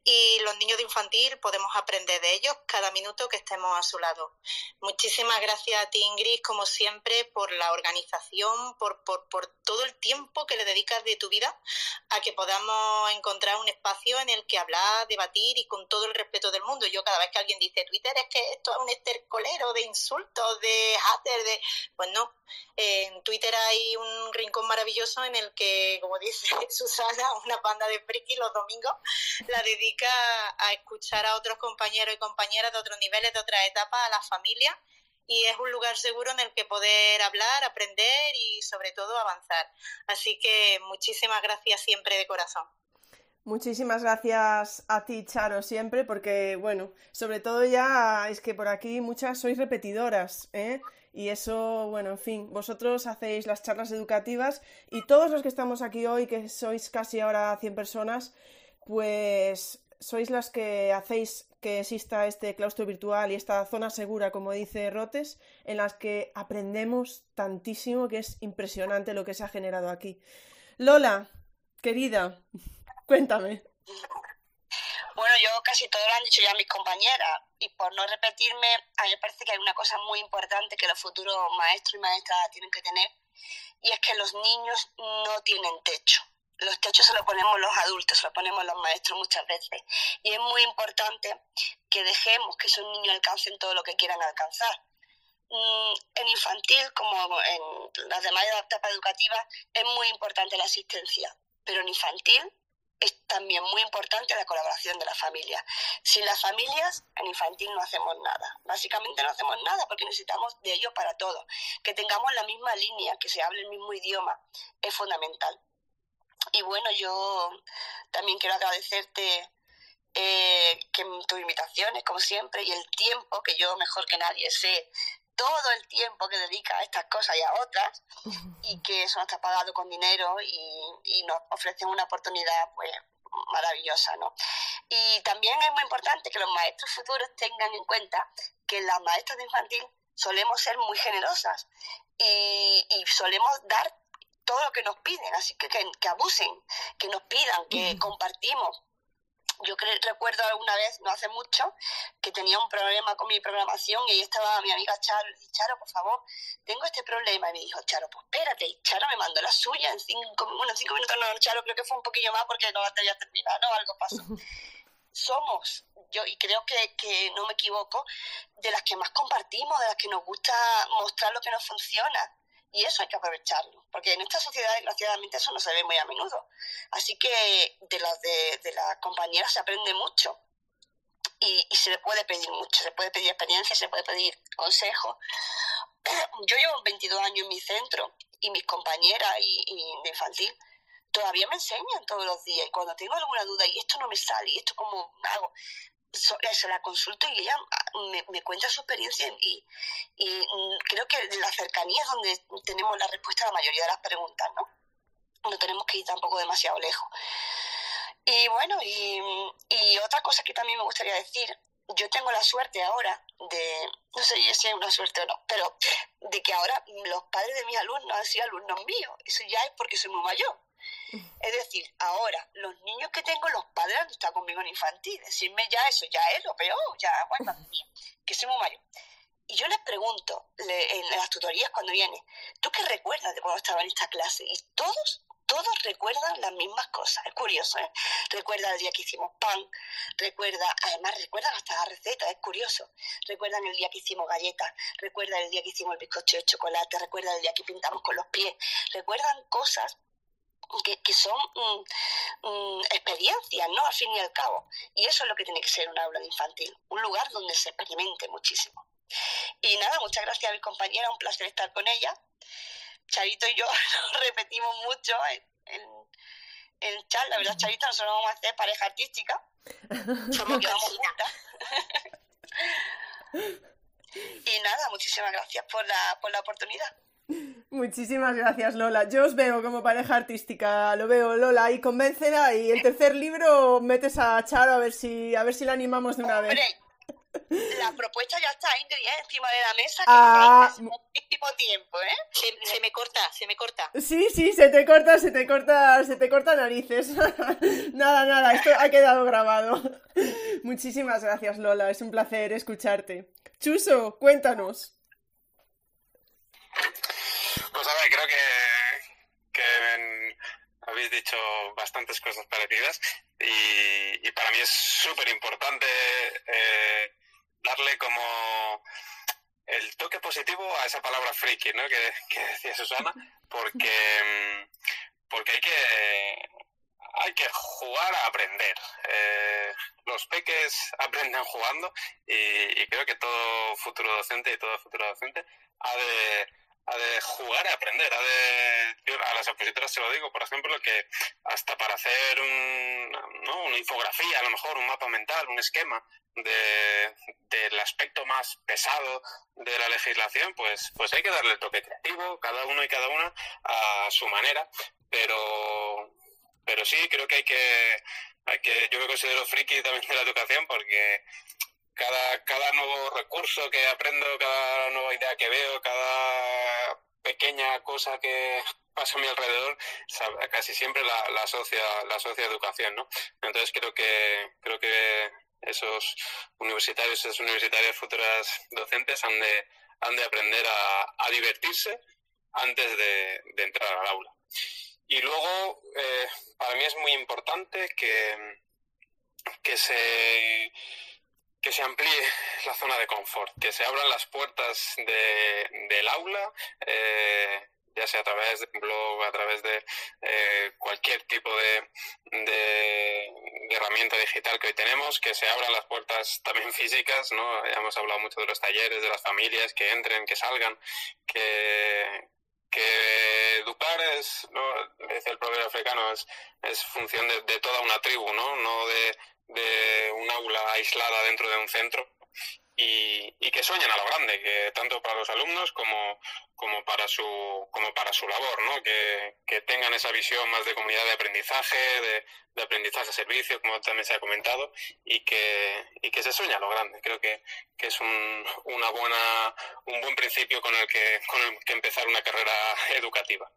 y los niños de infantil podemos aprender de ellos cada minuto que estemos a su lado. Muchísimas gracias a ti, Ingrid, como siempre, por la organización, por, por, por todo el tiempo que le dedicas de tu vida a que podamos encontrar un espacio en el que hablar, debatir y con todo el respeto del mundo. Yo cada vez que alguien dice Twitter es que esto es un estercolero de insultos, de haters, de... Pues no, en Twitter hay un rincón maravilloso en el que, como dice Susana, una banda de friki los domingos la dedica a escuchar a otros compañeros y compañeras de otros niveles, de otras etapas, a la familia y es un lugar seguro en el que poder hablar, aprender y sobre todo avanzar. Así que muchísimas gracias siempre de corazón. Muchísimas gracias a ti, Charo, siempre, porque, bueno, sobre todo ya es que por aquí muchas sois repetidoras, ¿eh? Y eso, bueno, en fin, vosotros hacéis las charlas educativas y todos los que estamos aquí hoy, que sois casi ahora 100 personas, pues sois las que hacéis que exista este claustro virtual y esta zona segura, como dice Rotes, en las que aprendemos tantísimo que es impresionante lo que se ha generado aquí. Lola, querida, cuéntame. Bueno, yo casi todo lo han dicho ya mis compañeras y por no repetirme, a mí me parece que hay una cosa muy importante que los futuros maestros y maestras tienen que tener y es que los niños no tienen techo los techos se los ponemos los adultos, se los ponemos los maestros muchas veces. Y es muy importante que dejemos que esos niños alcancen todo lo que quieran alcanzar. Mm, en infantil, como en las demás etapas educativas, es muy importante la asistencia, pero en infantil es también muy importante la colaboración de la familia. Sin las familias, en infantil no hacemos nada. Básicamente no hacemos nada porque necesitamos de ellos para todo. Que tengamos la misma línea, que se hable el mismo idioma, es fundamental. Y bueno, yo también quiero agradecerte eh, que tus invitaciones, como siempre, y el tiempo que yo mejor que nadie sé todo el tiempo que dedica a estas cosas y a otras y que eso no está pagado con dinero y, y nos ofrecen una oportunidad pues maravillosa, ¿no? Y también es muy importante que los maestros futuros tengan en cuenta que las maestras de infantil solemos ser muy generosas y, y solemos dar todo lo que nos piden, así que que, abusen, que nos pidan, que compartimos. Yo recuerdo una vez, no hace mucho, que tenía un problema con mi programación y ahí estaba mi amiga Charo. Le dije, Charo, por favor, tengo este problema. Y me dijo, Charo, pues espérate. Y Charo me mandó la suya en cinco, bueno, cinco minutos. No, Charo, creo que fue un poquillo más porque no ya terminado, ¿no? Algo pasó. Somos, yo, y creo que, que no me equivoco, de las que más compartimos, de las que nos gusta mostrar lo que nos funciona y eso hay que aprovecharlo, porque en esta sociedad, desgraciadamente, eso no se ve muy a menudo. Así que de las de, de las compañeras se aprende mucho y, se le puede pedir mucho, se puede pedir experiencia, se puede pedir consejo. Yo llevo 22 años en mi centro y mis compañeras y, y de infantil todavía me enseñan todos los días y cuando tengo alguna duda y esto no me sale y esto como hago, se la consulto y ella me, me cuenta su experiencia y, y, creo que la cercanía es donde tenemos la respuesta a la mayoría de las preguntas, ¿no? No tenemos que ir tampoco demasiado lejos. Y bueno, y, y otra cosa que también me gustaría decir, yo tengo la suerte ahora de, no sé si es una suerte o no, pero de que ahora los padres de mis alumnos han sido alumnos míos. Eso ya es porque soy muy mayor. Es decir, ahora, los niños que tengo, los padres han estado conmigo en infantil. Decirme ya eso, ya es lo peor, ya, bueno, que soy muy mayor. Y yo les pregunto en las tutorías cuando vienen, ¿tú qué recuerdas de cuando estaba en esta clase? Y todos, todos recuerdan las mismas cosas. Es curioso, ¿eh? Recuerdan el día que hicimos pan, recuerda, además recuerdan hasta la receta, es curioso. Recuerdan el día que hicimos galletas, recuerdan el día que hicimos el bizcocho de chocolate, recuerdan el día que pintamos con los pies, recuerdan cosas que, son mm, mm, experiencias, ¿no? Al fin y al cabo. Y eso es lo que tiene que ser un aula de infantil, un lugar donde se experimente muchísimo. Y nada, muchas gracias a mi compañera, un placer estar con ella. Charito y yo nos repetimos mucho en, el chat, la verdad, Charito, nosotros vamos a hacer pareja artística. Somos y nada, muchísimas gracias por la, por la oportunidad. Muchísimas gracias, Lola. Yo os veo como pareja artística, lo veo, Lola, y convéncela. Y el tercer libro metes a Charo a ver si, a ver si la animamos de una vez. La propuesta ya está, Ingrid, ¿eh? encima de la mesa. Que ah, muchísimo tiempo, ¿eh? Se, me corta, se me corta. Sí, sí, se te corta, se te corta, se te corta narices. nada, nada, esto ha quedado grabado. Muchísimas gracias, Lola. Es un placer escucharte. Chuso, cuéntanos. Pues a ver, creo que, habéis dicho bastantes cosas parecidas y, para mí es súper importante eh, darle como el toque positivo a esa palabra friki, ¿no? Que, decía Susana, porque, porque hay que hay que jugar a aprender. Eh, los peques aprenden jugando y, creo que todo futuro docente y todo futuro docente ha de, ha de jugar a aprender. Ha de, a las opositoras se lo digo, por ejemplo, que hasta para hacer un, ¿no? una infografía, a lo mejor un mapa mental, un esquema de, del aspecto más pesado de la legislación, pues, pues hay que darle el toque creativo, cada uno y cada una a su manera, pero, pero sí creo que hay que, hay que yo me considero friki también de la educación porque cada, cada nuevo recurso que aprendo, cada nueva idea que veo, cada cosa que pasa a mi alrededor, casi siempre la, la asocia, la asocia educación, ¿no? Entonces creo que, creo que esos universitarios, esas universitarias futuras docentes han de, han de aprender a, a divertirse antes de, de, entrar al aula. Y luego, eh, para mí es muy importante que, que se que se amplíe la zona de confort, que se abran las puertas de, del aula, eh, ya sea a través de un blog, a través de eh, cualquier tipo de, de, herramienta digital que hoy tenemos, que se abran las puertas también físicas, ¿no? Ya hemos hablado mucho de los talleres, de las familias, que entren, que salgan, que, que educar es, ¿no? dice el proverbio africano, es, es función de, de, toda una tribu, ¿no? No de, de un aula aislada dentro de un centro y, y, que sueñen a lo grande, que tanto para los alumnos como, como para su como para su labor, ¿no? Que, que tengan esa visión más de comunidad de aprendizaje, de, de aprendizaje servicio, como también se ha comentado, y que, y que se sueña a lo grande. Creo que, que es un, una buena, un buen principio con el que, con el que empezar una carrera educativa.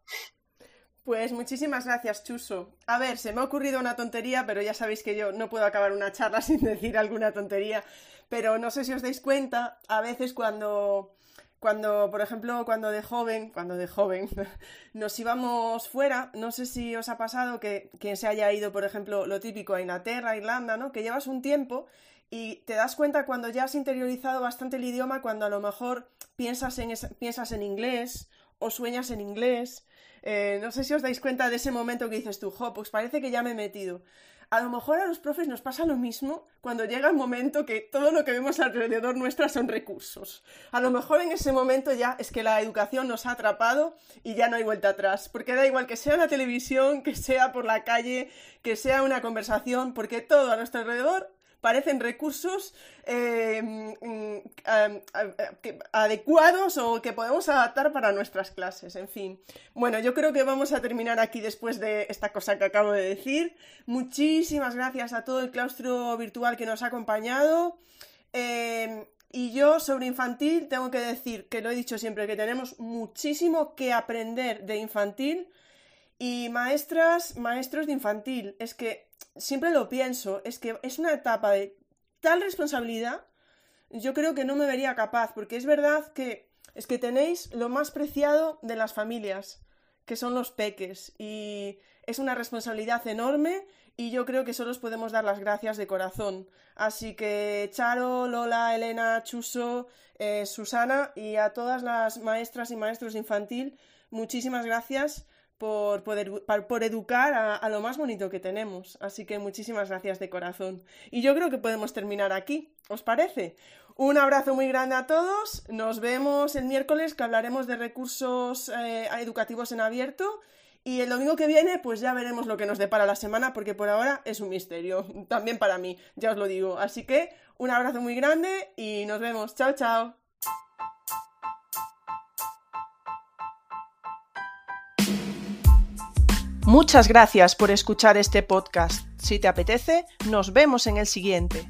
Pues muchísimas gracias, Chuso. A ver, se me ha ocurrido una tontería, pero ya sabéis que yo no puedo acabar una charla sin decir alguna tontería. Pero no sé si os dais cuenta, a veces cuando, cuando, por ejemplo, cuando de joven, cuando de joven, nos íbamos fuera, no sé si os ha pasado que quien se haya ido, por ejemplo, lo típico a Inglaterra, Irlanda, ¿no? Que llevas un tiempo y te das cuenta cuando ya has interiorizado bastante el idioma, cuando a lo mejor piensas en, piensas en inglés o sueñas en inglés eh, no sé si os dais cuenta de ese momento que dices tú, jo, pues parece que ya me he metido. A lo mejor a los profes nos pasa lo mismo cuando llega el momento que todo lo que vemos alrededor nuestra son recursos. A lo mejor en ese momento ya es que la educación nos ha atrapado y ya no hay vuelta atrás. Porque da igual que sea la televisión, que sea por la calle, que sea una conversación, porque todo a nuestro alrededor parecen recursos eh, mm, adecuados o que podemos adaptar para nuestras clases, en fin. Bueno, yo creo que vamos a terminar aquí después de esta cosa que acabo de decir. Muchísimas gracias a todo el claustro virtual que nos ha acompañado. Eh, y yo sobre infantil tengo que decir, que lo he dicho siempre, que tenemos muchísimo que aprender de infantil y maestras, maestros de infantil. Es que siempre lo pienso, es que es una etapa de tal responsabilidad, yo creo que no me vería capaz, porque es verdad que es que tenéis lo más preciado de las familias, que son los peques, y es una responsabilidad enorme y yo creo que solo os podemos dar las gracias de corazón. Así que Charo, Lola, Elena, Chuso, eh, Susana y a todas las maestras y maestros infantil, muchísimas gracias por, poder, por educar a, lo más bonito que tenemos. Así que muchísimas gracias de corazón. Y yo creo que podemos terminar aquí, ¿os parece? Un abrazo muy grande a todos. Nos vemos el miércoles que hablaremos de recursos eh, educativos en abierto. Y el domingo que viene, pues ya veremos lo que nos depara la semana, porque por ahora es un misterio, también para mí, ya os lo digo. Así que un abrazo muy grande y nos vemos. Chao, chao. Muchas gracias por escuchar este podcast. Si te apetece, nos vemos en el siguiente.